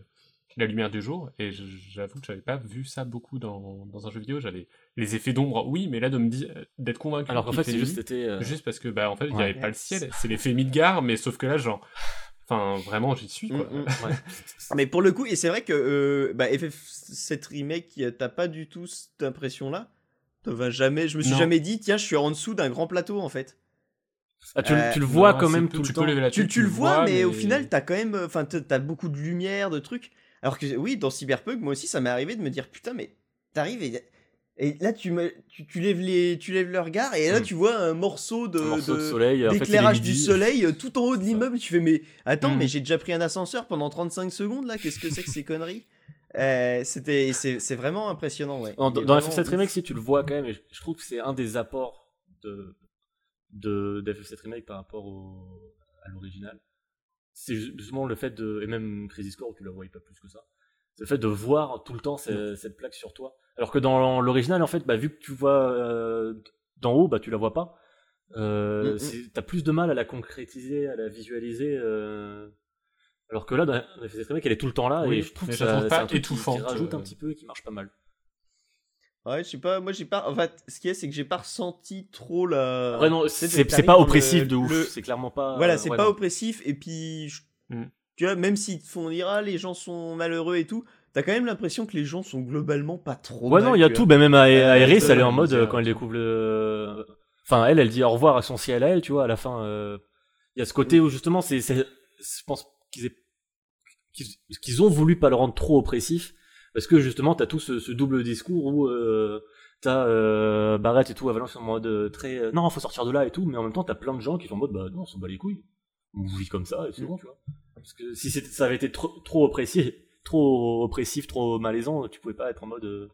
la lumière du jour, et j'avoue que j'avais pas vu ça beaucoup dans, dans un jeu vidéo, j'avais les effets d'ombre, oui, mais là de me dire d'être convaincu Alors qu'en fait, c'est juste, euh, Juste parce que, bah, en fait, il n'y Ouais. avait pas le ciel. C'est l'effet Midgar, mais sauf que là, genre. Enfin, vraiment, j'y suis, quoi. Mm, mm. ouais. Mais pour le coup, et c'est vrai que euh, bah, FF7 Remake, t'as pas du tout cette impression-là? Te va jamais, je me suis Non. jamais dit, tiens, je suis en dessous d'un grand plateau en fait. Ah, tu, le- Euh, tu le vois Non, quand même tout tu le peux temps. lever la Tu, tête, tu le vois, mais, au final, t'as quand même, enfin, t'as beaucoup de lumière, de trucs. Alors que oui, dans Cyberpunk, moi aussi, ça m'est arrivé de me dire, putain, mais t'arrives et, et là, tu, me, tu, tu lèves les, tu lèves le regard et là, Mm. tu vois un morceau de, Un morceau de de- soleil, d'éclairage du soleil euh, tout en haut de l'immeuble. Tu fais, mais attends, Mm. mais j'ai déjà pris un ascenseur pendant 35 secondes là. Qu'est-ce que c'est que ces conneries? Euh, C'était, c'est c'est vraiment impressionnant, ouais. Dans, dans FF7 ouf. Remake, si tu le vois quand même, et je, je trouve que c'est un des apports de, de, d'FF7 Remake par rapport au, à l'original. C'est justement le fait de, et même Crazy Score, tu la voyais pas plus que ça. C'est le fait de voir tout le temps ce- cette plaque sur toi. Alors que dans l'original, en fait, bah, vu que tu vois euh, d'en haut, bah, tu la vois pas. Euh, Mm, mm. T'as plus de mal à la concrétiser, à la visualiser. euh, Alors que là, dans dans FF7 Remake, elle est tout le temps là, Oui, et je trouve que ça- trouve pas un truc qui- qui, étouffante, rajoute euh. un petit peu et qui marche pas mal. Ouais, je sais pas, moi j'ai pas. En fait, ce qu'il y a, c'est que j'ai pas ressenti trop la. Après, non, c'est pas le- oppressif de ouf. le- C'est clairement pas. Voilà, euh, c'est ouais, pas non. oppressif, et puis. je- Mm. Tu vois, même s'ils te font dire, ah, les gens sont malheureux et tout, t'as quand même l'impression que les gens sont globalement pas trop. Ouais, mal, non, il y a tout. Ben, même à, à Euh, Iris, je- elle est en mode euh, quand elle découvre le. Enfin, elle, elle dit au revoir à son ciel à elle, tu vois, à la fin. euh, Il y a ce côté où justement, c'est, je pense qu'ils aient- qu'ils ont voulu pas le rendre trop oppressif, parce que justement, t'as tout ce, ce double discours où euh, t'as euh, Barrett et tout, Avalanche en mode euh, très euh, non, faut sortir de là et tout, mais en même temps, t'as plein de gens qui sont en mode bah non, on s'en bat les couilles, on vit comme ça et c'est bon, tu vois. Parce que si c'était- ça avait été trop, trop oppressif, trop oppressif, trop malaisant, tu pouvais pas être en mode euh,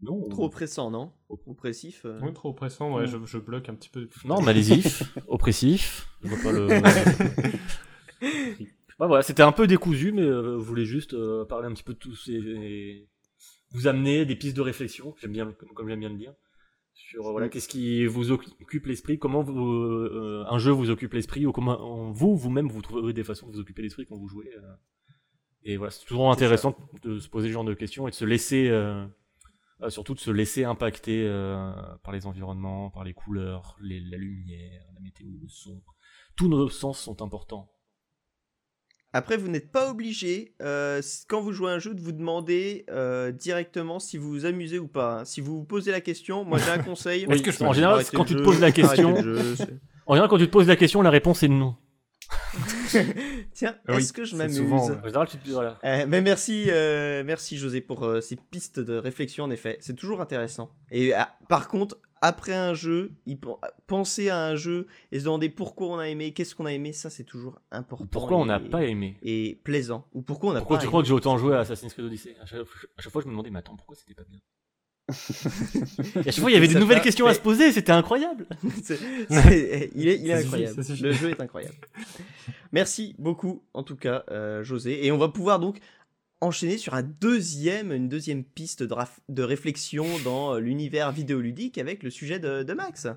non, Trop oppressant, non? Oppressif. euh. Ouais, trop oppressant, ouais, Mm. je, je bloque un petit peu. Non, malaisif, oppressif. Je vois pas le. Ouais, voilà, c'était un peu décousu, mais euh, je voulais juste euh, parler un petit peu de tous ces. Vous amener des pistes de réflexion, j'aime bien, comme j'aime bien le dire, sur euh, voilà, qu'est-ce qui vous occupe l'esprit, comment vous, euh, un jeu vous occupe l'esprit, ou comment vous, vous-même, vous trouvez des façons de vous occuper l'esprit quand vous jouez. euh. Et voilà, c'est toujours intéressant de se poser ce genre de questions et de se laisser. euh, surtout de se laisser impacter euh, par les environnements, par les couleurs, les- la lumière, la météo, le son. Tous nos sens sont importants. Après, vous n'êtes pas obligé, euh, quand vous jouez à un jeu, de vous demander euh, directement si vous vous amusez ou pas. hein. Si vous vous posez la question, moi j'ai un conseil. Oui, Est-ce que je peux en général, Arrêtez quand le tu te jeu, poses la question, arrêtez le jeu, c'est- en général, quand tu te poses la question, la réponse est non. Tiens, oui, est-ce que je c'est m'amuse souvent, ouais. En général, tu te voilà. Euh, mais merci, euh, merci José pour euh, ces pistes de réflexion. En effet, c'est toujours intéressant. Et ah, par contre, après un jeu, penser à un jeu et se demander pourquoi on a aimé, qu'est-ce qu'on a aimé, ça c'est toujours important. Pourquoi on n'a pas aimé et plaisant ou pourquoi on n'a Pourquoi pas tu aimé. crois que j'ai autant joué à Assassin's Creed Odyssey? À chaque, à chaque fois, je me demandais, mais attends, pourquoi c'était pas bien? Et à chaque fois, il y avait des nouvelles questions à se poser, c'était incroyable. Il est, il incroyable. suffit. Le jeu est incroyable. Merci beaucoup, en tout cas, euh, José. Et on va pouvoir donc enchaîner sur une deuxième piste de, réflexion dans euh, l'univers vidéoludique avec le sujet de Max.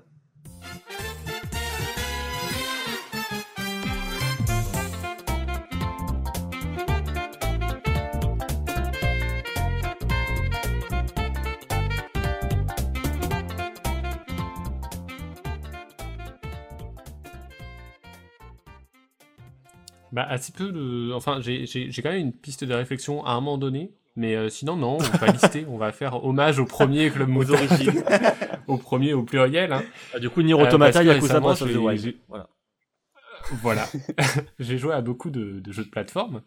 Bah, assez peu de. Enfin, j'ai j'ai- j'ai quand même une piste de réflexion à un moment donné. Mais euh, sinon, non, on va lister. on va faire hommage au premier club Aux motard. origines. au premier au pluriel. Hein. Ah, du coup, Nier Euh, Automata, parce que Yakuza, of the Voilà. Voilà. j'ai joué à beaucoup de, de jeux de plateforme.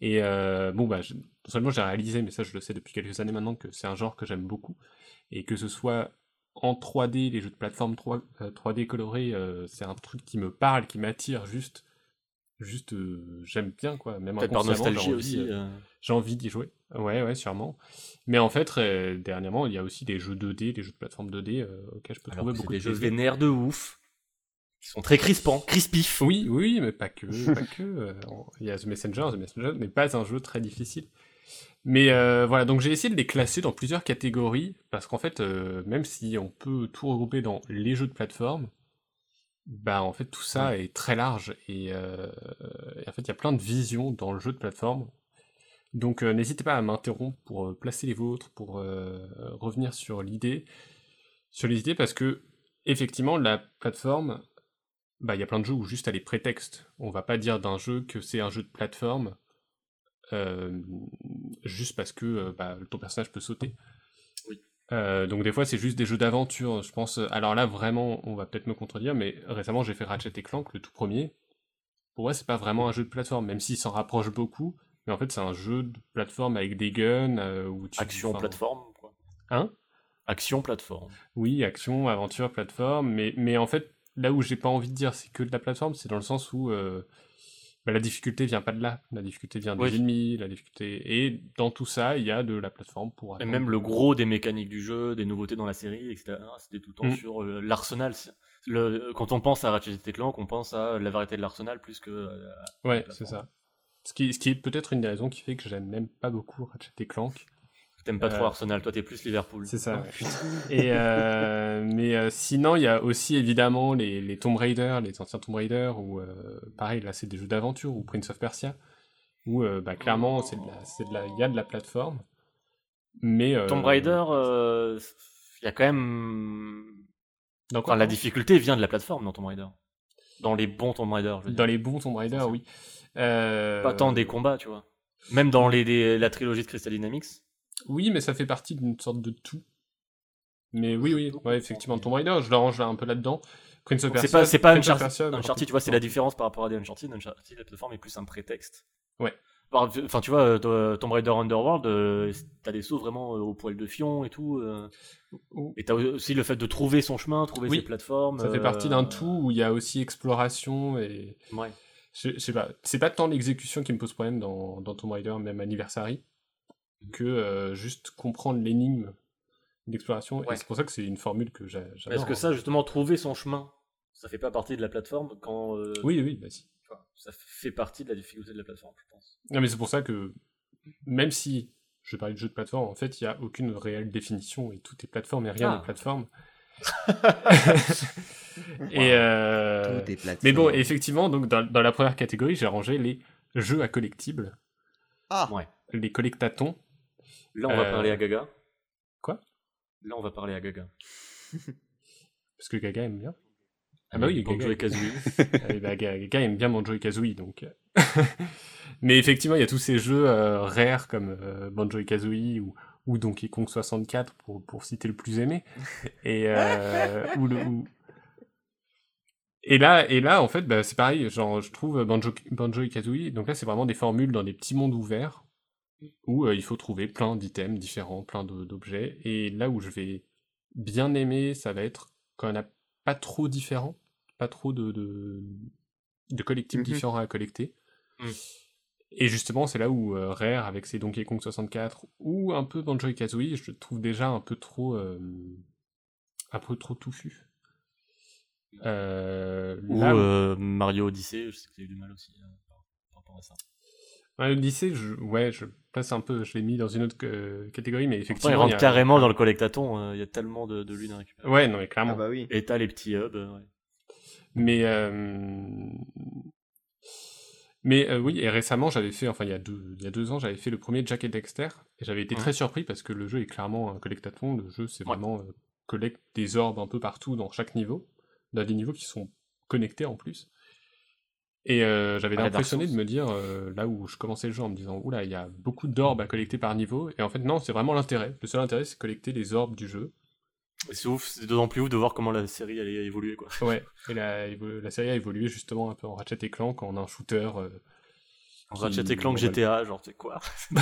Et euh, bon, bah, non seulement j'ai réalisé, mais ça je le sais depuis quelques années maintenant, que c'est un genre que j'aime beaucoup. Et que ce soit en 3D, les jeux de plateforme 3, euh, 3D colorés, euh, c'est un truc qui me parle, qui m'attire juste. Juste, euh, j'aime bien quoi. Même par nostalgie envie, aussi. euh, euh. j'ai envie d'y jouer. Ouais, ouais, sûrement. Mais en fait, euh, dernièrement, il y a aussi des jeux 2D, des jeux de plateforme 2D euh, auxquels je peux Alors trouver beaucoup des de jeux vénères de ouf. Qui sont très crispants, crispifs. Oui, oui, mais pas que, pas que. Il y a The Messenger, The Messenger n'est pas un jeu très difficile. Mais voilà, donc j'ai essayé de les classer dans plusieurs catégories, parce qu'en fait, euh, même si on peut tout regrouper dans les jeux de plateforme, bah en fait tout ça est très large, et, euh, et en fait il y a plein de visions dans le jeu de plateforme. Donc euh, n'hésitez pas à m'interrompre pour euh, placer les vôtres, pour revenir sur l'idée, sur les idées, parce que effectivement la plateforme, bah, il y a plein de jeux où juste elle est prétexte. On va pas dire d'un jeu que c'est un jeu de plateforme juste parce que bah, ton personnage peut sauter. Euh, donc des fois c'est juste des jeux d'aventure, je pense. Alors là vraiment, on va peut-être me contredire, mais récemment j'ai fait Ratchet et Clank, le tout premier. Pour moi c'est pas vraiment un jeu de plateforme, même s'il s'en rapproche beaucoup. Mais en fait c'est un jeu de plateforme avec des guns euh, où tu Action, enfin, plateforme. Quoi. Hein? Action, plateforme. oui, action, aventure, plateforme, mais, mais en fait, là où j'ai pas envie de dire c'est que de la plateforme, c'est dans le sens où euh, bah, la difficulté vient pas de là. La difficulté vient des Oui. ennemis, la difficulté. Et dans tout ça, il y a de la plateforme pour. Et même le gros des mécaniques du jeu, des nouveautés dans la série, etc. C'était tout le temps Mm. sur euh, l'arsenal. Le, quand on pense à Ratchet et Clank, on pense à la variété de l'arsenal plus que. euh, Ouais, c'est ça. Ce qui, ce qui est peut-être une des raisons qui fait que j'aime même pas beaucoup Ratchet et Clank. T'aimes pas Euh, trop Arsenal, toi t'es plus Liverpool. C'est ça. Ouais. putain. Et euh, mais euh, sinon, il y a aussi évidemment les, les Tomb Raider, les anciens Tomb Raider, où euh, pareil, là c'est des jeux d'aventure, ou Prince of Persia, où euh, bah, clairement c'est de la, c'est de la, il y a de la plateforme, mais euh, Tomb Raider, euh, il y a quand même. dans quoi Enfin, la difficulté vient de la plateforme dans Tomb Raider. Dans les bons Tomb Raider, je veux dire. Dans les bons Tomb Raider, oui. Euh, Pas tant des combats, tu vois. Même dans les, les- la trilogie de Crystal Dynamics. Oui, mais ça fait partie d'une sorte de tout. Mais oui, oui, ouais, effectivement, Tomb Raider, je le range là un peu là-dedans. Prince of C'est Persia, pas, c'est pas of Uncharted, Persia, Uncharted, tu vois, c'est la différence par rapport à des Uncharted. Uncharted, la plateforme est plus un prétexte. Ouais. Enfin, tu vois, euh, Tomb Raider Underworld, euh, t'as des sauts vraiment euh, au poil de fion et tout. euh, Ou- et t'as aussi le fait de trouver son chemin, trouver Oui, ses plateformes. Ça fait euh, partie d'un tout où il y a aussi exploration et. Ouais. Je, je sais pas, c'est pas tant l'exécution qui me pose problème dans, dans Tomb Raider, même Anniversary, que euh, juste comprendre l'énigme d'exploration. Ouais. Et c'est pour ça que c'est une formule que j'a- j'adore. Est-ce que hein. ça, justement, trouver son chemin, ça fait pas partie de la plateforme quand. euh, Oui, oui, bah si. ça fait partie de la difficulté de la plateforme, je pense. Non, mais c'est pour ça que, même si je parlais de jeu de plateforme, en fait, il n'y a aucune réelle définition et tout est plateforme et rien Ah. n'est plateforme. et euh, Tout est plateforme. Mais bon, effectivement, donc dans, dans la première catégorie, j'ai rangé les jeux à collectibles, Ah, Ouais. les collectatons. Là, on va Euh, parler à Gaga. quoi? Là, on va parler à Gaga. Parce que Gaga aime bien. Ah bah oui, Banjo Gaga. et Kazooie. Ah oui, bah, Gaga aime bien Banjo et Kazooie, donc. euh. Mais effectivement, il y a tous ces jeux euh, rares comme euh, Banjo et Kazooie ou, ou Donkey Kong 64 pour, pour citer le plus aimé. Et euh, ou le ou- et là et là en fait bah, c'est pareil, genre je trouve Banjo Banjo et Kazooie. Donc là c'est vraiment des formules dans des petits mondes ouverts où euh, il faut trouver plein d'items différents, plein d'objets. Et là où je vais bien aimer, ça va être quand il n'y en a pas trop différents, pas trop de, de, de collectibles Mhm. différents à collecter. Mhm. Et justement, c'est là où euh, Rare, avec ses Donkey Kong 64, ou un peu Banjo et Kazooie, je le trouve déjà un peu trop, euh, un peu trop touffu. Euh, Ou là où- euh, Mario Odyssey, je sais que t'as eu du mal aussi euh, par par rapport à ça. Ouais, le lycée, je, ouais, je passe un peu, je l'ai mis dans une autre euh, catégorie, mais effectivement. il il rentre y a- carrément dans le collectaton. euh, Il y a tellement de, de lunes à récupérer. Ouais, non, mais clairement. Ah bah oui. Et t'as les petits hubs. euh, ouais. Mais euh, mais euh, oui, et récemment j'avais fait, enfin il y a deux, il y a deux ans, j'avais fait le premier Jack et Dexter et j'avais été très surpris parce que le jeu est clairement un collectathon. Le jeu c'est Ouais. vraiment euh, collecte des orbes un peu partout dans chaque niveau, dans des niveaux qui sont connectés en plus. Et euh, j'avais été Ouais, Dark impressionné de me dire euh, là où je commençais le jeu en me disant oula il y a beaucoup d'orbes à collecter par niveau et en fait non c'est vraiment l'intérêt. Le seul intérêt c'est collecter les orbes du jeu. Et C'est ouf, c'est d'autant plus ouf de voir comment la série allait évoluer quoi. Ouais. Et la, la série a évolué justement un peu en Ratchet et Clank en un shooter. euh, En qui- Ratchet et Clank. GTA, genre c'est quoi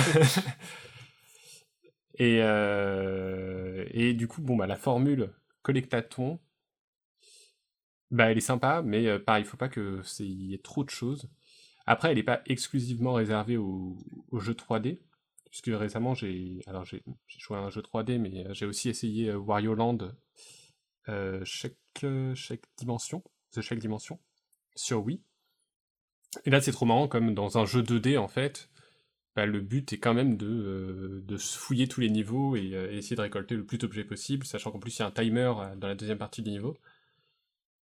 et, euh, et du coup, bon, bah, la formule collectaton, bah, elle est sympa, mais euh, pareil, il faut pas que c'est y ait trop de choses. Après, elle n'est pas exclusivement réservée aux, jeux 3D, puisque récemment, j'ai alors j'ai joué à un jeu 3D, mais euh, j'ai aussi essayé euh, Wario Land euh, chaque, chaque dimension, The Chaque Dimension, sur Wii. Et là, c'est trop marrant, comme dans un jeu 2D, en fait, bah, le but est quand même de, euh, de fouiller tous les niveaux et euh, essayer de récolter le plus d'objets possible, sachant qu'en plus il y a un timer dans la deuxième partie du niveau.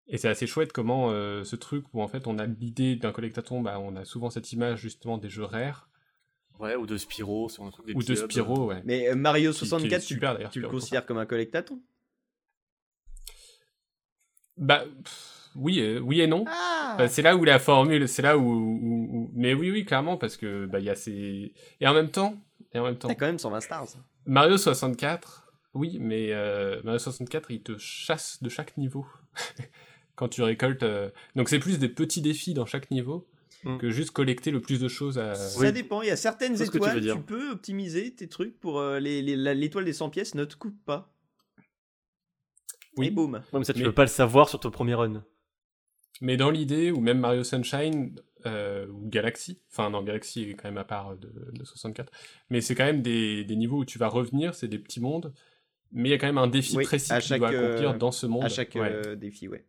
Et c'est assez chouette comment euh, ce truc où en fait on a l'idée d'un collectaton, bah, on a souvent cette image justement des jeux rares, Ouais, ou de Spyro, sur un truc des ou de. Spyro, ouais. Mais euh, Mario Qui- qui est 64, tu, le considères comme un collectaton Bah, pff, oui, euh, oui et non. Ah Bah, c'est là où la formule, c'est là où, où- où- Mais oui, oui, clairement, parce que bah, il y a ces... Et en même temps, et en même temps, T'as quand même 120 stars. Mario 64, oui, mais euh, Mario 64, il te chasse de chaque niveau quand tu récoltes. euh, Donc c'est plus des petits défis dans chaque niveau Mm. que juste collecter le plus de choses à. Ça dépend, il y a certaines tu étoiles, tu, dire. peux optimiser tes trucs pour euh, les- les- la- l'étoile des 100 pièces ne te coupe pas. Oui. Et boum. Ouais, mais ça tu Mais- peux pas le savoir sur ton premier run. Mais dans l'idée, ou même Mario Sunshine euh, ou Galaxy, enfin non, Galaxy est quand même à part de, de 64, mais c'est quand même des, des niveaux où tu vas revenir, c'est des petits mondes, mais il y a quand même un défi Oui, précis à que tu dois accomplir euh, dans ce monde. À chaque Ouais. euh, défi, ouais.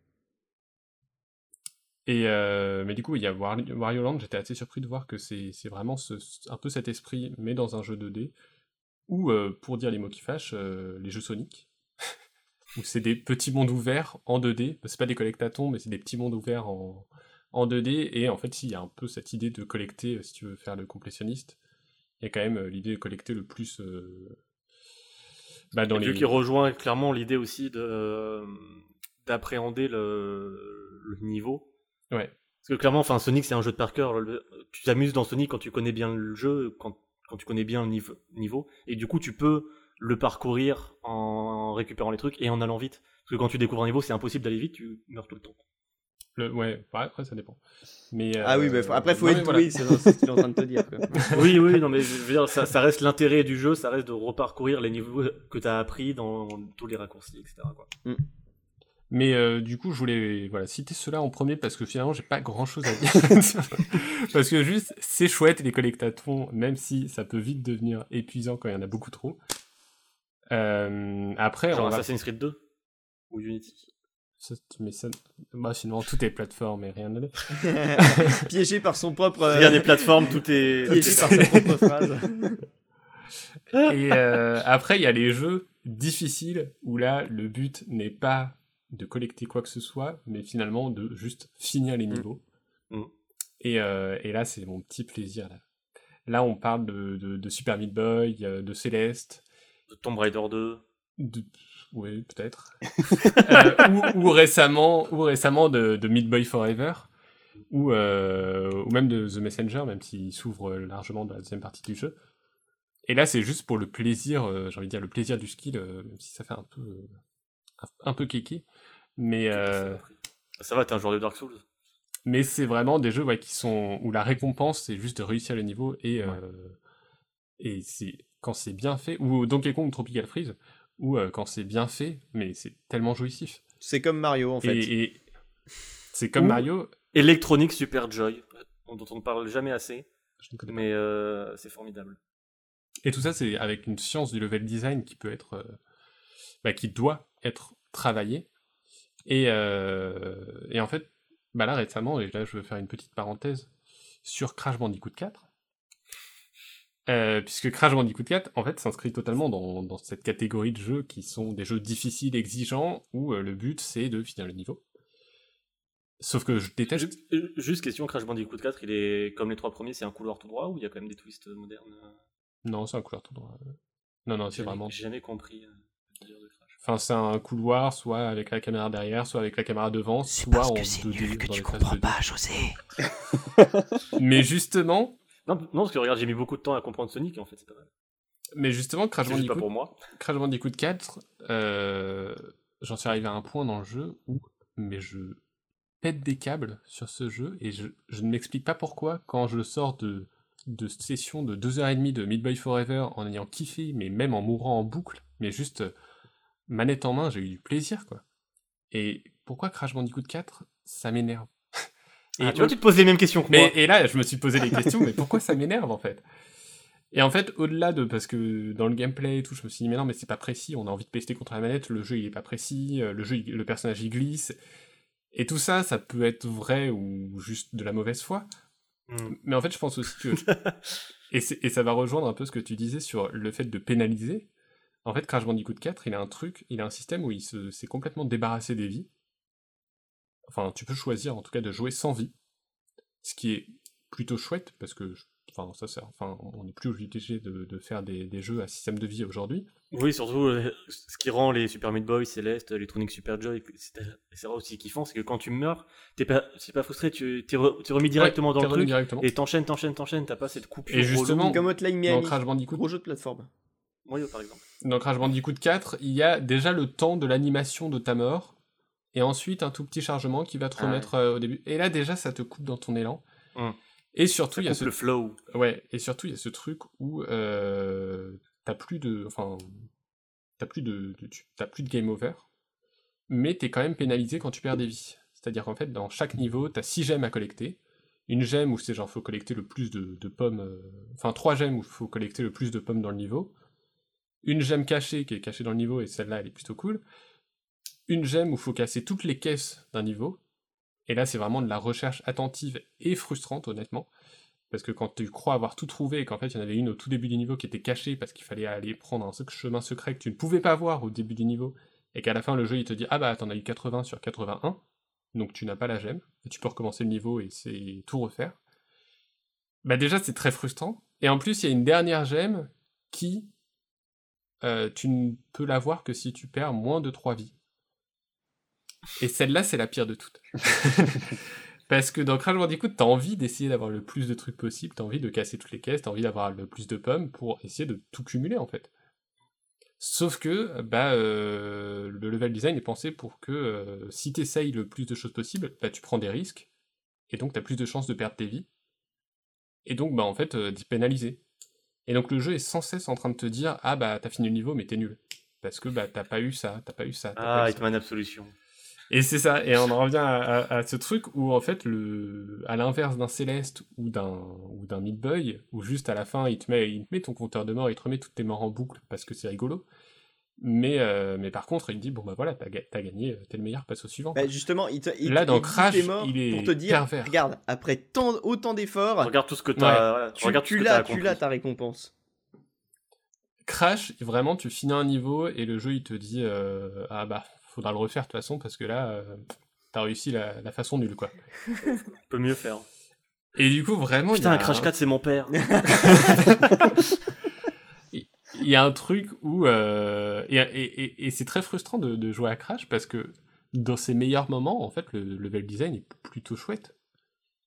Et euh, mais du coup, il y a War- Wario Land, j'étais assez surpris de voir que c'est vraiment ce- un peu cet esprit, mais dans un jeu 2D, ou euh, pour dire les mots qui fâchent, euh, les jeux Sonic, où c'est des petits mondes ouverts en 2D, c'est pas des collectatons, mais c'est des petits mondes ouverts en, en 2D, et en fait, s'il y a un peu cette idée de collecter, si tu veux faire le complétionniste, il y a quand même l'idée de collecter le plus bah, dans Dans les... qui rejoint clairement l'idée aussi de d'appréhender le, le niveau. Ouais. Parce que clairement, enfin, Sonic c'est un jeu de par cœur. Le- Tu t'amuses dans Sonic quand tu connais bien le jeu, quand, quand tu connais bien le niveau, niveau, et du coup tu peux le parcourir en récupérant les trucs et en allant vite. Parce que quand tu découvres un niveau, c'est impossible d'aller vite, tu meurs tout le temps. le- Ouais, ouais, après ça dépend. Mais, Ah oui, euh, bah, faut- après, faut être mais voilà. doué, c'est ce qu'il est en train de te dire. quoi. oui, oui, non, mais je veux dire, ça, ça reste l'intérêt du jeu, ça reste de reparcourir les niveaux que tu as appris dans tous les raccourcis, etc. Quoi. Mais euh, du coup, je voulais voilà, citer cela en premier parce que finalement, j'ai pas grand chose à dire. parce que juste, c'est chouette les collectatons, même si ça peut vite devenir épuisant quand il y en a beaucoup trop. Euh, après, Genre on va... Assassin's Creed 2 ou Unity? ça- Mais ça... Bah, finalement, tout est plateforme et rien de l'est. Piégé par son propre. euh, Regarde les plateformes, tout est. Piégé par sa propre phrase. Et euh, après, il y a les jeux difficiles où là, le but n'est pas de collecter quoi que ce soit, mais finalement de juste finir les niveaux. Mm. Et, euh, et là, c'est mon petit plaisir. Là, là on parle de, de, de Super Meat Boy, euh, de Céleste, de Tomb Raider 2. de... Oui, peut-être. Euh, ou, ou récemment, ou récemment de, de Meat Boy Forever, ou, euh, ou même de The Messenger, même s'il s'ouvre largement dans la deuxième partie du jeu. Et là, c'est juste pour le plaisir, j'ai envie de dire le plaisir du skill, même si ça fait un peu, un, un peu kéké. Mais, euh, Ça va, t'es un joueur de Dark Souls. mais c'est vraiment des jeux ouais, qui sont où la récompense c'est juste de réussir le niveau et euh, et c'est quand c'est bien fait ou Donkey Kong ou Tropical Freeze ou euh, quand c'est bien fait mais c'est tellement jouissif C'est comme Mario en fait. et, et c'est comme Ou- Mario Electronic Super Joy, dont on ne parle jamais assez, je ne connais pas. mais euh, c'est formidable. et tout ça c'est avec une science du level design qui peut être euh, bah, qui doit être travaillée et euh, et en fait bah là récemment et là je veux faire une petite parenthèse sur Crash Bandicoot 4 Euh, puisque Crash Bandicoot 4, en fait, s'inscrit totalement dans, dans cette catégorie de jeux qui sont des jeux difficiles, exigeants, où euh, le but c'est de finir le niveau. Sauf que je déteste. Juste, juste question, Crash Bandicoot 4, il est comme les trois premiers, c'est un couloir tout droit ou il y a quand même des twists modernes Non, c'est un couloir tout droit. Non, non, c'est vraiment. J'ai jamais compris euh, le délire de Crash. Enfin, c'est un couloir, soit avec la caméra derrière, soit avec la caméra devant, soit en 2D dans les phases 2D. José. Mais justement, Non, non, parce que regarde, j'ai mis beaucoup de temps à comprendre Sonic, en fait, c'est pas mal. mais justement, Crash C'est juste pas Bandicoot, pour moi. Crash Bandicoot 4, euh, j'en suis arrivé à un point dans le jeu où, mais je pète des câbles sur ce jeu et je, je ne m'explique pas pourquoi quand je sors de, de session de 2h30 de Meat Boy Forever en ayant kiffé, mais même en mourant en boucle, mais juste euh, manette en main, j'ai eu du plaisir quoi. Et pourquoi Crash Bandicoot 4 Ça m'énerve. Ah, tu vois, tu te poses les mêmes questions que Mais moi. et là, je me suis posé des questions, mais pourquoi ça m'énerve en fait? Et en fait, au-delà de parce que dans le gameplay et tout, je me suis dit mais non, mais c'est pas précis. On a envie de pester contre la manette, le jeu il est pas précis, euh, le jeu, il- le personnage il glisse, et tout ça, ça peut être vrai ou juste de la mauvaise foi. Hmm. Mais en fait, je pense aussi que et, et ça va rejoindre un peu ce que tu disais sur le fait de pénaliser. En fait, Crash Bandicoot 4, il a un truc, il a un système où il se- s'est complètement débarrassé des vies. Enfin, tu peux choisir en tout cas de jouer sans vie, ce qui est plutôt chouette parce que, je- enfin, ça, enfin, on n'est plus obligé de, de faire des, des jeux à système de vie aujourd'hui. Oui, surtout, euh, ce qui rend les Super Meat Boy, Celeste, les Tronic Super Joy, c'est aussi kiffant, c'est que quand tu meurs, t'es pas, c'est pas frustré, tu t'es re- t'es remis directement Ouais, dans le truc, directement. et t'enchaînes, t'enchaînes, t'enchaînes, t'as pas cette coupure. Et justement, Comme Hotline dans Miami. Crash Bandicoot, Gros jeu de plateforme. Oui, par exemple. dans Crash Bandicoot 4, il y a déjà le temps de l'animation de ta mort, et ensuite un tout petit chargement qui va te Ah ouais. remettre euh, au début. Et là, déjà, ça te coupe dans ton élan. Hum. Et surtout, il y a ce le flow. Ouais, et surtout, il y a ce truc où euh, t'as plus de. Enfin. T'as plus de, t'as plus de game over, mais t'es quand même pénalisé quand tu perds des vies. C'est-à-dire qu'en fait, dans chaque niveau, t'as 6 gemmes à collecter. Une gemme où c'est genre, faut collecter le plus de, de pommes. euh, Enfin, 3 gemmes où faut collecter le plus de pommes dans le niveau. Une gemme cachée qui est cachée dans le niveau, et celle-là, elle est plutôt cool. Une gemme où faut casser toutes les caisses d'un niveau. Et là, c'est vraiment de la recherche attentive et frustrante, honnêtement. Parce que quand tu crois avoir tout trouvé et qu'en fait il y en avait une au tout début du niveau qui était cachée parce qu'il fallait aller prendre un chemin secret que tu ne pouvais pas voir au début du niveau, et qu'à la fin le jeu il te dit Ah bah t'en as eu 80 sur 81, donc tu n'as pas la gemme, et tu peux recommencer le niveau et c'est tout refaire. Bah déjà c'est très frustrant. Et en plus il y a une dernière gemme qui euh, tu ne peux l'avoir que si tu perds moins de 3 vies. Et celle-là c'est la pire de toutes. Parce que dans Crash Bandicoot, t'as envie d'essayer d'avoir le plus de trucs possible, t'as envie de casser toutes les caisses, t'as envie d'avoir le plus de pommes pour essayer de tout cumuler en fait. Sauf que bah, euh, le level design est pensé pour que euh, si t'essayes le plus de choses possible, bah, tu prends des risques, et donc t'as plus de chances de perdre tes vies, et donc bah, en fait euh, d'y pénaliser. Et donc le jeu est sans cesse en train de te dire Ah bah t'as fini le niveau mais t'es nul. Parce que bah t'as pas eu ça, t'as pas eu ça. pas Ah, ça. Hitman Absolution. Et c'est ça, et on en revient à, à- à ce truc où en fait, le, à l'inverse d'un Céleste ou d'un ou d'un Meat Boy, où juste à la fin il te met, il te met ton compteur de mort, il te remet toutes tes morts en boucle parce que c'est rigolo. Mais, euh, mais par contre, il dit bon bah voilà, t'as, ga- t'as gagné, t'es le meilleur, passe au suivant. Bah, justement, il te, il, Là, il dans dit Crash, t'es mort il est pour te dire, pervers. regarde, après tant, autant d'efforts, Regarde tout ce que Ouais. t'as. voilà, tu, tu que l'as, tu l'as ta récompense. Crash, vraiment, tu finis un niveau et le jeu il te dit euh, ah bah faudra le refaire de toute façon parce que là euh, t'as réussi la, la façon nulle quoi. Peut mieux faire. Et du coup vraiment il y Putain, a un Crash 4, c'est mon père. il y a un truc où euh, et, c'est très frustrant de, jouer à Crash parce que dans ses meilleurs moments en fait le, le level design est plutôt chouette.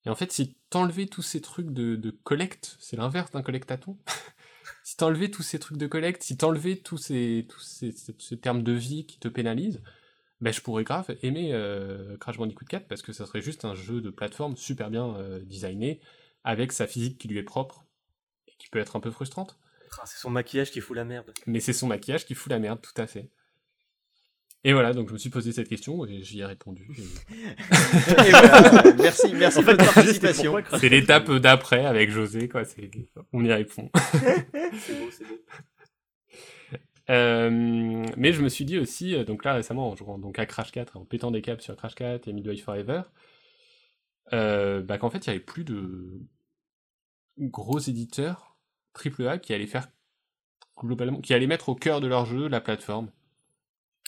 Et en fait si t'enlevais tous ces trucs de, collecte c'est l'inverse d'un collectaton si t'enlevais tous ces trucs de collecte si t'enlevais tous ces tous ces, ces- ce terme de vie qui te pénalise ben je pourrais grave aimer euh, Crash Bandicoot 4 parce que ça serait juste un jeu de plateforme super bien euh, designé avec sa physique qui lui est propre et qui peut être un peu frustrante C'est son maquillage qui fout la merde. mais c'est son maquillage qui fout la merde, tout à fait. Et voilà, donc je me suis posé cette question et j'y ai répondu. et- Et voilà, merci, merci En de fait, votre participation. C'est l'étape d'après avec José, quoi. c'est- On y répond. C'est beau, c'est beau. Euh, mais je me suis dit aussi, euh, donc là récemment, en jouant donc à Crash 4, en pétant des câbles sur Crash 4 et Midway Forever, euh, bah, qu'en fait il n'y avait plus de gros éditeurs AAA qui allaient faire globalement, qui allaient mettre au cœur de leur jeu la plateforme.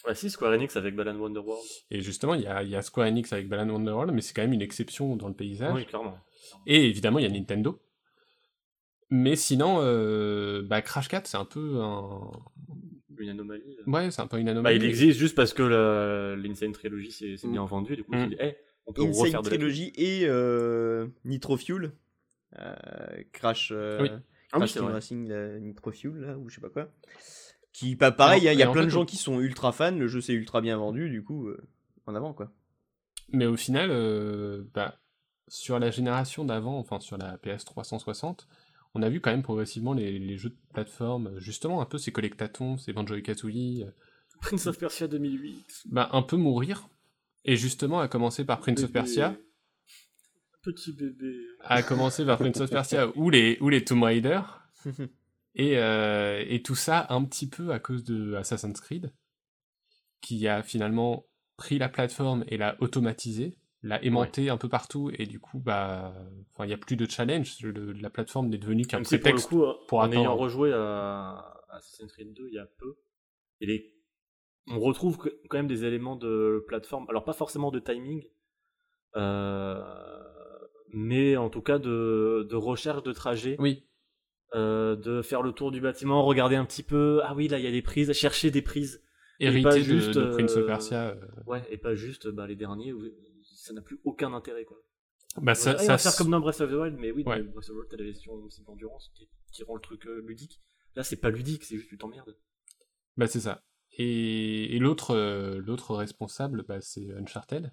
Ouais, si, Square Enix avec Balan Wonderworld. Et justement, il y a, il y a Square Enix avec Balan Wonderworld, mais c'est quand même une exception dans le paysage. Oui, clairement. Et évidemment, il y a Nintendo. Mais sinon, euh, bah, Crash 4, c'est un peu un. Une anomalie. Ouais, c'est un peu une Bah, anomalie. il existe juste parce que l'Insane Trilogy c'est Mm. bien vendu, du coup, Mm. on s'est dit, hey, on peut Insane refaire de la Trilogy et euh, Nitro Fuel. Euh, Crash, euh, Oui. Ah oui. Racing là, Nitro Fuel, là, ou je sais pas quoi. Qui, pas pareil, il y a, plein de gens on- qui sont ultra fans, le jeu s'est ultra bien vendu, du coup, euh, en avant quoi. Mais au final, euh, bah, sur la génération d'avant, enfin sur la PS 360, on a vu quand même progressivement les, les jeux de plateforme, justement un peu ces collectatons, ces Banjo et Kazooie, euh, Prince of Persia 2008. bah, un peu mourir. Et justement, à commencer par Prince of. Persia, Petit bébé. à commencer par Prince of Persia ou les, ou les Tomb Raider, et, euh, et tout ça un petit peu à cause de Assassin's Creed, qui a finalement pris la plateforme et l'a automatisée, l'a aimantée un peu partout, et du coup, bah, il n'y a plus de challenge, le- la plateforme n'est devenue qu'un si pour le prétexte. coup, pour en atteindre. ayant rejoué à Assassin's Creed 2 il y a peu, et les- on retrouve quand même des éléments de plateforme, alors pas forcément de timing, euh, mais en tout cas de, de recherche de trajet, Oui, euh, de faire le tour du bâtiment, regarder un petit peu, ah oui là il y a des prises, chercher des prises, Et hérité pas de, juste, de Prince of euh, Persia. euh, ouais, et pas juste bah, les derniers où ça n'a plus aucun intérêt quoi. bah, ça, Ouais, faire comme dans Breath of the Wild, mais oui, dans. Breath of the Wild, t'as la gestion aussi d'endurance qui, qui rend le truc euh, ludique. Là, c'est pas ludique, c'est juste tu t'emmerdes. Bah c'est ça. Et, et l'autre euh, l'autre responsable, bah, c'est Uncharted,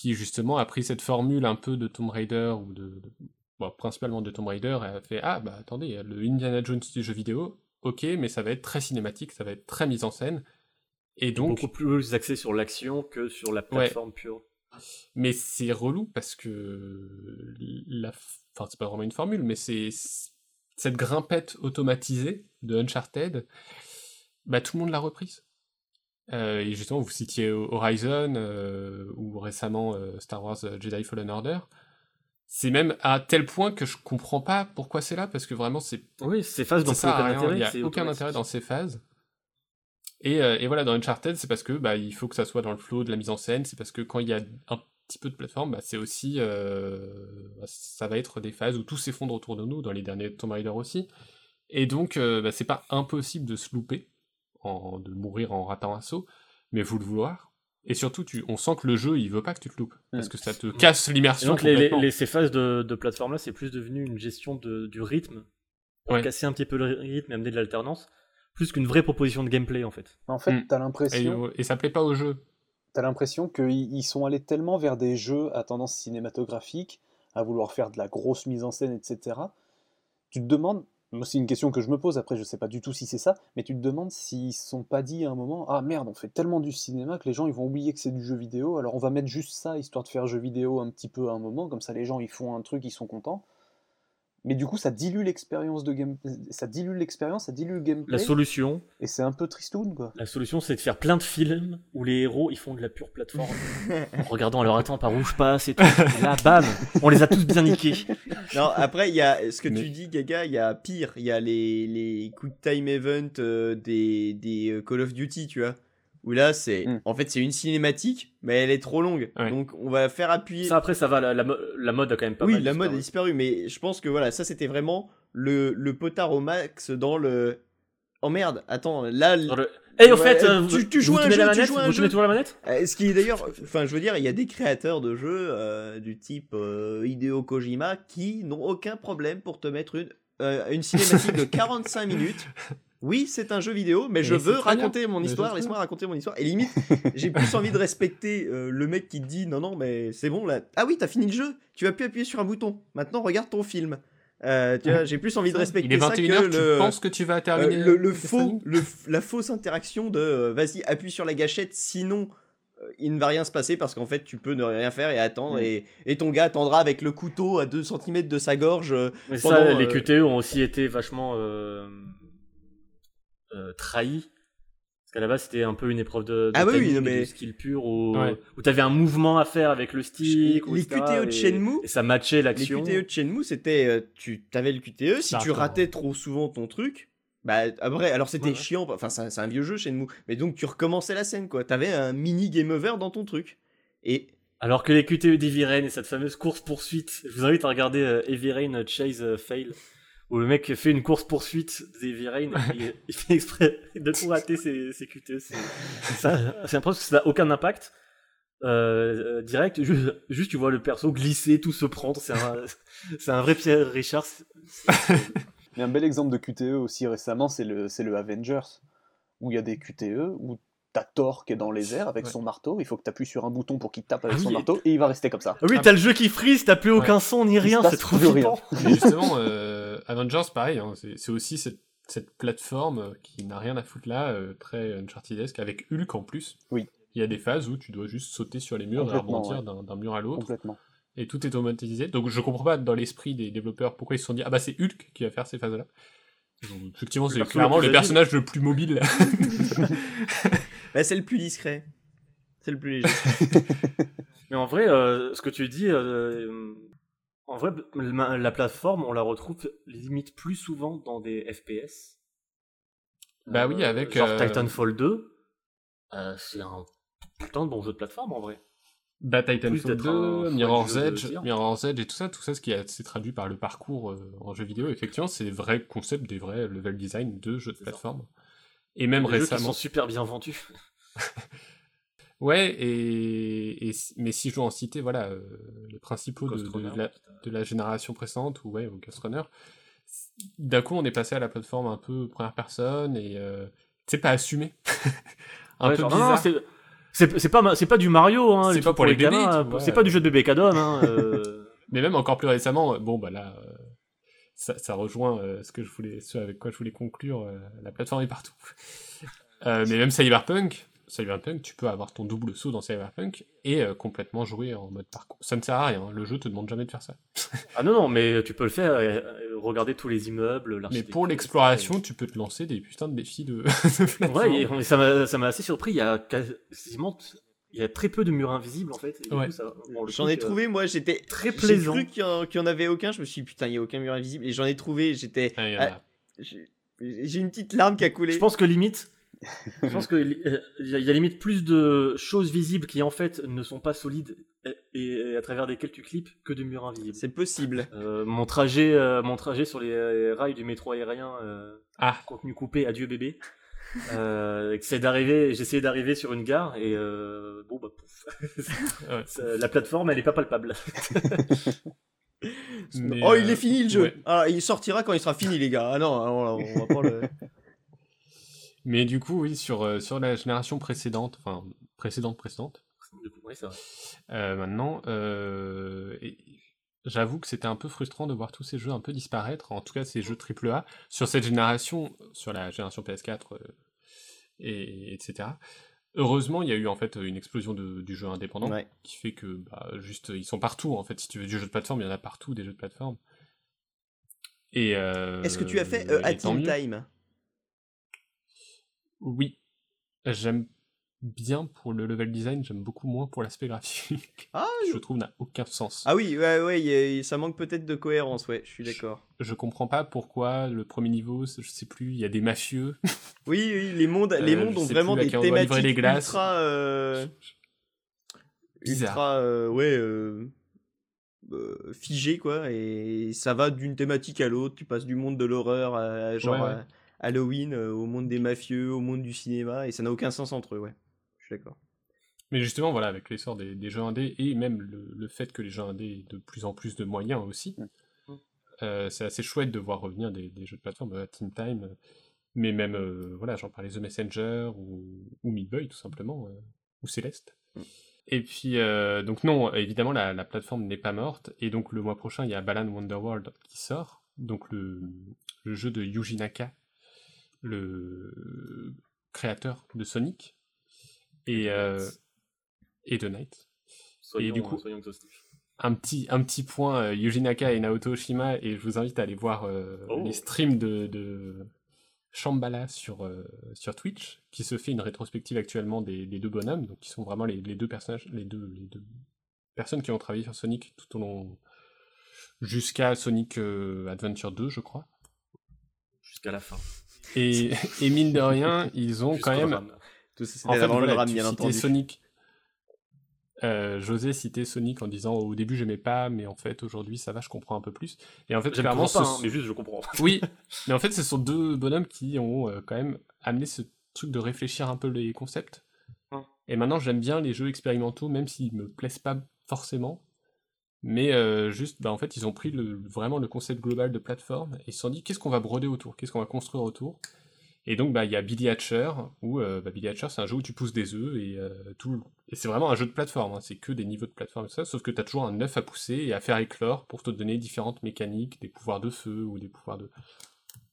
qui justement a pris cette formule un peu de Tomb Raider ou de, de- bon, principalement de Tomb Raider et a fait ah bah attendez, le Indiana Jones du jeu vidéo, ok, mais ça va être très cinématique, ça va être très mise en scène. Et donc, Beaucoup plus axé sur l'action que sur la plateforme pure. mais c'est relou parce que la, enfin c'est pas vraiment une formule, mais c'est cette grimpette automatisée de Uncharted, bah tout le monde l'a reprise. Euh, et justement, vous citiez Horizon euh, ou récemment euh, Star Wars Jedi Fallen Order. C'est même à tel point que je comprends pas pourquoi c'est là, parce que vraiment c'est Oui, ces phases ça n'ont à aucun rien, intérêt. il y a aucun intérêt dans ces phases. Et, et voilà, dans Uncharted, c'est parce que bah, il faut que ça soit dans le flow de la mise en scène, c'est parce que quand il y a un petit peu de plateforme, bah, c'est aussi, bah, ça va être des phases où tout s'effondre autour de nous, dans les derniers Tomb Raider aussi. Et donc, bah, c'est pas impossible de se louper, en, de mourir en ratant un saut, mais faut le vouloir. Et surtout, tu, on sent que le jeu, il veut pas que tu te loupes, parce que ça te casse l'immersion donc, les, les- complètement. les- ces phases de, de plateforme là, c'est plus devenu une gestion de, du rythme, pour Ouais. casser un petit peu le rythme et amener de l'alternance, plus qu'une vraie proposition de gameplay en fait. En fait, Mm. t'as Et, l'impression, et ça plaît pas au jeu. t'as l'impression qu'ils ils sont allés tellement vers des jeux à tendance cinématographique, à vouloir faire de la grosse mise en scène, etc. Tu te demandes, c'est une question que je me pose, après je sais pas du tout si c'est ça, mais tu te demandes s'ils se sont pas dit à un moment, ah merde, on fait tellement du cinéma que les gens ils vont oublier que c'est du jeu vidéo, alors on va mettre juste ça histoire de faire jeu vidéo un petit peu à un moment, comme ça les gens ils font un truc, ils sont contents. Mais du coup ça dilue l'expérience de game, ça dilue l'expérience, ça dilue le La gameplay, solution, et c'est un peu tristoun quoi. la solution, c'est de faire plein de films où les héros ils font de la pure plateforme, en regardant alors attends par où je passe et tout. Et là, bam, on les a tous bien niqués. Non, après, il y a ce que Mais- tu dis, Gaga, il y a pire. Il y a les, les quick time event euh, des, des euh, Call of Duty, tu vois. Où là, c'est. Mm. En fait, c'est une cinématique, mais elle est trop longue. Ouais. Donc, on va faire appuyer. Ça après ça va, la, la, mo- la mode a quand même pas oui, mal la mode a disparu. mais je pense que voilà, ça c'était vraiment le, le potard au max dans le. Oh merde, attends, là. le- Eh, au Ouais, fait, euh, tu- tu joues vous un jeu, la tu manette, joues à un vous jeu. tenez toujours la manette Euh, Ce qui est d'ailleurs, enfin, je veux dire, il y a des créateurs de jeux euh, du type euh, Hideo Kojima qui n'ont aucun problème pour te mettre une, euh, une cinématique de 45 minutes. Oui, c'est un jeu vidéo, mais je Et veux bien. raconter mon histoire. Laisse-moi raconter mon histoire. Et limite, j'ai plus envie de respecter euh, le mec qui te dit non, non, mais c'est bon là. Ah oui, t'as fini le jeu. Tu vas plus appuyer sur un bouton. Maintenant, regarde ton film. Euh, tu vois, j'ai plus envie de respecter Il est ça 21h, que tu le. penses que tu vas Euh, terminer le, le le faux, le la fausse interaction de euh, vas-y appuie sur la gâchette sinon euh, il ne va rien se passer parce qu'en fait tu peux ne rien faire et attendre Mm. et, et ton gars attendra avec le couteau à 2 cm de sa gorge euh, Mais pendant, ça, les QTE ont aussi été vachement euh, euh, trahis. Parce qu'à la base, c'était un peu une épreuve de, de Ah oui, oui, timing non, et mais- de skill pur où, Ouais. où t'avais un mouvement à faire avec le stick. ou Les QTE de et- Shenmue, Et ça matchait Les l'action. QTE de Shenmue, c'était euh, tu avais le QTE, si tu ratais trop souvent ton truc, bah après, alors c'était Ouais, chiant, enfin c'est un- vieux jeu Shenmue, mais donc tu recommençais la scène quoi, t'avais un mini game over dans ton truc. Et Alors que les QTE d'Heavy Rain et cette fameuse course poursuite, je vous invite à regarder euh, Heavy Rain Chase euh, Fail, où le mec fait une course poursuite d'Heavy Rain et il fait exprès de tout rater ses, ses QTE. C'est ça- c'est impressionnant parce que ça n'a aucun impact. Euh, direct, juste, juste tu vois le perso glisser, tout se prendre, c'est un, un vrai Pierre Richard. c'est- Mais un bel exemple de QTE aussi récemment, c'est le, c'est le Avengers, où il y a des QTE, où t'as Thor qui est dans les airs avec Ouais. son marteau, il faut que t'appuies sur un bouton pour qu'il tape avec Ah oui, son marteau, et il va rester comme ça. Ah oui, t'as le jeu qui freeze, t'as plus aucun son ni rien, c'est trop rien. justement, euh, Avengers, pareil, hein, c'est aussi cette, cette plateforme euh, qui n'a rien à foutre là, euh, très Uncharted-esque, avec Hulk en plus. Oui. Il y a des phases où tu dois juste sauter sur les murs et rebondir ouais. d'un mur à l'autre, Complètement. et tout est automatisé. Donc je comprends pas dans l'esprit des développeurs pourquoi ils se sont dit ah bah c'est Hulk qui va faire ces phases-là. Effectivement, c'est le clairement le personnage le plus mobile. bah, c'est le plus discret, c'est le plus léger. Mais en vrai, euh, ce que tu dis, euh, en vrai, la, la plateforme, on la retrouve limite plus souvent dans des FPS. Bah oui, avec, Genre euh, Titanfall 2, euh, c'est un putain de bon jeu de plateforme en vrai. Bah Titanfall d'être un 2, fan Mirror's Edge. Mirror's Edge et tout ça, tout ça, ce qui a- s'est traduit par le parcours euh, en jeu vidéo, effectivement, c'est des vrais concepts, des vrais level design de jeux de ça. plateforme. Et même Des jeux qui récemment. sont super bien vendus. Ouais, et, et mais si je dois en citer, voilà, euh, les principaux de, la, de la génération précédente, ou ouais, au Ghost Runner, d'un coup, on est passé à la plateforme un peu première personne, et euh, c'est pas assumé. un Ouais, peu genre, non, non, bizarre. c'est- pas, c'est pas du Mario, hein, C'est les pas pour les gamins, tu vois. c'est pas du jeu de bébé cadom. Hein, euh, Mais même encore plus récemment, euh, bon bah là, euh, ça, ça rejoint euh, ce que je voulais, ce avec quoi je voulais conclure. euh, la plateforme est partout. Euh, mais même Cyberpunk, Cyberpunk, tu peux avoir ton double saut dans Cyberpunk et euh, complètement jouer en mode parcours. Ça ne sert à rien. Le jeu te demande jamais de faire ça. ah non, non, mais tu peux le faire, euh, euh, regarder tous les immeubles, Mais pour l'exploration, tu peux te lancer des putains de défis de, de. Ouais, et- et ça m'a ça m'a assez surpris. Il y a quasiment, il y a très peu de murs invisibles en fait. et Ouais. bon, J'en ai euh, trouvé, moi j'étais très J'ai plaisant. cru qu'il y, en- avait aucun, je me suis dit putain, il y a aucun mur invisible, et j'en ai trouvé, j'étais. Ah, il y en a. Ah, j'ai j'ai une petite larme qui a coulé. Je pense que limite, je pense que euh, y, a- il y a limite plus de choses visibles qui en fait ne sont pas solides et, et à travers desquelles tu clips que de murs invisibles. C'est possible. Euh, mon trajet, euh, mon trajet sur les rails du métro aérien, euh, Ah, contenu coupé, adieu bébé. Euh, c'est d'arriver, j'essayais d'arriver sur une gare et euh, bon bah pouf. La plateforme elle est pas palpable. mais, oh, il est fini le jeu. ouais. Ah, il sortira quand il sera fini, les gars. Ah non, on, on va pas le. Mais du coup, oui, sur, euh, sur la génération précédente, enfin précédente précédente, Oui, c'est vrai. Euh, maintenant, euh, et j'avoue que c'était un peu frustrant de voir tous ces jeux un peu disparaître, en tout cas ces jeux AAA, sur cette génération, sur la génération PS4, euh, et, etc. Heureusement, il y a eu en fait une explosion de, du jeu indépendant, Ouais. qui fait que bah, juste ils sont partout en fait. Si tu veux du jeu de plateforme, il y en a partout des jeux de plateforme. Et euh, Est-ce que tu as fait euh, et A tant Team mieux. Time? Oui, j'aime bien pour le level design, j'aime beaucoup moins pour l'aspect graphique. Ah, je trouve n'a aucun sens. Ah oui, ouais, ouais, a- ça manque peut-être de cohérence, ouais, je suis d'accord. Je comprends pas pourquoi le premier niveau, je sais plus, il y a des mafieux. Oui, oui, les mondes, les Euh, mondes ont vraiment des thématiques les glaces. ultra, euh, Bizarre. ultra, euh, ouais, euh, figées quoi, et ça va d'une thématique à l'autre. Tu passes du monde de l'horreur à genre Ouais, ouais. À Halloween, euh, au monde des mafieux, au monde du cinéma, et ça n'a aucun sens entre eux, ouais. Je suis d'accord. Mais justement, voilà, avec l'essor des, des jeux indés et même le, le fait que les jeux indés aient de plus en plus de moyens aussi, Mm. euh, c'est assez chouette de voir revenir des, des jeux de plateforme, euh, Team Time, mais même, euh, voilà, j'en parlais The Messenger ou, ou Meat Boy tout simplement, euh, ou Céleste. Mm. Et puis, euh, donc non, évidemment, la, la plateforme n'est pas morte, et donc le mois prochain, il y a Balan Wonderworld qui sort, donc le, le jeu de Yuji Naka, le créateur de Sonic, et, euh, et de Night. Soyons, Et du coup- soyons. Un petit, un petit point, euh, Yuji Naka et Naoto Oshima, et je vous invite à aller voir euh, Oh. les streams de, de, Shambhala sur, euh, sur Twitch, qui se fait une rétrospective actuellement des, des deux bonhommes, donc qui sont vraiment les, les deux personnages, les deux, les deux personnes qui ont travaillé sur Sonic tout au long jusqu'à Sonic euh, Adventure 2, je crois. Jusqu'à la fin. Et, et mine de rien, ils ont quand même. Tout ça, en fait, le voilà, bien citais entendu. Sonic. Euh, J'osais citer Sonic en disant au début j'aimais pas, mais en fait aujourd'hui ça va, je comprends un peu plus. Et en fait, clairement, pas, hein, mais juste je comprends. oui, mais en fait, ce sont deux bonhommes qui ont euh, quand même amené ce truc de réfléchir un peu les concepts. Et maintenant, j'aime bien les jeux expérimentaux, même s'ils me plaisent pas forcément. Mais euh, juste, bah, en fait, ils ont pris le, vraiment le concept global de plateforme et ils se sont dit qu'est-ce qu'on va broder autour, qu'est-ce qu'on va construire autour? Et donc, bah, il y a Billy Hatcher, où euh, bah, Billy Hatcher, c'est un jeu où tu pousses des œufs et euh, tout. Et c'est vraiment un jeu de plateforme, hein, c'est que des niveaux de plateforme et tout ça, sauf que tu as toujours un œuf à pousser et à faire éclore pour te donner différentes mécaniques, des pouvoirs de feu ou des pouvoirs de.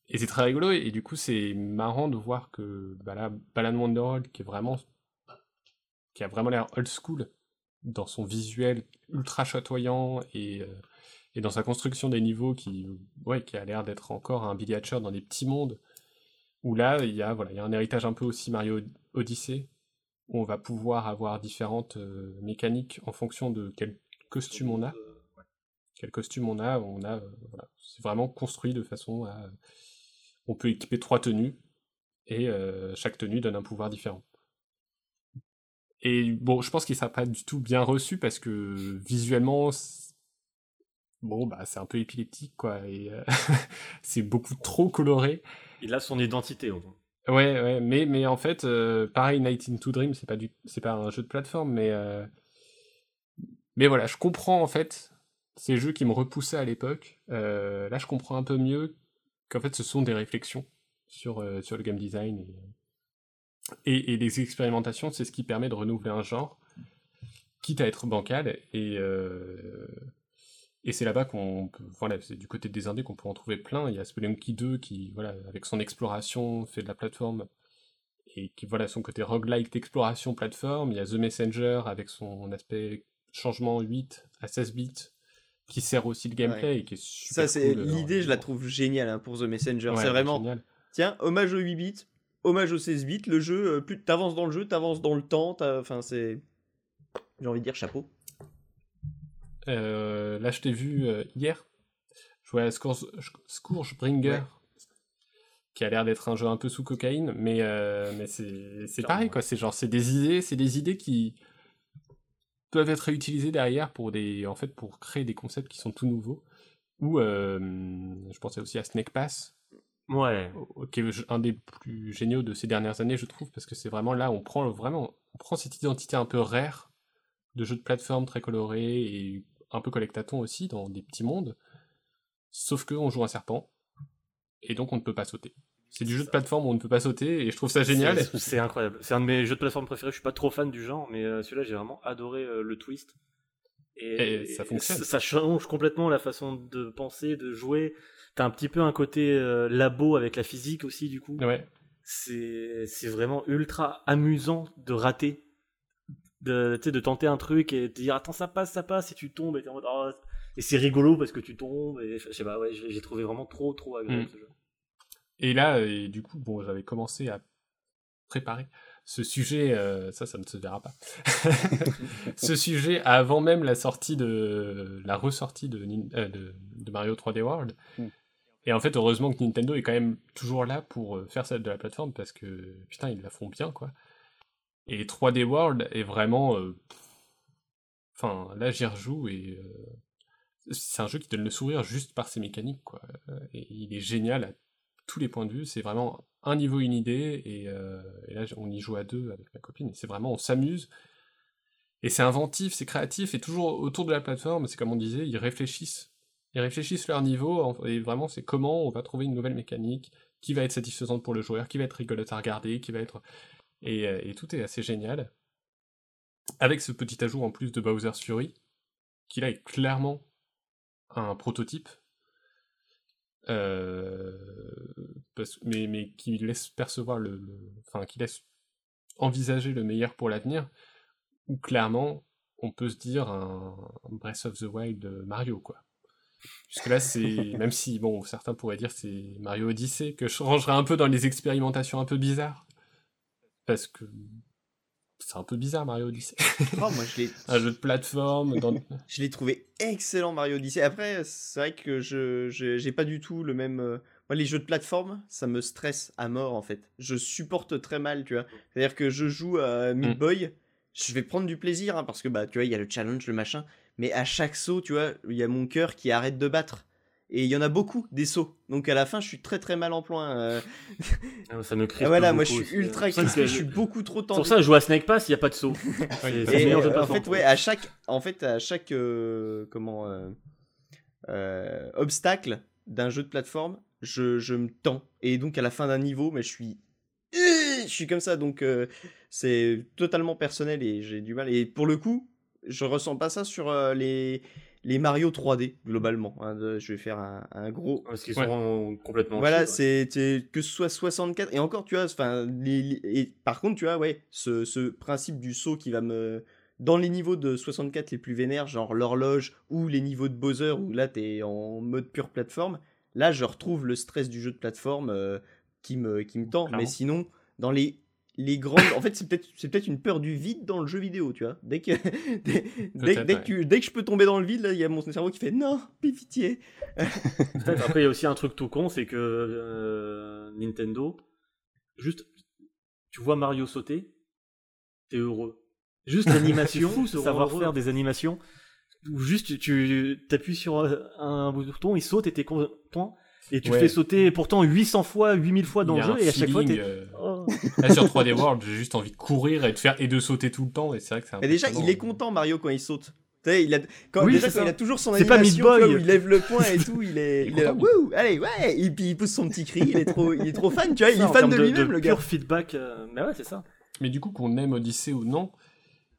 Et c'est très rigolo, et, et du coup, c'est marrant de voir que bah là, Balan Wonderworld, qui est vraiment. qui a vraiment l'air old school dans son visuel ultra chatoyant et, euh, et dans sa construction des niveaux qui, ouais, qui a l'air d'être encore un Billy dans des petits mondes, où là, il y a, voilà, il y a un héritage un peu aussi Mario Odyssey, où on va pouvoir avoir différentes euh, mécaniques en fonction de quel costume on a. Quel costume on a, on a, euh, voilà, c'est vraiment construit de façon à, on peut équiper trois tenues et chaque tenue donne un pouvoir différent. Et bon, je pense qu'il sera pas du tout bien reçu parce que visuellement, bon bah c'est un peu épileptique quoi, et euh, c'est beaucoup trop coloré. Il a son identité. au moins. Ouais, ouais, mais, mais en fait, euh, pareil, Night into Dream, c'est pas du, c'est pas un jeu de plateforme, mais, euh, mais voilà, je comprends en fait ces jeux qui me repoussaient à l'époque. Là, je comprends un peu mieux qu'en fait, ce sont des réflexions sur, sur le game design et, et, et les expérimentations, c'est ce qui permet de renouveler un genre, quitte à être bancal, et, euh, et c'est là-bas qu'on peut, voilà, c'est du côté des indés qu'on peut en trouver plein. Il y a Spelunky 2 qui, voilà, avec son exploration, fait de la plateforme, et qui, voilà, son côté roguelike d'exploration plateforme. Il y a The Messenger avec son aspect changement 8 à 16 bits, qui sert aussi le gameplay Ouais. et qui est super Ça, c'est cool, euh, l'idée, je la trouve géniale hein, pour The Messenger. Ouais, c'est vraiment, génial. tiens, hommage aux 8 bits, hommage aux 16 bits. Le jeu, euh, plus t'avances dans le jeu, t'avances dans le temps. Enfin, c'est. J'ai envie de dire chapeau. Euh, là, je t'ai vu euh, hier jouer à Scourge, Scourgebringer, Ouais. qui a l'air d'être un jeu un peu sous cocaïne, mais, euh, mais c'est pareil, quoi. C'est genre, c'est des idées, c'est des idées qui peuvent être réutilisées derrière pour des, en fait, pour créer des concepts qui sont tout nouveaux. Ou, je pensais aussi à Snake Pass, Ouais. au- qui est un des plus géniaux de ces dernières années, je trouve, parce que c'est vraiment là, on prend vraiment, on prend cette identité un peu rare de jeu de plateforme très coloré et un peu collectaton aussi dans des petits mondes, sauf que on joue un serpent et donc on ne peut pas sauter. C'est du jeu de plateforme où on ne peut pas sauter et je trouve ça génial. C'est- incroyable. C'est un de mes jeux de plateforme préférés. Je suis pas trop fan du genre, mais euh, celui-là, j'ai vraiment adoré euh, le twist. Et ça fonctionne. Ça change complètement la façon de penser, de jouer. T'as un petit peu un côté euh, labo avec la physique aussi, du coup. Ouais, C'est c'est vraiment ultra amusant de rater. De, de tenter un truc et de dire attends ça passe ça passe et tu tombes et t'es en mode Oh, et c'est rigolo parce que tu tombes et je sais pas ouais j'ai j'ai trouvé vraiment trop trop agréable Mm. ce jeu Et là, et du coup, bon, j'avais commencé à préparer ce sujet, euh, ça, ça ne se verra pas. ce sujet avant même la sortie de la ressortie de, Nin- euh, de, de Mario 3D World. Mm. Et en fait, heureusement que Nintendo est quand même toujours là pour euh, faire ça de la plateforme parce que putain, ils la font bien, quoi. Et 3D World est vraiment, euh, enfin, là, j'y rejoue et euh, c'est un jeu qui donne le sourire juste par ses mécaniques, quoi. Et il est génial à tous les points de vue. C'est vraiment un niveau, une idée, et, et là, on y joue à deux avec ma copine. Et c'est vraiment, on s'amuse. Et c'est inventif, c'est créatif, et toujours autour de la plateforme, c'est comme on disait, ils réfléchissent. Ils réfléchissent leur niveau, et vraiment, c'est comment on va trouver une nouvelle mécanique, qui va être satisfaisante pour le joueur, qui va être rigolote à regarder, qui va être... Et, euh, tout est assez génial. Avec ce petit ajout en plus de Bowser's Fury, qui là est clairement un prototype, euh, mais, mais qui laisse percevoir le, enfin qui laisse envisager le meilleur pour l'avenir, où clairement on peut se dire un, un Breath of the Wild de Mario quoi. Puisque là, c'est. Même si, bon, certains pourraient dire que c'est Mario Odyssey, que je rangerais un peu dans les expérimentations un peu bizarres. Parce que. C'est un peu bizarre, Mario Odyssey. Oh, moi, je l'ai, un jeu de plateforme. Dans... je l'ai trouvé excellent, Mario Odyssey. Après, c'est vrai que je, je- j'ai pas du tout le même. euh, Moi, les jeux de plateforme, ça me stresse à mort, en fait. Je supporte très mal, tu vois. C'est-à-dire que je joue à Meat Mm. Boy, je vais prendre du plaisir, hein, parce que, bah, tu vois, il y a le challenge, le machin. Mais à chaque saut, tu vois, il y a mon cœur qui arrête de battre. Et il y en a beaucoup, des sauts. Donc à la fin, je suis très très mal en point. euh. Ah, Ça me crispe Ah, voilà, moi je suis ultra ça crispé, que je suis beaucoup trop C'est tendu. pour ça que je joue à Snake Pass, il n'y a pas de saut. C'est c'est Et en fait, ouais, à chaque, en fait, à chaque euh, comment euh, euh, obstacle d'un jeu de plateforme, je, je me tends. Et donc à la fin d'un niveau, mais je suis, je suis comme ça. Donc euh, c'est totalement personnel et j'ai du mal. Et pour le coup, je ressens pas ça sur euh, les les Mario 3D globalement. hein, de- je vais faire un, un gros Parce qu'ils Ouais. sont complètement. voilà, c'est que ce soit 64 et encore tu vois, enfin les, les- et par contre tu vois ouais, ce, ce principe du saut qui va me dans les niveaux de 64 les plus vénères, genre l'horloge ou les niveaux de Bowser où là t'es en mode pure plateforme, là je retrouve le stress du jeu de plateforme euh, qui me qui me tend. Clairement. Mais sinon dans les les grandes, en fait c'est peut-être c'est peut-être une peur du vide dans le jeu vidéo, tu vois. Dès que dès, dès, dès ouais. que tu- dès que je peux tomber dans le vide là, il y a mon cerveau qui fait non, pitié. Après il y a aussi un truc tout con, c'est que euh, Nintendo, juste, tu vois Mario sauter, t'es heureux. Juste l'animation, savoir heureux. faire des animations, où juste tu t'appuies sur un bouton, il saute et t'es content, et tu Ouais. fais sauter pourtant 800 fois, 8000 fois dans le jeu, et à chaque fois t'es... euh, Oh. Là, sur 3D World, j'ai juste envie de courir et de faire et de sauter tout le temps. Et c'est vrai que c'est Mais déjà, il est content Mario quand il saute. Tu sais, il a quand, Oui, déjà quand il a toujours son C'est pas animation, Meat Boy. tu vois, où il lève le poing et tout, il est, Il est il est là, content, wouh, allez, ouais, et puis il pousse son petit cri, il est trop, il est trop fan, tu vois, il est fan de lui-même, le gars. pur feedback, euh, mais ouais, c'est ça. Mais du coup, qu'on aime Odyssey ou non,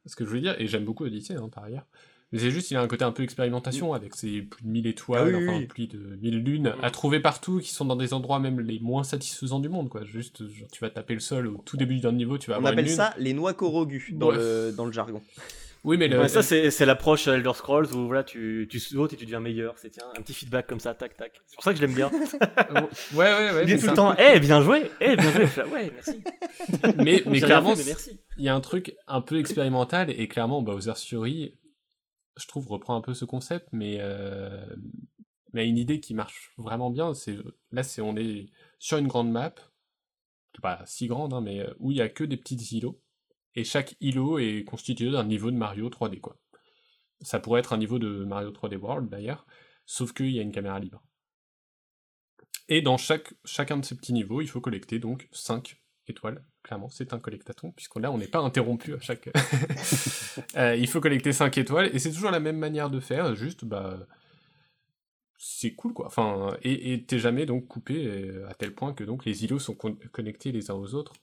ce que je veux dire, et j'aime beaucoup Odyssey hein, par ailleurs, mais c'est juste, il a un côté un peu expérimentation avec ses plus de 1000 étoiles, Ah oui, enfin oui. plus de 1000 lunes, à trouver partout, qui sont dans des endroits même les moins satisfaisants du monde, quoi. Juste, genre, tu vas taper le sol au tout début d'un niveau, tu vas On avoir une appelle lune. ça les noix Korogu dans, Ouais. le, dans le jargon. Oui, mais le, Ouais, ça c'est c'est l'approche Elder Scrolls où voilà tu, tu sautes et tu deviens meilleur. C'est tiens un petit feedback comme ça, tac tac. C'est pour ça que je l'aime bien. ouais, ouais, ouais. Il est tout le temps, eh bien joué, eh bien joué. Ouais merci. Mais, mais clairement, il y a un truc un peu expérimental et clairement Bowser's Fury je trouve reprend un peu ce concept mais euh, mais une idée qui marche vraiment bien c'est là c'est on est sur une grande map pas si grande hein, mais euh, où il y a que des petits îlots et chaque îlot est constitué d'un niveau de Mario 3D quoi. Ça pourrait être un niveau de Mario 3D World d'ailleurs sauf qu'il y a une caméra libre. Et dans chacun de ces petits niveaux il faut collecter donc 5 étoiles clairement, c'est un collectaton, puisque là, on n'est pas interrompu à chaque... Euh, il faut collecter 5 étoiles, et c'est toujours la même manière de faire, juste, bah... C'est cool, quoi. Enfin, et t'es jamais, donc, coupé euh, à tel point que, donc, les îlots sont con- connectés les uns aux autres,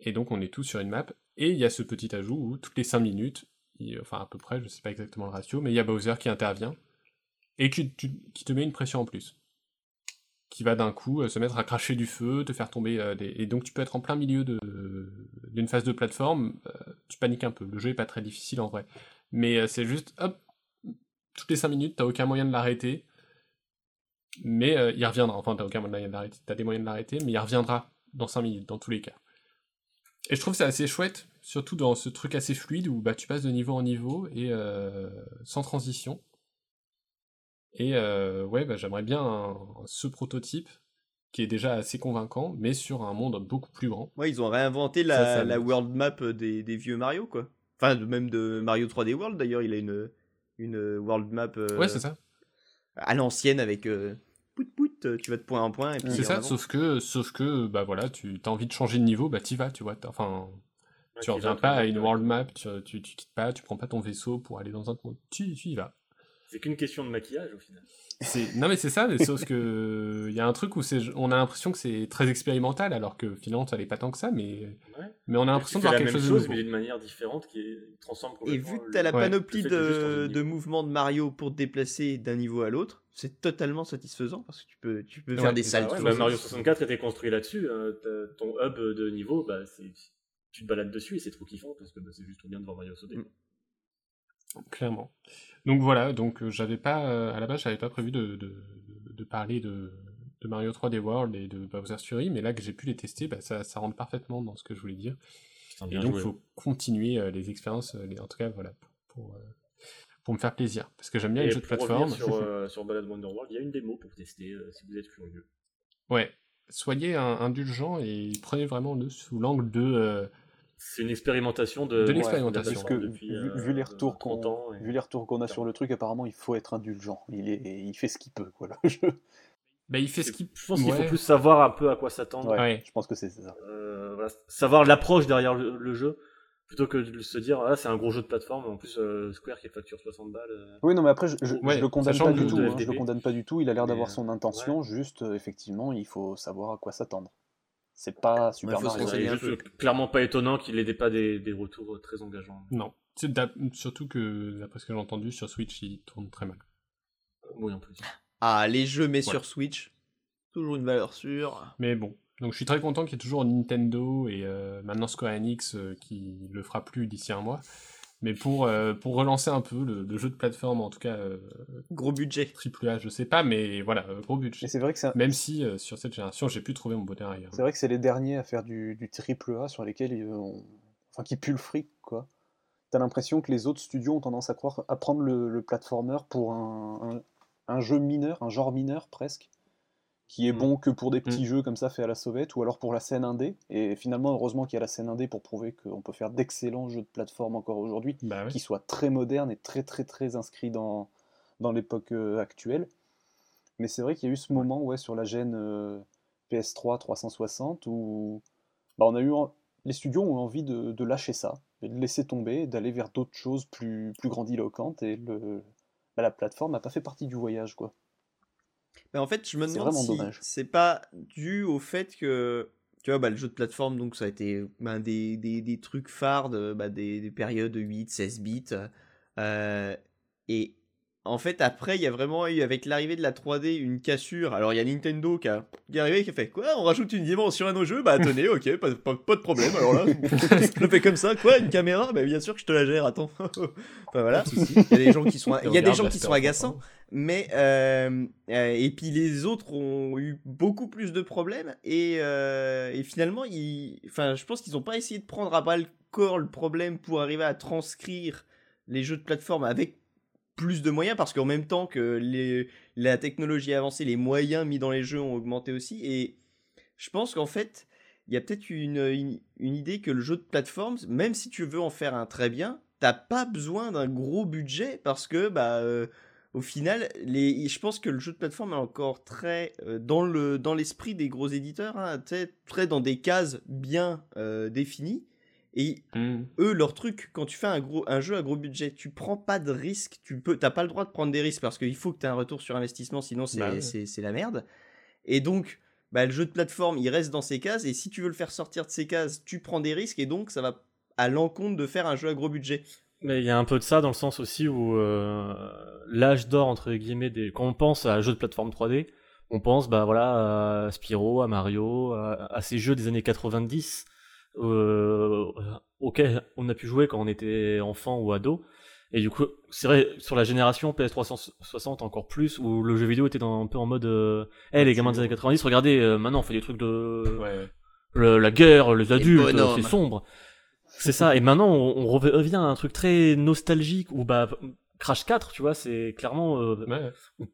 et donc, on est tous sur une map, et il y a ce petit ajout où, toutes les 5 minutes, enfin, à peu près, je sais pas exactement le ratio, mais il y a Bowser qui intervient, et qui, tu- qui te met une pression en plus qui va d'un coup euh, se mettre à cracher du feu, te faire tomber euh. Et donc tu peux être en plein milieu d'une phase de plateforme, euh, tu paniques un peu. Le jeu est pas très difficile en vrai. Mais c'est juste, hop, toutes les 5 minutes, t'as aucun moyen de l'arrêter. Mais il reviendra. Enfin, t'as aucun moyen de l'arrêter. T'as des moyens de l'arrêter, mais il reviendra dans 5 minutes, dans tous les cas. Et je trouve ça assez chouette, surtout dans ce truc assez fluide où bah, tu passes de niveau en niveau et sans transition. Et euh, ouais, bah, j'aimerais bien un- ce prototype qui est déjà assez convaincant, mais sur un monde beaucoup plus grand. Ouais, ils ont réinventé la, Ça, ça la me- world map des, des vieux Mario, quoi. Enfin, même de Mario 3D World, d'ailleurs, il a une, une world map euh, Ouais, c'est ça. à l'ancienne avec euh, pout pout, euh, tu vas de point en point. et puis C'est ça, sauf que, sauf que, bah voilà, tu as envie de changer de niveau, bah t'y vas, tu vois. Enfin, tu reviens pas à une world map, tu, tu, tu quittes pas, tu prends pas ton vaisseau pour aller dans un autre monde. Tu, tu y vas. C'est qu'une question de maquillage au final. C'est- Non mais c'est ça, mais sauf que il y a un truc où c'est, on a l'impression que c'est très expérimental, alors que finalement ça l'est pas tant que ça, mais Ouais. mais on a l'impression de voir la quelque même chose de chose, nouveau. mais d'une manière différente qui est- transforme Et vu que le- t'as la Ouais. panoplie le de de, mouvements de Mario pour te déplacer d'un niveau à l'autre, c'est totalement satisfaisant parce que tu peux, tu peux Ouais, faire des saltos. Ouais, bah, Mario 64 était construit là-dessus. hein. Ton hub de niveau, bah, c'est- tu te balades dessus et c'est trop kiffant parce que bah, c'est juste trop bien de voir Mario sauter. Mm. Clairement. Donc voilà, donc euh, j'avais pas euh, à la base j'avais pas prévu de, de, de parler de, de Mario 3D World et de Bowser's Fury, mais là que j'ai pu les tester, bah, ça, ça rentre parfaitement dans ce que je voulais dire. Et donc joué. faut continuer euh, les expériences, les- en tout cas voilà, pour, pour, me faire plaisir. Parce que j'aime bien Et les jeux de plateforme. sur, sur Ballad Wonderworld, il y a une démo pour tester si vous êtes curieux. Ouais, soyez un- indulgents et prenez vraiment le sous l'angle de... C'est une expérimentation de, De l'expérimentation. Parce que depuis, vu, euh, vu les retours qu'on 30 ans. et- vu les retours qu'on a sur le truc, apparemment il faut être indulgent. Il est il fait ce qu'il peut quoi. le jeu. Bah, il fait ce qu'il... Je pense qu'il Ouais. faut plus savoir un peu à quoi s'attendre. Ouais, Ouais. Je pense que c'est ça. Euh, voilà, savoir l'approche derrière le, le jeu plutôt que de se dire ah c'est un gros jeu de plateforme en plus euh, Square qui facture 60 balles euh, Oui, non, mais après, je, je, Ouais, je le condamne pas du tout. hein, je le condamne pas du tout. Il a l'air d'avoir son intention. Juste, effectivement, il faut savoir à quoi s'attendre. C'est pas Super faut se Mario. renseigner c'est un juste peu. clairement pas étonnant qu'il n'ait pas des, des retours euh, très engageants Non. Surtout que, d'après ce que j'ai entendu, sur Switch, il tourne très mal. oui en plus Ah, les jeux mais Ouais. sur Switch, toujours une valeur sûre. Mais bon. Donc je suis très content qu'il y ait toujours Nintendo et euh, maintenant Square Enix euh, qui le fera plus d'ici un mois. Mais pour, euh, pour relancer un peu le, le jeu de plateforme, en tout cas euh, Gros budget. triple A, je sais pas, mais voilà, euh, gros budget. Et c'est vrai que c'est un- Même si euh, sur cette génération, j'ai pu trouver mon bonheur ailleurs. c'est vrai que c'est les derniers à faire du, du triple A sur lesquels ils ont- enfin qui puent le fric quoi. T'as l'impression que les autres studios ont tendance à croire à prendre le, le platformer pour un, un, un jeu mineur, un genre mineur presque, qui est Mm. bon que pour des petits Mm. jeux comme ça faits à la sauvette, ou alors pour la scène indé. Et finalement, heureusement qu'il y a la scène indé pour prouver qu'on peut faire d'excellents jeux de plateforme encore aujourd'hui. Bah qui soit très moderne et très très très inscrit dans, dans l'époque euh, actuelle. Mais c'est vrai qu'il y a eu ce moment ouais, sur la gêne euh, PS3 360 où bah, on a eu en- les studios ont envie de, de lâcher ça, et de laisser tomber, d'aller vers d'autres choses plus, plus grandiloquentes et le, bah, la plateforme n'a pas fait partie du voyage quoi. Mais en fait, je me demande si c'est pas dû au fait que, tu vois, bah, le jeu de plateforme, donc ça a été bah, des, des, des trucs phares de, bah, des, des périodes 8, 16 bits. euh, et en fait, après, il y a vraiment eu, avec l'arrivée de la 3D, une cassure. Alors, il y a Nintendo qui, a, qui est arrivé qui a fait Quoi On rajoute une dimension à nos jeux? Bah, tenez, ok, pas, pas, pas de problème. Alors là, je le fais comme ça. Quoi Une caméra? Bah, bien sûr que je te la gère, attends. enfin, voilà. Il y a des gens qui sont, il y a des gens qui sont agaçants. Mais euh, euh, et puis les autres ont eu beaucoup plus de problèmes et, euh, et finalement, ils, enfin, je pense qu'ils n'ont pas essayé de prendre à bras le corps le problème pour arriver à transcrire les jeux de plateforme avec plus de moyens parce qu'en même temps que la technologie a avancé, les moyens mis dans les jeux ont augmenté aussi et je pense qu'en fait, il y a peut-être une idée que le jeu de plateforme, même si tu veux en faire un très bien, t'as pas besoin d'un gros budget parce que bah euh, au final, les, je pense que le jeu de plateforme est encore très euh, dans le dans l'esprit des gros éditeurs, hein, très, très dans des cases bien euh, définies. Et Hmm. eux, leur truc, quand tu fais un, gros, un jeu à gros budget, tu prends pas de risques, tu peux, t'as pas le droit de prendre des risques parce qu'il faut que tu aies un retour sur investissement, sinon c'est Bah ouais. c'est- c'est la merde. Et donc, bah, le jeu de plateforme, il reste dans ses cases, et si tu veux le faire sortir de ses cases, tu prends des risques, et donc ça va à l'encontre de faire un jeu à gros budget. Mais il y a un peu de ça dans le sens aussi où euh, l'âge d'or entre guillemets des quand on pense à jeux de plateforme 3D, on pense bah voilà à Spyro, à Mario, à, à ces jeux des années 90 euh, auxquels on a pu jouer quand on était enfant ou ado. Et du coup, c'est vrai sur la génération PS360 encore plus où le jeu vidéo était dans, un peu en mode euh, Eh les gamins des années 90, regardez euh, maintenant on fait des trucs de Ouais. le- la guerre, les adultes, c'est sombre. C'est ça. Et maintenant, on, on revient à un truc très nostalgique où bah Crash 4, tu vois, c'est clairement euh, Ouais. on,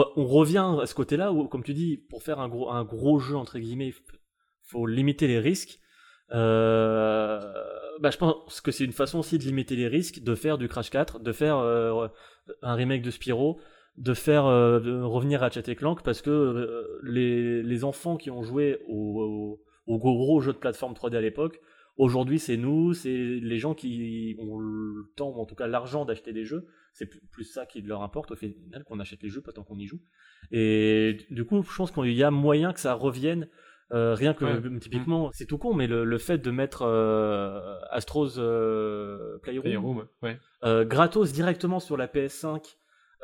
on- on revient à ce côté-là où, comme tu dis, pour faire un gros un gros jeu entre guillemets, il faut limiter les risques. Euh, bah, je pense que c'est une façon aussi de limiter les risques, de faire du Crash 4, de faire euh, un remake de Spyro, de faire euh, revenir à Ratchet et Clank parce que les, enfants qui ont joué au, au, gros, jeu de plateforme 3D à l'époque, aujourd'hui c'est nous, c'est les gens qui ont le temps ou en tout cas l'argent d'acheter des jeux, c'est plus ça qui leur importe au final qu'on achète les jeux pas tant qu'on y joue. Et du coup, je pense qu'il y a moyen que ça revienne euh, rien que Ouais. typiquement, c'est tout con, mais le, le fait de mettre euh, Astro's euh, Playroom, Playroom, ouais. euh, gratos directement sur la PS5,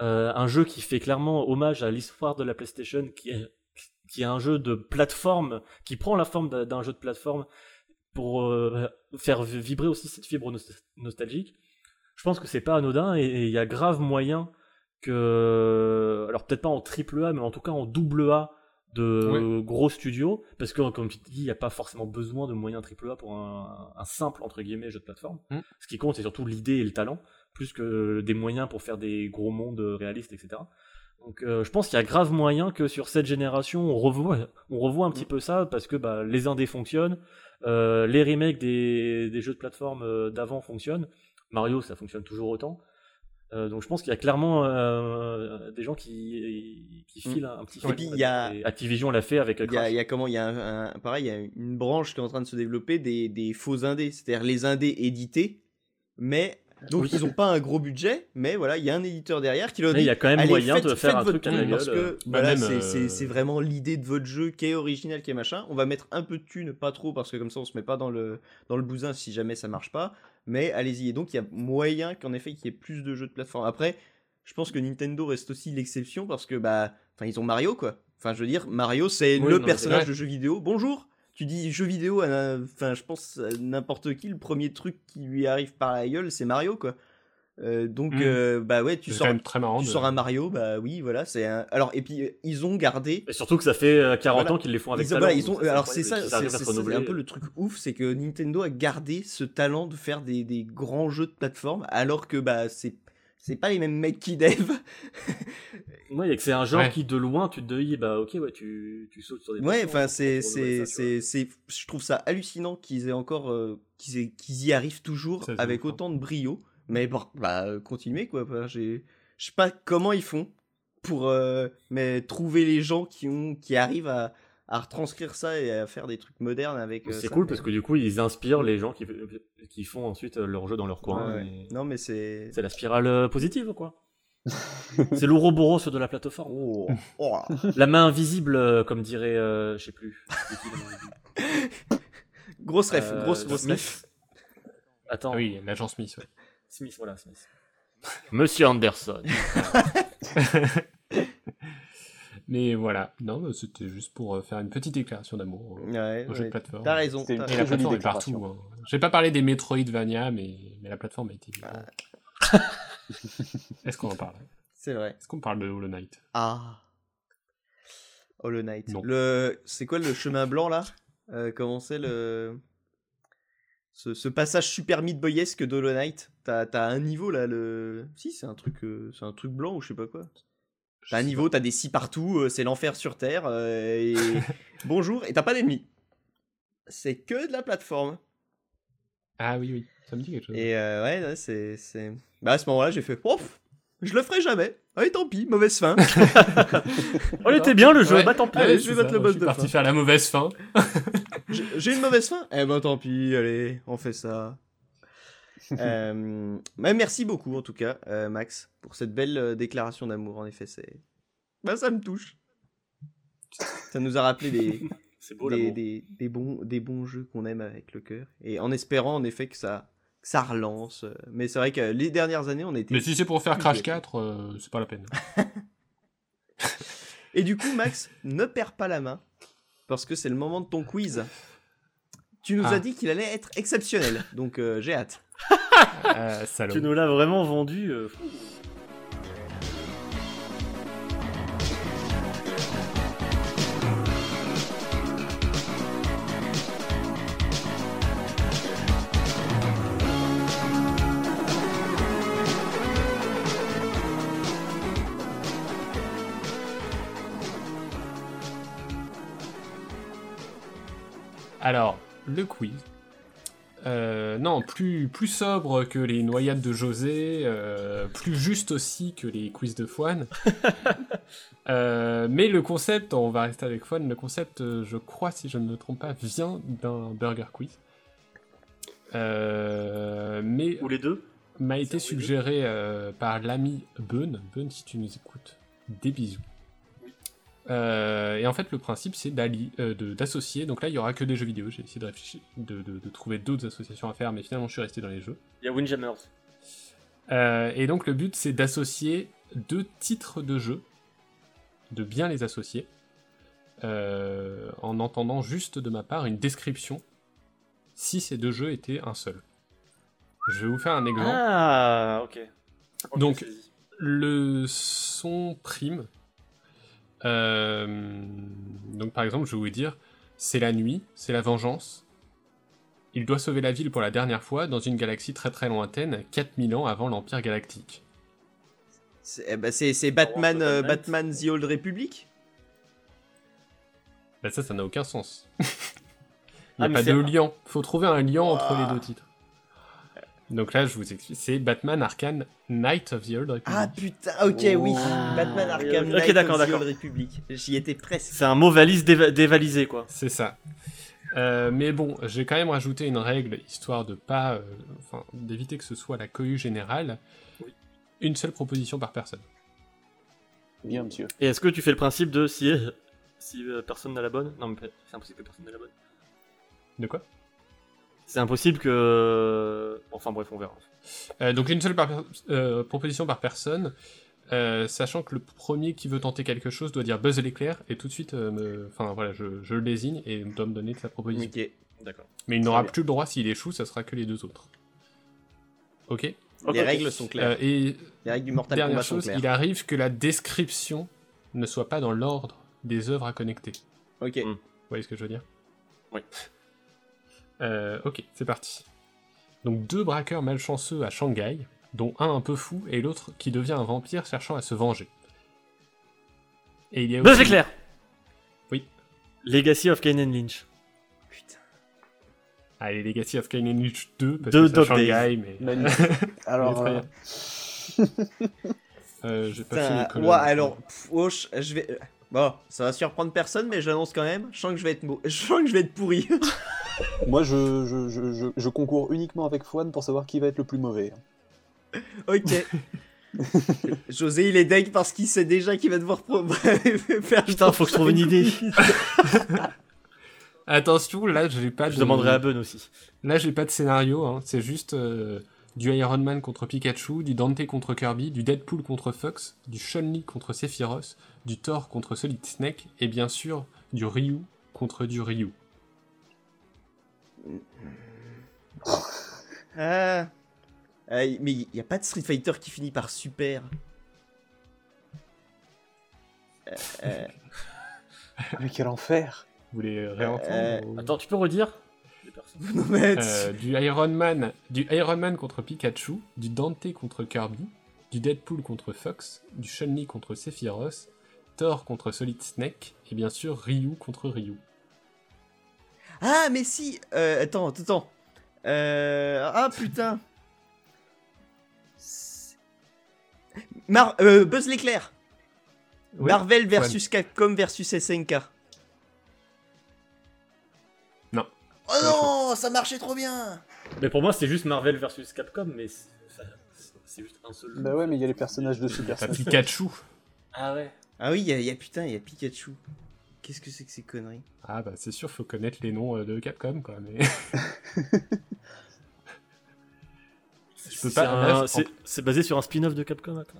euh, un jeu qui fait clairement hommage à l'histoire de la PlayStation, qui est, qui est un jeu de plateforme, qui prend la forme d'un jeu de plateforme pour faire vibrer aussi cette fibre nos- nostalgique. je pense que c'est pas anodin et et il y a grave moyen que, alors peut-être pas en triple A, mais en tout cas en double A de gros studios, parce que comme tu dis, il n'y a pas forcément besoin de moyens triple A pour un, un simple entre guillemets jeu de plateforme. Mm. Ce qui compte, c'est surtout l'idée et le talent, plus que des moyens pour faire des gros mondes réalistes, etc. Donc euh, je pense qu'il y a grave moyen que sur cette génération, on revoit, on revoit un petit peu ça, parce que bah, les indés fonctionnent, euh, les remakes des, des jeux de plateforme euh, d'avant fonctionnent. Mario, ça fonctionne toujours autant. Euh, donc je pense qu'il y a clairement euh, des gens qui, qui filent un petit Et fil. puis, il y a- Et Activision l'a fait avec Il y, a, il y a comment il y a un, un- pareil, il y a une branche qui est en train de se développer des, des faux indés, c'est-à-dire les indés édités, mais donc Oui. ils ont pas un gros budget, mais voilà, il y a un éditeur derrière qui leur Mais dit il y a quand même moyen faites- de faire un votre truc à la parce gueule, que euh, bah, voilà, c'est- euh, vraiment l'idée de votre jeu qui est original, qui est machin. On va mettre un peu de thunes, pas trop, parce que comme ça on se met pas dans le, dans le bousin si jamais ça marche pas. Mais allez-y. Et donc il y a moyen qu'en effet qu'il y ait plus de jeux de plateforme. Après, je pense que Nintendo reste aussi l'exception parce que bah, enfin ils ont Mario quoi. Enfin je veux dire, Mario c'est Oui, le non, personnage de jeu vidéo. Bonjour. Tu dis jeu vidéo, enfin je pense à n'importe qui, le premier truc qui lui arrive par la gueule, c'est Mario quoi. Euh, donc Mm. euh, bah ouais, tu sors, quand même très marrant. tu de- sors un Mario, bah oui voilà, c'est un... alors et puis euh, ils ont gardé Et surtout que ça fait euh, 40 Voilà. ans qu'ils les font avec ils ont, talent, voilà, ils ont, alors c'est ça, c'est un peu le truc ouf, c'est que Nintendo a gardé ce talent de faire des, des grands jeux de plateforme, alors que bah c'est c'est pas les mêmes mecs qui dev. Ouais, c'est un genre Ouais. qui de loin tu te dis bah ok ouais tu, tu sautes sur des ouais, enfin c'est c'est c'est c'est je trouve ça hallucinant qu'ils aient encore euh, qu'ils y arrivent toujours avec hein. autant de brio. Mais bon, bah continuez quoi. Je sais pas comment ils font pour euh, mais trouver les gens qui ont qui arrivent à à retranscrire ça et à faire des trucs modernes avec. euh, C'est cool mais- parce que du coup ils inspirent les gens qui, qui font ensuite euh, leur jeu dans leur coin. Ouais, ouais. et Non mais c'est C'est la spirale euh, positive quoi? c'est l'ouroboros de la plateforme. Oh, oh. La main invisible, comme dirait, euh, je sais plus. Grosse ref, Euh, grosse, grosse Smith. ref. Attends, Ah oui, l'agent Smith, ouais. Smith, voilà, Smith. Monsieur Anderson. Mais voilà, non, c'était juste pour euh, faire une petite déclaration d'amour au, Ouais, au jeu de plateforme. T'as raison. Et très la plateforme est partout. hein. J'ai pas parlé des Metroidvania, mais, mais la plateforme a été. Est-ce qu'on en parle? C'est vrai. Est-ce qu'on parle de Hollow Knight? Ah. Hollow Knight. Non. Le, c'est quoi le chemin blanc là? Euh, Comment c'est le, ce, ce passage super Meat Boyesque d'Hollow Knight T'as, un niveau là le, si c'est un truc, euh, c'est un truc blanc ou je sais pas quoi. T'as un niveau, t'as des scies partout, euh, c'est l'enfer sur terre. euh, et bonjour et t'as pas d'ennemis. C'est que de la plateforme. Ah oui, oui, ça me dit quelque chose. Et euh, ouais, ouais, c'est, c'est. Bah à ce moment-là, j'ai fait, ouf, je le ferai jamais. Allez, tant pis, mauvaise fin. Oh, il était bien le jeu, Ouais. bah tant pis. Allez, je vais ça, le boss je suis de parti fin. faire la mauvaise fin. J'ai une mauvaise fin? Eh ben tant pis, allez, on fait ça. Euh, mais merci beaucoup en tout cas, euh, Max, pour cette belle euh, déclaration d'amour. En effet, c'est. Bah, ça me touche. Ça nous a rappelé des, beau des, l'amour. des, des bons, des bons jeux qu'on aime avec le cœur. Et en espérant en effet que ça, que ça relance. Mais c'est vrai que les dernières années, on était. Mais si c'est pour faire Crash 4, euh, c'est pas la peine. Et du coup, Max, ne perds pas la main, parce que c'est le moment de ton quiz. Tu nous Ah. as dit qu'il allait être exceptionnel, donc euh, j'ai hâte. Euh. Tu nous l'as vraiment vendu. Le quiz. Euh, non, plus, plus sobre que les noyades de José, euh, plus juste aussi que les quiz de Fouane. Euh, mais le concept, on va rester avec Fouane, le concept, je crois, si je ne me trompe pas, vient d'un burger quiz. Euh, mais Ou les deux. m'a été suggéré euh, par l'ami Bun. Bun, si tu nous écoutes, des bisous. Euh, et en fait, le principe, c'est euh, d'associer. Donc là, il y aura que des jeux vidéo. J'ai essayé de réfléchir, de, de- de trouver d'autres associations à faire, mais finalement, je suis resté dans les jeux. Il y a Windjammers. Euh, et donc, le but, c'est d'associer deux titres de jeux, de bien les associer, euh, en entendant juste de ma part une description si ces deux jeux étaient un seul. Je vais vous faire un exemple. Ah, ok. Donc, le son prime. Euh, donc par exemple, je vais vous dire, c'est la nuit, c'est la vengeance. Il doit sauver la ville pour la dernière fois dans une galaxie très très lointaine, 4000 ans avant l'Empire Galactique. C'est eh ben, Batman, euh. Batman The Old Republic? Bah ça, ça n'a aucun sens. Il Ah, n'y a pas c'est- de lien. Faut trouver un lien entre les deux titres. Donc là, je vous explique. C'est Batman Arkham Knight of the Old Republic. Ah putain, ok, oui. Ah, Batman oui, Arkham Knight d'accord, of the. Old Republic. J'y étais presque. C'est un mot valise déva- dévalisé, quoi. C'est ça. Euh, mais bon, j'ai quand même rajouté une règle histoire de pas, euh, enfin, d'éviter que ce soit la cohue générale. Oui. Une seule proposition par personne. Bien, monsieur. Et est-ce que tu fais le principe de si, si euh, personne n'a la bonne? Non, mais c'est impossible que personne n'ait la bonne. De quoi? C'est impossible que. Enfin bref, on verra. Euh, Donc une seule par per- euh, proposition par personne, euh, sachant que le premier qui veut tenter quelque chose doit dire Buzz l'éclair et tout de suite, euh, me... enfin voilà, je, je le désigne et il doit me donner sa proposition. Ok. D'accord. Mais il n'aura plus le droit s'il échoue, ça sera que les deux autres. Ok? Les règles sont claires. Euh, et Les règles du Mortal dernière Kombat sont chose, claires. il arrive que la description ne soit pas dans l'ordre des œuvres à connecter. Ok. Mm. Vous voyez ce que je veux dire? Oui. Euh, ok, c'est parti. Donc deux braqueurs malchanceux à Shanghai, dont un un peu fou et l'autre qui devient un vampire cherchant à se venger. Et il y a aussi- éclair Oui. Legacy of Kane and Lynch. Putain. Allez, Legacy of Kain and Lynch 2, parce Deux que c'est Days. Shanghai, mais... Alors, très euh, Euh, j'ai pas fini ouais, alors, pff, wesh, je vais. euh, Bon, ça va surprendre personne, mais je l'annonce quand même. Je sens que je vais être, je sens que je vais être pourri. moi, je, je, je, je, je concours uniquement avec Fouane pour savoir qui va être le plus mauvais. ok. José, il est deg parce qu'il sait déjà qu'il va devoir pro- faire. Putain, faut que je trouve une idée. Attention, là, j'ai pas de... Je demanderai à Ben aussi. Là, j'ai pas de scénario, hein. c'est juste euh, du Iron Man contre Pikachu, du Dante contre Kirby, du Deadpool contre Fox, du Chun-Li contre Sephiroth, du Thor contre Solid Snake, et bien sûr, du Ryu contre du Ryu. Ah. Ah, mais il n'y a pas de Street Fighter qui finit par super. Euh, euh, mais quel enfer Vous voulez réentendre Euh, ou- Attends, tu peux redire non, mais Euh, du Iron Man, du Iron Man contre Pikachu, du Dante contre Kirby, du Deadpool contre Fox, du Chun-Li contre Sephiroth, Thor contre Solid Snake, et bien sûr Ryu contre Ryu. Ah, mais si euh, Attends, attends, attends. Euh... Ah, putain Mar euh, Buzz l'éclair Oui, Marvel versus Capcom versus SNK. Non. Oh non, ça marchait trop bien Mais pour moi, c'est juste Marvel versus Capcom, mais c'est juste un seul. jeu. Bah ouais, mais il y a les personnages de Super Smash. Pikachu. Ah ouais. Ah oui, il y, a- il y a putain, il y a Pikachu. Qu'est-ce que c'est que ces conneries? Ah bah c'est sûr, faut connaître les noms euh, de Capcom quoi, mais... Je peux C'est un- basé sur un spin-off de Capcom. Attends.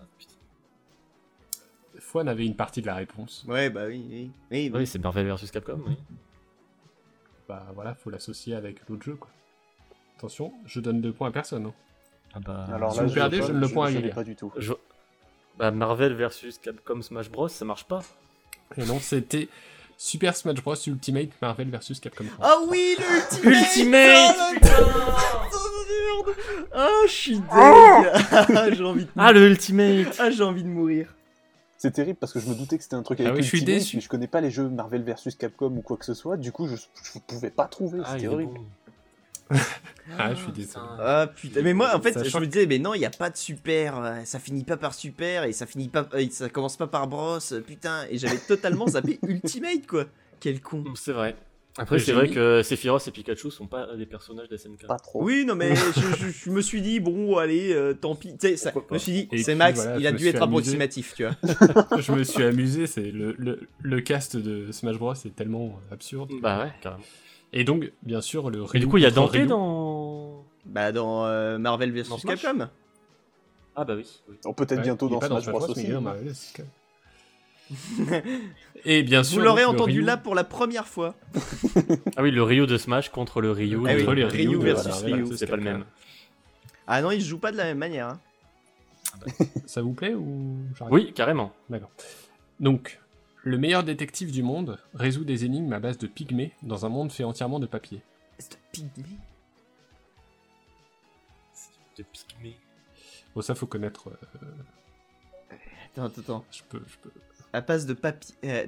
Fouane avait une partie de la réponse. Ouais, bah oui, oui. Oui, Oui, c'est Marvel versus Capcom. Oui. Bah voilà, faut l'associer avec l'autre jeu quoi. Attention, je donne deux points à personne. hein. Ah bah. Alors Si là, vous je perdez, je donne le point à je l'ai Yulia. pas du tout. Je- Bah, Marvel versus Capcom Smash Bros, ça marche pas. Et non, c'était Super Smash Bros Ultimate Marvel vs Capcom 3. Ah oui, le Ultimate Ultimate, Oh, Oh, Ah, je suis deg Ah, j'ai envie de Ah, le Ultimate Ah, j'ai envie de mourir. C'est terrible parce que je me doutais que c'était un truc Ah avec oui, je suis Ultimate, déçu. mais je connais pas les jeux Marvel versus Capcom ou quoi que ce soit, du coup je, je pouvais pas trouver, Ah, c'était horrible. bon. Ah, je suis désolé. putain. Ah putain, mais moi en fait Sachant je me disais mais non il y a pas de super, euh, ça finit pas par super et ça finit pas, euh, ça commence pas par brosse, euh, putain et j'avais totalement zappé Ultimate quoi. Quel con. C'est vrai. Après, c'est vrai que Sephiroth et Pikachu sont pas des personnages d'SNK. Pas trop. Oui non mais je, je- je me suis dit bon allez euh, tant pis, tu sais je me suis dit c'est Max, voilà, il a dû être amusé. approximatif tu vois. je me suis amusé, c'est le, le, le cast de Smash Bros est tellement absurde. Bah ouais, carrément. Et donc, bien sûr, le Et Ryu du coup, il y a Dante Ryu. dans. Bah dans euh, Marvel vs Capcom. Ah bah oui. oui. Peut-être Ouais, bientôt dans Smash Bros aussi. hein. Marvel. Et bien sûr, Vous l'aurez entendu Ryu là pour la première fois. Ah oui, le Ryu de Smash contre le Ryu Ah oui, de... contre les Ryu de versus Ryu. C'est pas le même. Ah non, il se joue pas de la même manière. hein. Ça vous plaît ou Oui, carrément. D'accord. Donc, le meilleur détective du monde résout des énigmes à base de pygmées dans un monde fait entièrement de papier. C'est de pygmée. De pygmée. Bon, ça faut connaître. euh, Attends, attends, attends. je peux, je peux. À passe de papier. euh,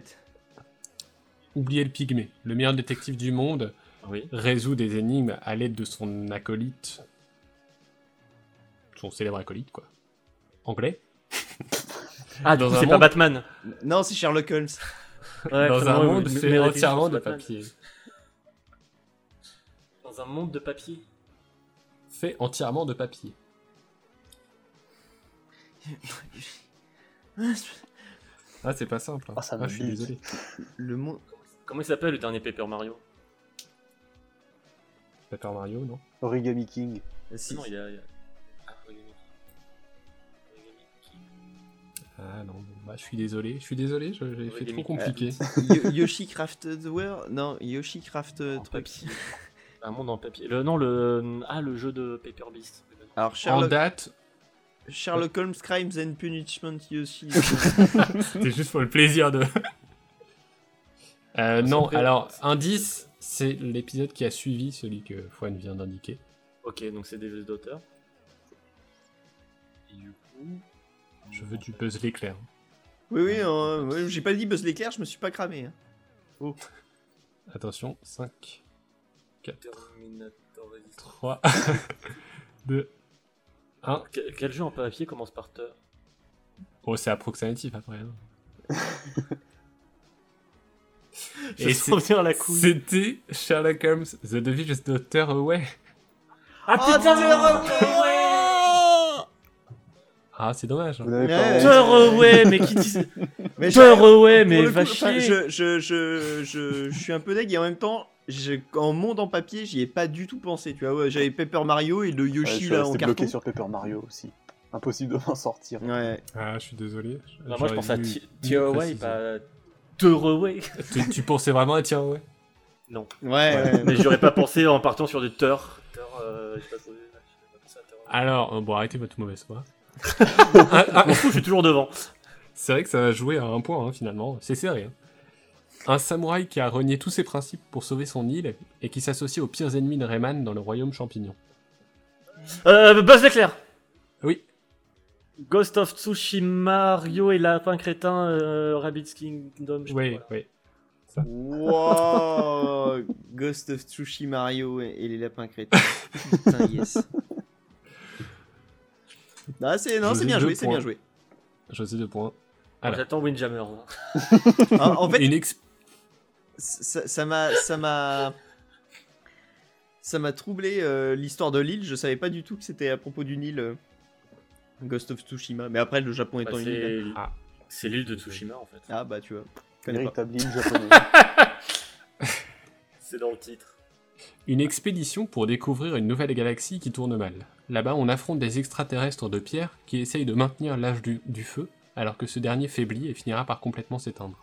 Oubliez le pygmée. Le meilleur détective du monde Oui. résout des énigmes à l'aide de son acolyte. Son célèbre acolyte, quoi. Anglais Ah, c'est pas monde- Batman. Non, c'est Sherlock Holmes. Ouais, Dans un monde meilleur entièrement de c'est papier. Dans un monde de papier. Fait entièrement de papier. Ah, c'est pas simple. hein. Ah, ça Ah, je suis désolé. Le monde. Comment il s'appelle le dernier Paper Mario? Paper Mario, non? Origami King. Ah, si. Non, il y a. il y a- Ah non, bon, bah, je suis désolé. Je suis désolé, je- j'ai fait trop compliqué. Yo- Yoshi Crafted World Non, Yoshi Crafted En truc. Un monde en papier. Le, non, le. Ah, le jeu de Paper Beast. Alors En Sherlock, date, Sherlock Holmes Crimes and Punishment Yoshi. c'était juste pour le plaisir de. Euh, non, alors, indice, c'est l'épisode qui a suivi celui que Fouane vient d'indiquer. Ok, donc c'est des jeux d'auteur. Et du coup. Je veux du Buzz l'éclair. oui, oui, euh, ouais, j'ai pas dit Buzz l'éclair, je me suis pas cramé. hein. Attention, 5, Terminator Resistance. 3, 2, 1. Que- Quel jeu en papier commence par Teur Oh, c'est approximatif après. hein. Je Et sens bien la couille. C'était Sherlock Holmes, The Devil's Daughter Away. Ah Oh, putain Ah, c'est dommage. hein. Vous n'avez Ouais. pas Teur ouais, mais qui dit Mais ouais, pour mais le coup, va enfin, chier je, je, je, je, je suis un peu deg et en même temps, je- en monde en papier, j'y ai pas du tout pensé. Tu vois, ouais, j'avais Paper Mario et le Yoshi là en resté carton. bloqué sur Paper Mario aussi. Impossible de m'en sortir. Ouais. Ah, je suis désolé. Non, Moi je pense à Tear Away, pas Away. tu, pensais vraiment à Tear Away? Non. Ouais. Mais j'aurais pas pensé en partant sur des Teur. Teur, euh, pas. Alors, euh, bon, arrêtez votre mauvaise foi. Je m'en fous, je suis toujours devant. C'est vrai que ça a joué à un point, hein, finalement. C'est serré. hein. Un samouraï qui a renié tous ses principes pour sauver son île et qui s'associe aux pires ennemis de Rayman dans le royaume champignon. Euh, Buzz l'éclair Oui, Ghost of Tsushima, Mario et Lapin Crétin, euh, Rabbids Kingdom, je oui, oui. Wow Ghost of Tsushima Mario et, et les lapins crétins. Putain, yes. Ah, c'est, non, Je c'est bien joué, c'est bien joué. José deux points. Alors. J'attends Windjammer. Ah, en fait, Une ça ça m'a ça m'a ça m'a troublé euh, l'histoire de l'île je savais pas du tout que c'était à propos d'une île euh, Ghost of Tsushima mais après le Japon étant une île c'est Ah. c'est l'île de Tsushima en fait. ah bah tu vois je. Véritable île japonaise. C'est dans le titre. Une expédition pour découvrir une nouvelle galaxie qui tourne mal. Là-bas, on affronte des extraterrestres de pierre qui essayent de maintenir l'âge du, du feu, alors que ce dernier faiblit et finira par complètement s'éteindre.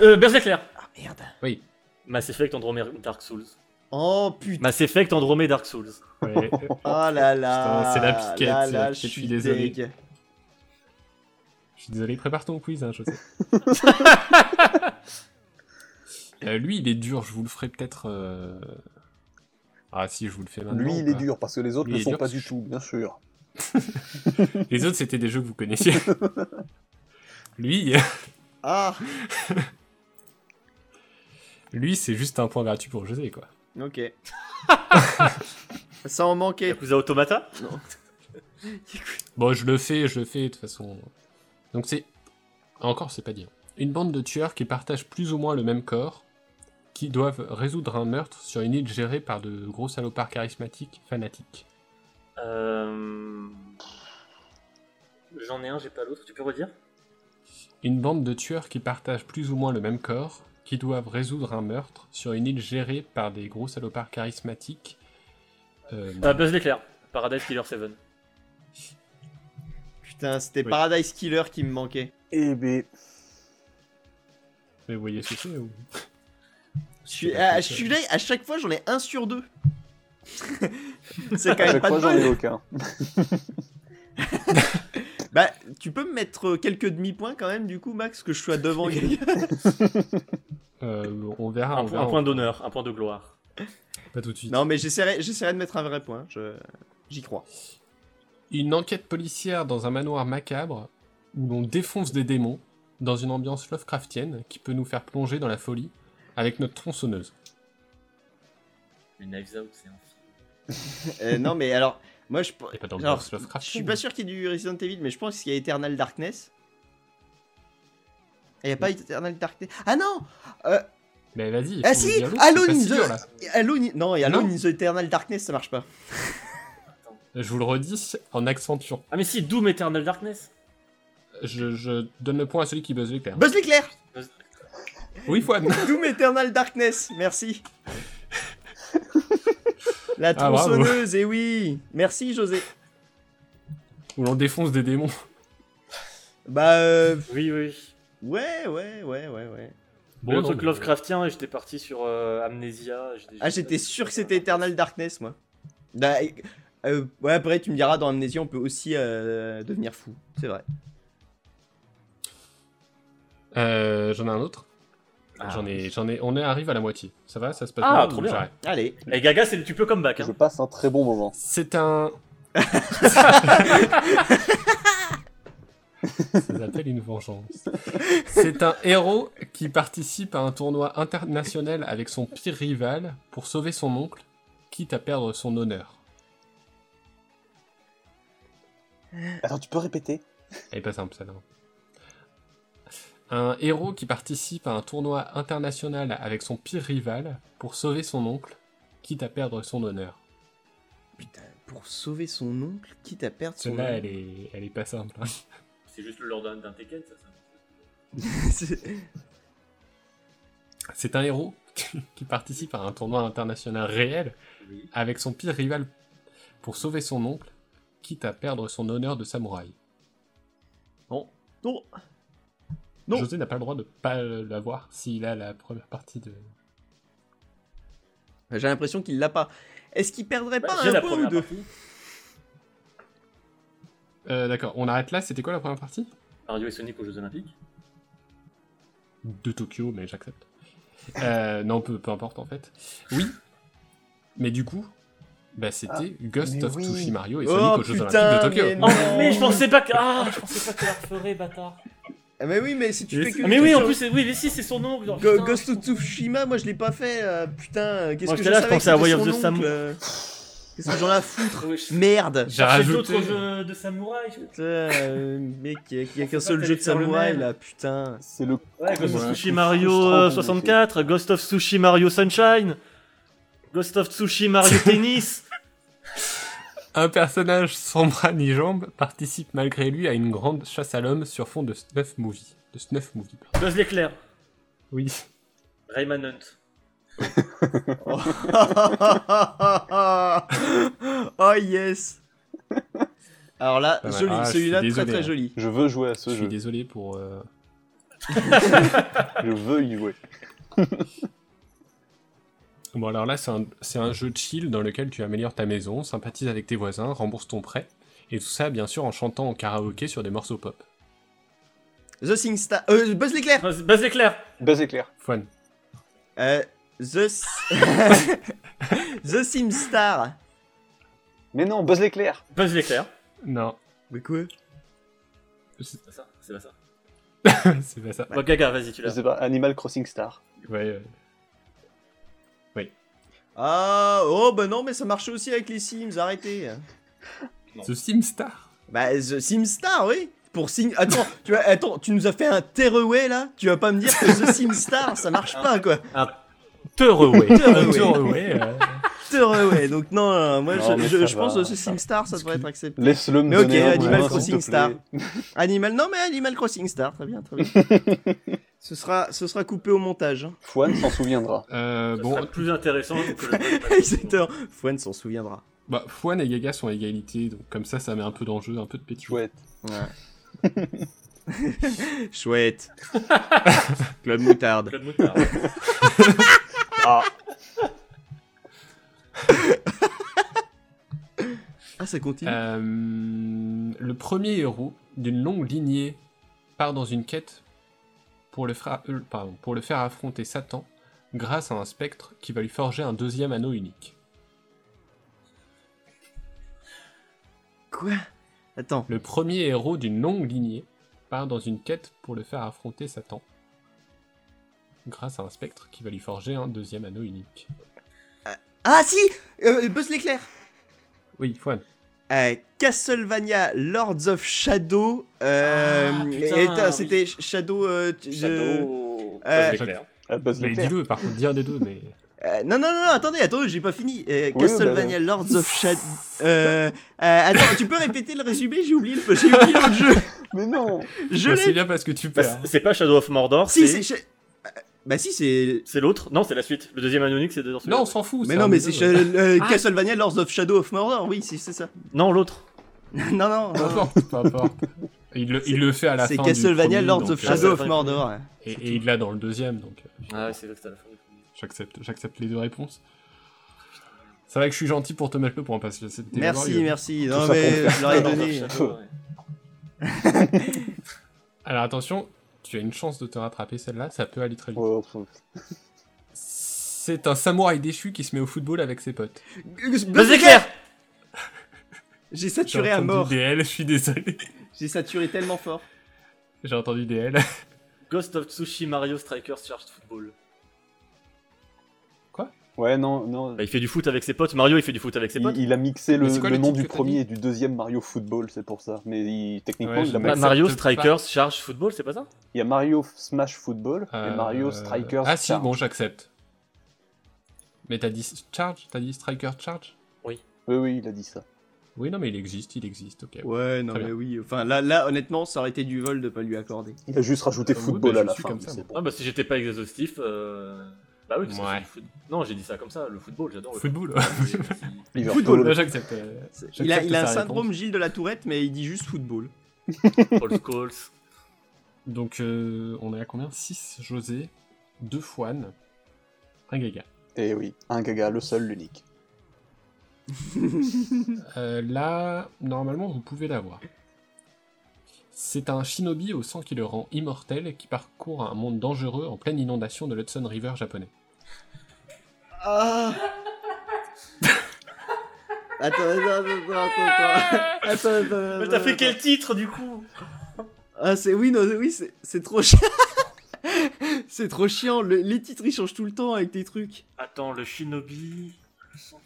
Euh, l'éclair ah merde Oui. Mass Effect, Andromeda, Dark Souls. oh putain Mass Effect, Andromeda, Dark Souls. Ouais, oh là là Putain, c'est la piquette, là, je suis désolé. je suis désolé, prépare ton quiz, hein, je sais. Euh, lui, il est dur, je vous le ferai peut-être. euh, Ah, si, je vous le fais maintenant. Lui, il est dur parce que les autres ne est sont dur pas du tout, bien sûr. Les autres, c'était des jeux que vous connaissiez. lui, ah lui c'est juste un point gratuit pour José, quoi. ok ça en manquait Yakuza Automata? Bon, je le fais, je le fais de toute façon. Donc c'est. Encore, c'est pas dire. Une bande de tueurs qui partagent plus ou moins le même corps, qui doivent résoudre un meurtre sur une île gérée par de gros salopards charismatiques fanatiques. Euh... J'en ai un, j'ai pas l'autre, tu peux redire? Une bande de tueurs qui partagent plus ou moins le même corps, qui doivent résoudre un meurtre sur une île gérée par des gros salopards charismatiques. Euh, euh, Buzz l'éclair, Paradise Killer 7. putain c'était Oui. Paradise Killer qui me manquait Eh ben, Mais vous voyez ce que c'est ou... je suis, je suis là à chaque fois j'en ai un sur deux C'est quand À même chaque pas de fois, j'en ai aucun. Bah, tu peux me mettre quelques demi-points quand même, du coup, Max, que je sois devant quelqu'un Euh, on verra, Un, on point- verra. un point d'honneur, un point de gloire. Pas tout de suite. Non, mais j'essaierai, j'essaierai de mettre un vrai point. Je... J'y crois. Une enquête policière dans un manoir macabre où l'on défonce des démons dans une ambiance Lovecraftienne qui peut nous faire plonger dans la folie avec notre tronçonneuse. Les Knives Out, c'est un film. Euh, non, mais alors, moi, je. Et pas dans Alors. Je suis pas sûr qu'il y ait du Resident Evil, mais je pense qu'il y a Eternal Darkness. Il n'y a pas Eternal Darkness. Ah non Mais vas-y. Ah si Alone c'est in pas si dur, the... là. Alone Non, et Alone Non. in the Eternal Darkness, ça marche pas. Je vous le redis en accentuant. Ah, mais si, Doom Eternal Darkness. Je, je donne le point à celui qui buzz l'éclair. Buzz l'éclair Oui, Fouane. Doom Eternal Darkness, merci. La Ah, tronçonneuse, et oui Merci, José. Où l'on défonce des démons. Bah, euh... Oui, oui. Ouais, ouais, ouais, ouais, ouais. Bon, le truc mais- Lovecraftien, et j'étais parti sur euh, Amnesia. Ah, j'étais sûr que c'était Eternal Darkness, moi. Bah, euh, ouais, après, tu me diras, dans Amnesia, on peut aussi euh, devenir fou. C'est vrai. Euh, J'en ai un autre. Ah. J'en ai, j'en ai. On est arrive à la moitié. Ça va, ça se passe Ah, bien? trop bien. Allez. Et Gaga, c'est le tu peux comeback. Je Hein. passe un très bon moment. C'est un. Ça s'appelle une vengeance. C'est un héros qui participe à un tournoi international avec son pire rival pour sauver son oncle, quitte à perdre son honneur. Attends, tu peux répéter? Elle est pas simple celle-là. Un héros qui participe à un tournoi international avec son pire rival pour sauver son oncle, quitte à perdre son honneur. Putain, pour sauver son oncle, quitte à perdre son Celle-là, elle est, elle est pas simple. hein. C'est juste le lord d'un Tekken, ça. ça. C'est- C'est un héros qui participe à un tournoi international réel Oui. avec son pire rival pour sauver son oncle, quitte à perdre son honneur de samouraï. non. Non. Non. José n'a pas le droit de pas l'avoir s'il a la première partie de. J'ai l'impression qu'il l'a pas. Est-ce qu'il perdrait Bah, pas un la point ou première deux partie. Euh, D'accord, on arrête là. C'était quoi la première partie? Mario et Sonic aux Jeux Olympiques. De Tokyo, mais j'accepte. Euh, non, peu, peu importe en fait. Oui, mais du coup, bah, c'était Ghost mais of oui. Tsushima et Oh, Sonic aux Jeux putain, Olympiques de Tokyo. mais Oh, Non. mais je pensais pas que. Ah, je pensais pas qu'elle la referait, bâtard. Ah, mais oui, mais si tu Mais fais c'est- que. Ah, mais oui, en plus, c'est- oui, mais si, c'est son oncle. genre, Go- putain. Ghost of Tsushima, moi je l'ai pas fait. euh, putain, qu'est-ce Moi, que j'étais je là, je savais pensais à que Way c'était of the son Samu. oncle, euh. Qu'est-ce que j'en ai à foutre Oui, je- Merde J'ai rajouté. d'autres jeux de samouraï. je- Putain, euh, mec, il y a, il y a qu'un C'est seul jeu de t'allais faire le samouraï même. là, putain. C'est le Ouais, Ghost of Ouais, c'est Mario frustrant euh, comme 64, Ghost of Tsushima Mario Sunshine, Ghost of Tsushima Mario Tennis. Un personnage sans bras ni jambes participe malgré lui à une grande chasse à l'homme sur fond de snuff movie. De snuff movie. pardon. Buzz l'éclair, Oui. Rayman Hunt. oh yes Alors là, joli, Ah, je celui-là suis très très hein. joli. Je veux jouer à Je ce suis jeu. désolé pour. euh, Je veux y jouer. Bon alors là c'est un, c'est un jeu chill dans lequel tu améliores ta maison, sympathises avec tes voisins, rembourses ton prêt, et tout ça bien sûr en chantant en karaoké sur des morceaux pop. The SingStar. Euh, Buzz l'éclair Buzz Buzz l'éclair. Buzz éclair. Fun. euh, The. The SimStar. Mais non, Buzz l'éclair. Buzz l'éclair. Non, Mais quoi? C'est pas ça, c'est pas ça. c'est pas ça. Bon, Gaga, vas-y, tu Je l'as. sais pas, Animal Crossing Star. Ouais, euh, Ah, oh bah non, mais ça marchait aussi avec les Sims, arrêtez. The SimStar. Bah, The SimStar, oui. Pour Sim. Attends, tu vois, attends, tu nous as fait un Terraway là? Tu vas pas me dire que The SimStar ça marche pas quoi. Terraway. ouais, euh, Terraway, donc non, non, moi Non, je, je- je pense va, ce ça- SimStar ça devrait être accepté. Laisse-le me Mais ok, Animal Crossing plaît. Animal, non mais Animal Crossing Star, très bien, très bien. ce, sera, ce sera coupé au montage. hein. Fouane s'en souviendra. euh, Ça bon, sera plus intéressant que le Exactement. Fouane s'en souviendra. bah, Fouane et Gaga sont à égalité, donc comme ça ça met un peu d'enjeu, un peu de pétillant. Chouette. Chouette. Club moutarde. Claude Moutard. Ah, Ah, ça continue. Euh, le premier héros d'une longue lignée part dans une quête pour le, fra- euh, pardon, pour le faire affronter Satan grâce à un spectre qui va lui forger un deuxième anneau unique. Quoi? Attends. Le premier héros d'une longue lignée part dans une quête pour le faire affronter Satan grâce à un spectre qui va lui forger un deuxième anneau unique. Ah, si euh, Buzz l'éclair Oui, Fouane. Euh, Castlevania Lords of Shadow. Euh, Ah, et- putain, et attends, oui. C'était Shadow. euh, Shadow. Euh, Buzz l'éclair. Ah, l'éclair. dis-le, par contre, dire des deux, mais. Euh, non, non, non, attendez, attendez, j'ai pas fini. Euh, Oui, Castlevania Lords of Shadow. Euh, euh, attends, tu peux répéter le résumé? J'ai oublié, le- j'ai oublié l'autre jeu. Mais non Je Bah, c'est bien parce que tu Bah, perds. c'est- c'est pas Shadow of Mordor, Si, c'est. Bah, si, c'est. C'est l'autre Non, c'est la suite. Le deuxième anonyme, c'est dans celui-là. Non, on s'en fout. Mais non, mais c'est euh, Ah. Castlevania Lords of Shadow of Mordor, oui, c'est c'est ça. Non, l'autre. non, non, Peu non. importe, peu importe. Il le, il le fait à la fin. C'est du Castlevania premier, Lords donc, of euh, Shadow of. Mordor. ouais. Et, et il l'a dans le deuxième, donc euh, Ah ouais, c'est vrai que à la fin du premier. j'accepte, j'accepte les deux réponses. C'est vrai que je suis gentil pour te mettre le point parce que c'était Merci, merci. Non, mais je l'aurais donné. Alors attention, tu as une chance de te rattraper celle-là, ça peut aller très vite. Ouais, enfin, C'est un samouraï déchu qui se met au football avec ses potes. Buzz l'éclair J'ai saturé à entendu mort. DL, je suis désolé. J'ai saturé tellement fort. J'ai entendu DL. Ghost of Tsushi Mario Strikers Charged Football. Ouais, non, non. Bah, il fait du foot avec ses potes. Mario, il fait du foot avec ses potes. Il, il a mixé le, Mais c'est quoi le le nom du premier et du deuxième Mario Football, c'est pour ça. Mais il- techniquement, Ouais, il a mixé- Mario Strikers Charged Football, c'est pas ça? Il y a Mario Smash Football et Euh, Mario Strikers. Ah si, Charge. bon, j'accepte. Mais t'as dit Charge? T'as dit Striker Charge? Oui, oui, il a dit ça. Oui, non, mais il existe, il existe, ok. Ouais, non, mais oui. Enfin, là, là, honnêtement, ça aurait été du vol de pas lui accorder. Il a juste rajouté oui, football bah, à la fin. comme ça, bon. Ah bah si j'étais pas exhaustif, euh... bah oui, parce que Ouais. c'est du foot. Non, j'ai dit ça comme ça, le football, j'adore le Football. Liverpool. Football. J'accepte. euh, Il a, j'accepte il a un sa syndrome réponse. Gilles de la Tourette, mais il dit juste football. Paul Scholes. Donc, euh, on est à combien? 6 José, 2 Fouane, un Gaga. Et Eh oui, un gaga, le seul, l'unique. Euh, là, normalement, vous pouvez l'avoir. C'est un shinobi au sang qui le rend immortel qui parcourt un monde dangereux en pleine inondation de l'Hudson River japonais. Ah Attends, attends, attends, attends, attends, attends, attends, Mais t'as fait quel titre du coup? Ah, c'est oui, non, oui, c'est c'est trop chiant. c'est trop chiant. Le- les titres ils changent tout le temps avec tes trucs. Attends, le shinobi... Le sang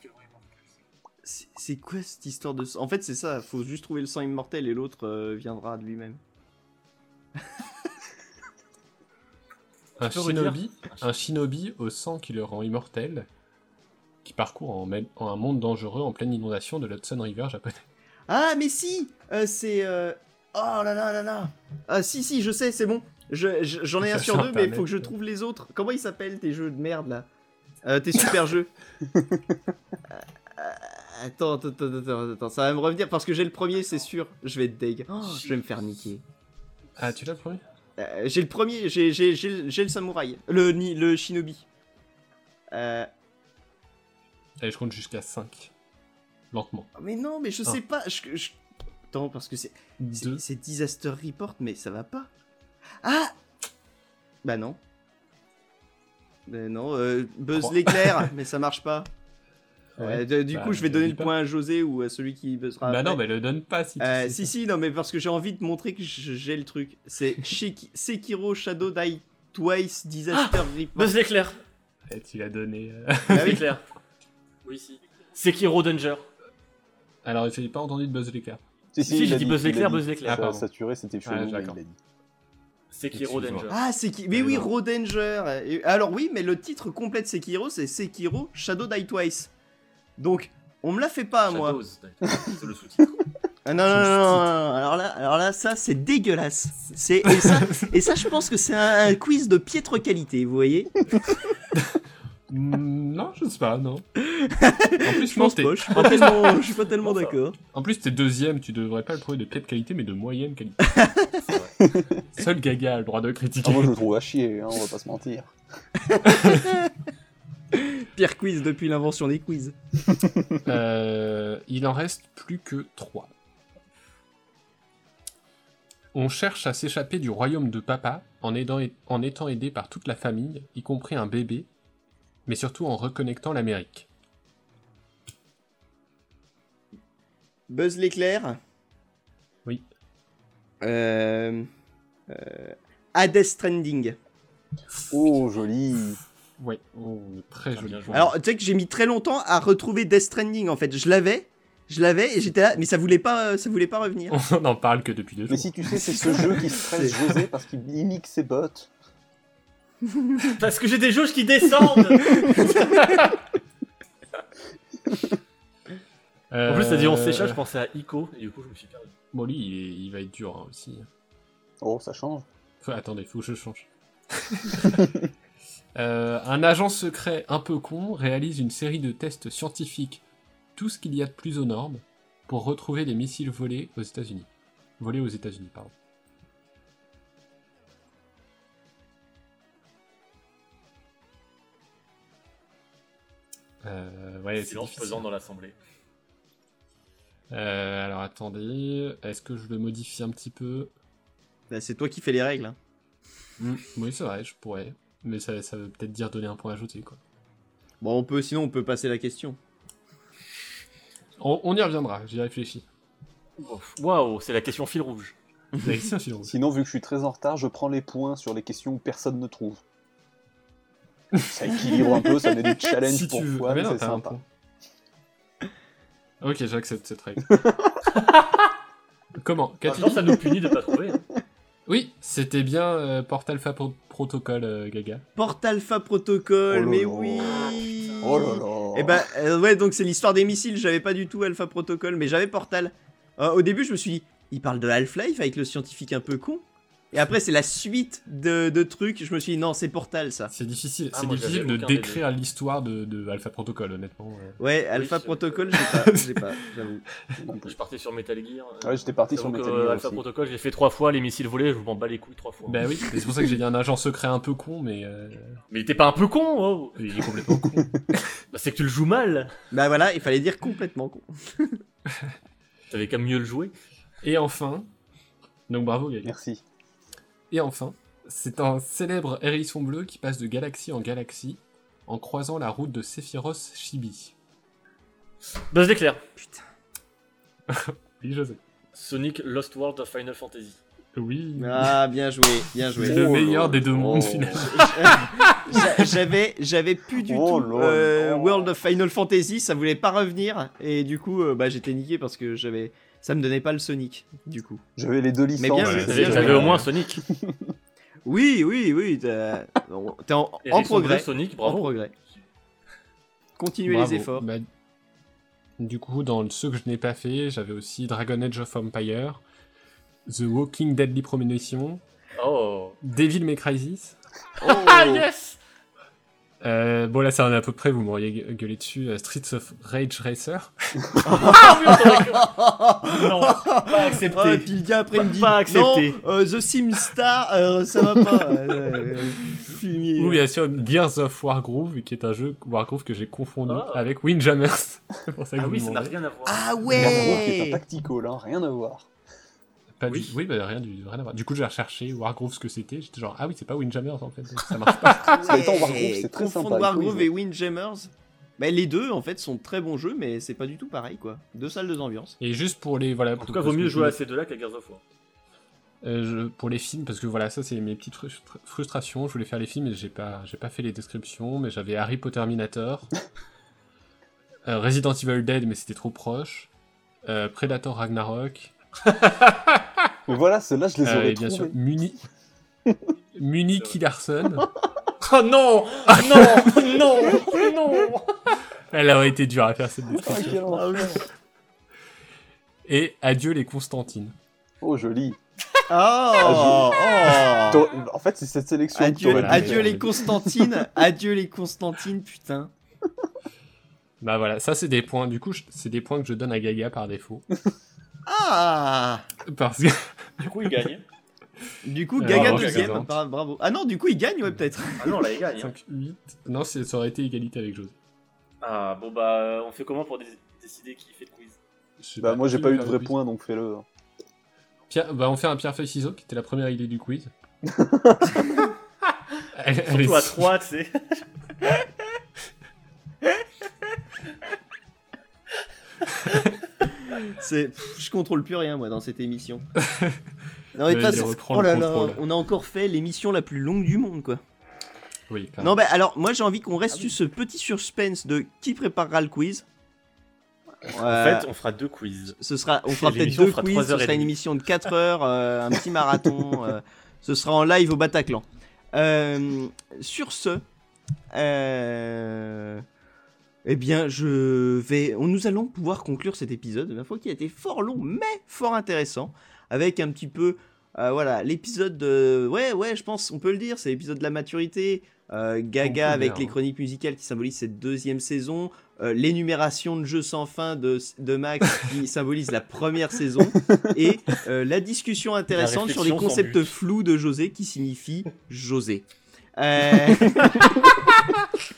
C'est quoi cette histoire de sang? En fait, c'est ça. Faut juste trouver le sang immortel et l'autre euh, viendra de lui-même. Un shinobi, un shinobi au sang qui le rend immortel qui parcourt en, même- en un monde dangereux en pleine inondation de l'Hudson River japonais. Ah, mais si euh, C'est. euh, Oh là là là là Ah, si, si, je sais, c'est bon. Je- je- J'en ai un sur deux, mais il faut que je trouve les autres. Comment ils s'appellent tes jeux de merde là? Euh, Tes super jeux? Attends, attends, attends, attends, ça va me revenir parce que j'ai le premier, c'est sûr. Je vais être deg. Oh, je vais me faire niquer. Ah, tu l'as le premier? Euh, j'ai le premier, j'ai j'ai- j'ai- j'ai le samouraï. Le, ni- le shinobi. Euh, Allez, je compte jusqu'à 5. Lentement. mais non, mais je sais pas. Je, je- Attends, parce que c'est. c'est- 2. C'est Disaster Report, mais ça va pas. Ah Bah non. Bah non, euh, Buzz Trois. l'éclair, mais ça marche pas. Euh, du Bah, coup, je vais donner le pas. point à José ou à celui qui buzzera. Bah après. non, mais le donne pas si tu Euh, sais si, ça. si, non, mais parce que j'ai envie de montrer que j'ai le truc. C'est Sheki- Sekiro Shadow Die Twice Disaster Report. Buzz l'éclair Eh, tu l'as donné. euh. Ah Buzz oui. l'éclair. Oui, si. Sekiro Danger. Alors, j'ai pas entendu de Buzz l'éclair. Si, Si, il j'ai dit dit, Buzz l'éclair. Buzz l'éclair. Ah, pardon. Saturé, c'était chelou, Ah, mais d'accord. il a dit. Sekiro. Danger. Ah, Sekiro. Mais Mais oui, non. Raw Danger. Et- alors oui, mais le titre complet de Sekiro, c'est Sekiro Shadow Die Twice. Donc, on me la fait pas à moi. C'est le sous-titre. Ah non, non, non, non, non, alors là, alors là, ça, c'est dégueulasse. C'est et ça, et ça, je pense que c'est un, un quiz de piètre qualité, vous voyez. Mm, non, je sais pas, non. En plus, Je pense t'es- pas, je suis pas tellement, je suis pas tellement d'accord. En plus, t'es deuxième, tu devrais pas le trouver de pied de qualité, mais de moyenne qualité. Seul Gaga a le droit de critiquer. Ah, moi, je le trouve à chier, hein, on va pas se mentir. Pire quiz depuis l'invention des quiz. Euh, il en reste plus que 3. On cherche à s'échapper du royaume de papa en, aidant- en étant aidé par toute la famille, y compris un bébé, mais surtout en reconnectant l'Amérique. Buzz l'éclair. Oui. Euh... euh, Hades Stranding. Oh, joli. Ouais, oh, très joli. bien joué. Alors, tu sais que j'ai mis très longtemps à retrouver Death Stranding en fait. Je l'avais, je l'avais et j'étais là, mais ça voulait pas, ça voulait pas revenir. On n'en parle que depuis deux Mais jours. si tu sais, c'est ce jeu qui stresse José parce qu'il imite ses bottes. Parce que j'ai des jauges qui descendent En plus, t'as dit on Euh, séchage, je pensais à Ico, et du coup, je me suis perdu. Bon, lui, il, est- il va être dur hein, aussi. Oh, ça change. Faut- attendez, faut que je change. Euh, un agent secret un peu con réalise une série de tests scientifiques, tout ce qu'il y a de plus aux normes, pour retrouver les missiles volés aux États-Unis. Volés aux États-Unis, pardon. Euh, ouais, c'est Silence pesant dans l'assemblée. Euh, alors attendez, est-ce que je le modifie un petit peu? Bah, c'est toi qui fais les règles. hein. Hmm, Oui, c'est vrai, je pourrais. Mais ça, ça veut peut-être dire donner un point ajouté, quoi. Bon, on peut, sinon on peut passer la question. On, on y reviendra, j'y réfléchis. Waouh, c'est la question fil rouge. La question suivante. Sinon, vu que je suis très en retard, je prends les points sur les questions où personne ne trouve. Ça équilibre un peu, ça met du challenge Si pour tu veux. Fouane, Ah, c'est sympa. Ok, j'accepte cette règle. Comment? Dit ça nous punit de pas trouver. hein. Oui, c'était bien euh, Port Alpha Pro- Protocol, euh, Gaga. Port Alpha Protocol, Oh mais oui. Oh là là. Et bah euh, ouais, donc c'est l'histoire des missiles. J'avais pas du tout Alpha Protocol, mais j'avais Portal. Euh, au début, je me suis dit, il parle de Half-Life avec le scientifique un peu con. Et après, c'est la suite de, de trucs. Je me suis dit, non, c'est Portal ça. C'est difficile, Ah, c'est difficile de décrire l'histoire de, de Alpha Protocol, honnêtement. euh. Ouais, Alpha c'est- Protocol, j'ai pas, j'avoue. Je partais sur Metal Gear. Ouais, j'étais parti sur Metal Gear Alpha aussi. Protocol, j'ai fait trois fois, les missiles volés, je m'en bats les couilles trois fois. Bah oui, c'est pour ça que j'ai dit un agent secret un peu con, mais euh, Mais t'es pas un peu con, oh il est complètement con. Bah c'est que tu le joues mal Bah voilà, il fallait dire complètement con. T'avais qu'à mieux le jouer. Et enfin, donc bravo Gaga. Merci. Et enfin, c'est un célèbre hérisson bleu qui passe de galaxie en galaxie en croisant la route de Sephiroth Chibi. Buzz d'éclair. Oui, je sais. Sonic Lost World of Final Fantasy. Oui. Ah, bien joué, bien joué. C'est le Oh meilleur des deux mondes, Oh. finalement. J'a- J'avais, j'avais plus du Oh tout euh. World of Final Fantasy, ça voulait pas revenir et du coup, euh, bah j'étais niqué parce que j'avais, ça me donnait pas le Sonic, du coup. J'avais les deux licences. Mais bien j'avais. au moins Sonic. Oui, oui, oui, t'es en, en progrès, Sonic, en bravo. progrès. Continuez Bravo. les efforts. Bah, du coup, dans ceux que je n'ai pas fait, j'avais aussi Dragon Age of Empire, The Walking Deadly Premonition, Oh. Devil May Cry 6. Ah yes Euh, bon, là, c'est à peu près, vous m'auriez gue- gueulé dessus. euh, Streets of Rage Racer. Ah oui. Non, pas accepté. Ah, puis le gars après il me dit Pas accepté. non, euh, The Sim Star, euh, ça va pas. fumier. Ou bien sûr, Gears of Wargroove, qui est un jeu Wargroove que j'ai confondu Ah. avec Windjammers. c'est pour ça que Ah oui, ça n'a rien à voir. Ah Wargroove qui est un ouais. tactical, hein, rien à voir. Pas Oui. du... oui, bah, rien, du... rien à voir. Du coup, j'ai recherché Wargroove ce que c'était. J'étais genre, ah oui, c'est pas Windjammers en fait, ça marche pas. Temps, Wargroove, c'est très sympa, Wargroove jouer. et Windjammers. Bah, les deux en fait sont très bons jeux, mais c'est pas du tout pareil quoi. Deux salles, deux ambiances. Et juste pour les. Voilà, En tout cas, vaut mieux jouer à ces deux-là qu'à Gears of War. Euh, je- pour les films, parce que voilà, ça c'est mes petites frustra- frustrations. Je voulais faire les films et j'ai pas, j'ai pas fait les descriptions, mais j'avais Harry Potter Terminator, euh, Resident Evil Dead, mais c'était trop proche, euh, Predator Ragnarok, voilà, ceux-là, je les euh, aurais et bien sûr trouvés. Muni, Muni Killarson. Oh non Ah non Non Non Elle aurait été dure à faire cette Ah, description. Et Adieu les Constantines. Oh, joli. Oh, oh. En fait, c'est cette sélection. que Adieu, adieu les Constantines, adieu les Constantines, putain. Bah voilà, ça c'est des points. Du coup, c'est des points que je donne à Gaga par défaut. Ah Parce que Du coup, il gagne. Du coup, Euh, Gaga bravo, deuxième, Gaga. bravo. Ah non, du coup, il gagne, ouais, peut-être. Ah non, là, il gagne. hein. 5, 8. Non, c'est- ça aurait été égalité avec José. Ah, bon bah, on fait comment pour dé- décider qui fait le quiz? Bah, moi, j'ai pas eu de faire vrai point, donc fais-le. Pierre- bah, on fait un pierre-feuille-ciseaux, qui était la première idée du quiz. Elle- elle Surtout à est- 3, tu sais. C'est, je contrôle plus rien moi dans cette émission. Non mais oh là là, on a encore fait l'émission la plus longue du monde quoi. Oui. Non bah alors moi j'ai envie qu'on reste sur ce petit suspense de qui préparera le quiz. En fait, on fera deux quiz. ce sera, on fera peut-être deux fera quiz, ce sera une émission de 4 heures, euh, un petit marathon, euh, ce sera en live au Bataclan. Euh, sur ce, euh, eh bien je vais, on, nous allons pouvoir conclure cet épisode, ma foi qui a été fort long mais fort intéressant, avec un petit peu, euh, voilà, l'épisode de, ouais ouais je pense on peut le dire, c'est l'épisode de la maturité, euh, Gaga avec dire, les hein. chroniques musicales qui symbolisent cette deuxième saison, euh, l'énumération de jeux sans fin de, de Max qui symbolise la première saison et la discussion intéressante sur les concepts flous de José qui signifie José.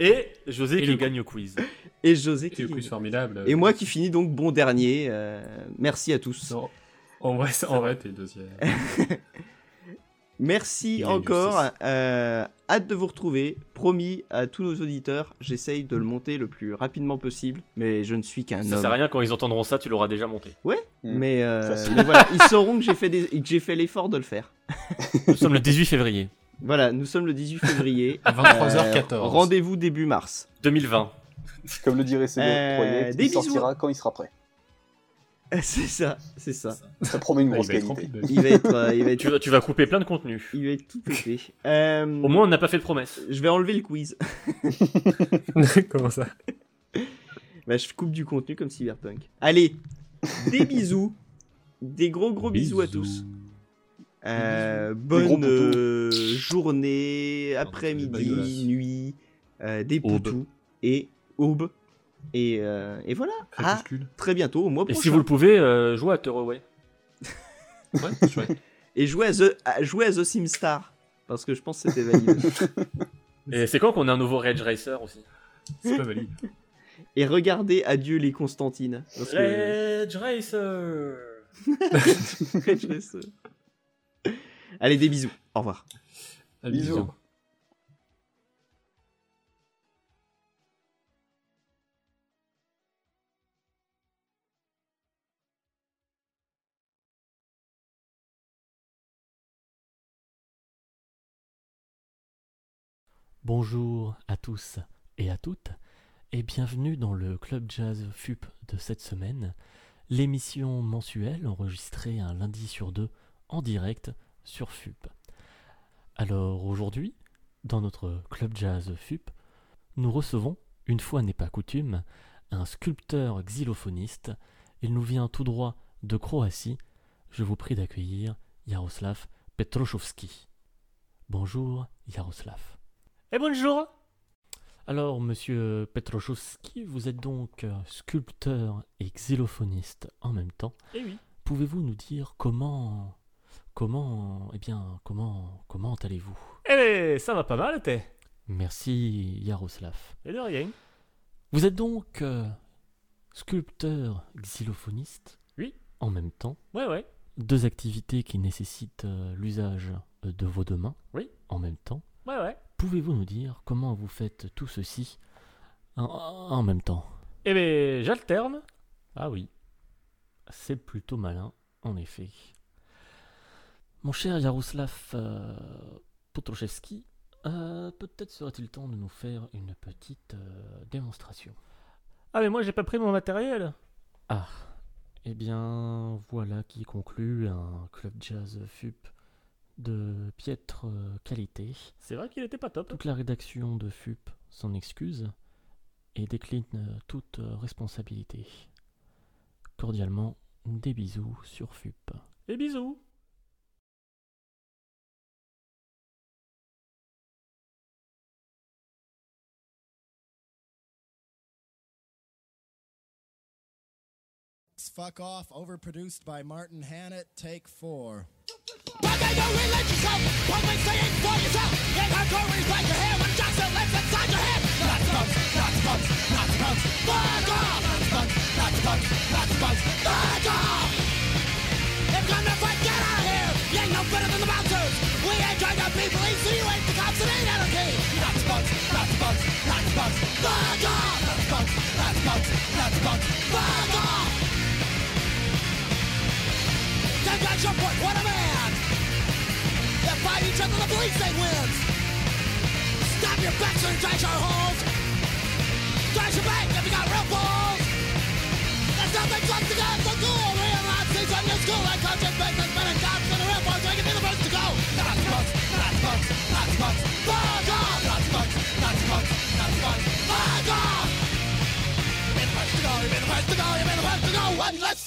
Euh, Et José Et qui le- gagne au quiz. et José Et qui le quiz formidable. et moi qui finis donc bon dernier. euh, merci à tous. Non, en vrai, c'est- en vrai, t'es deuxième. Merci encore. euh, hâte de vous retrouver. Promis à tous nos auditeurs, j'essaye de le monter le plus rapidement possible, mais je ne suis qu'un Ça homme. sert à rien quand ils entendront ça, tu l'auras déjà monté. Mais, euh, Ça, c'est- mais voilà, ils sauront que j'ai fait, des- que j'ai fait l'effort de le faire. Nous sommes le 18 février Voilà, nous sommes le 18 février. À 23h14. Euh, Rendez-vous début mars. 2020. Comme le dirait Cédric Euh, il bisous. sortira quand il sera prêt. C'est ça, c'est ça. Ça promet une il grosse va qualité. rempli de- Il va être, euh, il va être, Tu, vas- tu vas couper plein de contenu. il va être tout pété. Euh, Au moins, on n'a pas fait de promesse. je vais enlever le quiz. Comment ça? Bah, je coupe du contenu comme Cyberpunk. Allez, des bisous. Des gros gros bisous, à tous. Euh, bonne euh, journée, après-midi, nuit, euh, des poutous et aube. Et, euh, et voilà. À Crépuscule. très bientôt, au mois Et si vous le pouvez, euh, jouez à Tearaway. Ouais, c'est chouette. Et jouez à The, à- jouez à The SimStar. Parce que je pense que c'était valide. Et c'est quand qu'on a un nouveau Rage Racer aussi? C'est pas valide. et regardez Adieu les Constantines. Que... Rage Racer laisse, euh. Allez, des bisous. Au revoir. Bisous. Bonjour à tous et à toutes, et bienvenue dans le Club Jazz FUP de cette semaine, l'émission mensuelle enregistrée un lundi sur deux en direct sur FUP. Alors aujourd'hui, dans notre Club Jazz FUP, nous recevons, une fois n'est pas coutume, un sculpteur xylophoniste. Il nous vient tout droit de Croatie. Je vous prie d'accueillir Jaroslav Petroszowski. Bonjour Jaroslav. Et bonjour Alors, monsieur Petroszowski, vous êtes donc sculpteur et xylophoniste en même temps. Eh oui. Pouvez-vous nous dire comment. Comment. Eh bien, comment. Comment allez-vous? Eh, ça va pas mal, t'es Merci, Jaroslav. Et de rien. Vous êtes donc. euh, sculpteur xylophoniste Oui. En même temps. Ouais, ouais. Deux activités qui nécessitent euh, l'usage euh, de vos deux mains. Oui. En même temps. Ouais, ouais. Pouvez-vous nous dire comment vous faites tout ceci en, en même temps? Eh ben, j'alterne. Ah oui, c'est plutôt malin, en effet. Mon cher Jaroslav euh, euh, peut-être serait-il temps de nous faire une petite euh, démonstration. Ah, mais moi, j'ai pas pris mon matériel. Ah, eh bien, voilà qui conclut un club jazz FUP de piètre euh, qualité. C'est vrai qu'il était pas top. Toute la rédaction de FUP s'en excuse et décline toute responsabilité. Cordialement, des bisous sur FUP. Et bisous. Fuck Off, overproduced by Martin Hannett, take four. Nuts, bumps, nuts, bumps. punks, fuck off! Nazi punks, Nazi punks, Nazi punks, fuck off! If you come to fight, get out of here! You ain't no better than the bouncers! We ain't trying to be police, so you ain't the cops, it ain't anarchy! Nazi punks, Nazi punks, Nazi punks, fuck off! Nazi punks, Nazi punks, Nazi punks, fuck off! Ten guys your foot, what a man! They fight each other, the police they wins! Stop your backs and trash our holes! Trash your bank if you got real balls! There's nothing left to go, so cool! Real Nazis from your school, like coaches, businessmen, and cops, and the real boys, you can be the first to go! Not punks, Nazi punks, Nazi punks, fuck off! Nazi punks, Nazi punks, Nazi punks, fuck off! You've been the first to go, you've been the first to go, you've been the first to go, and let's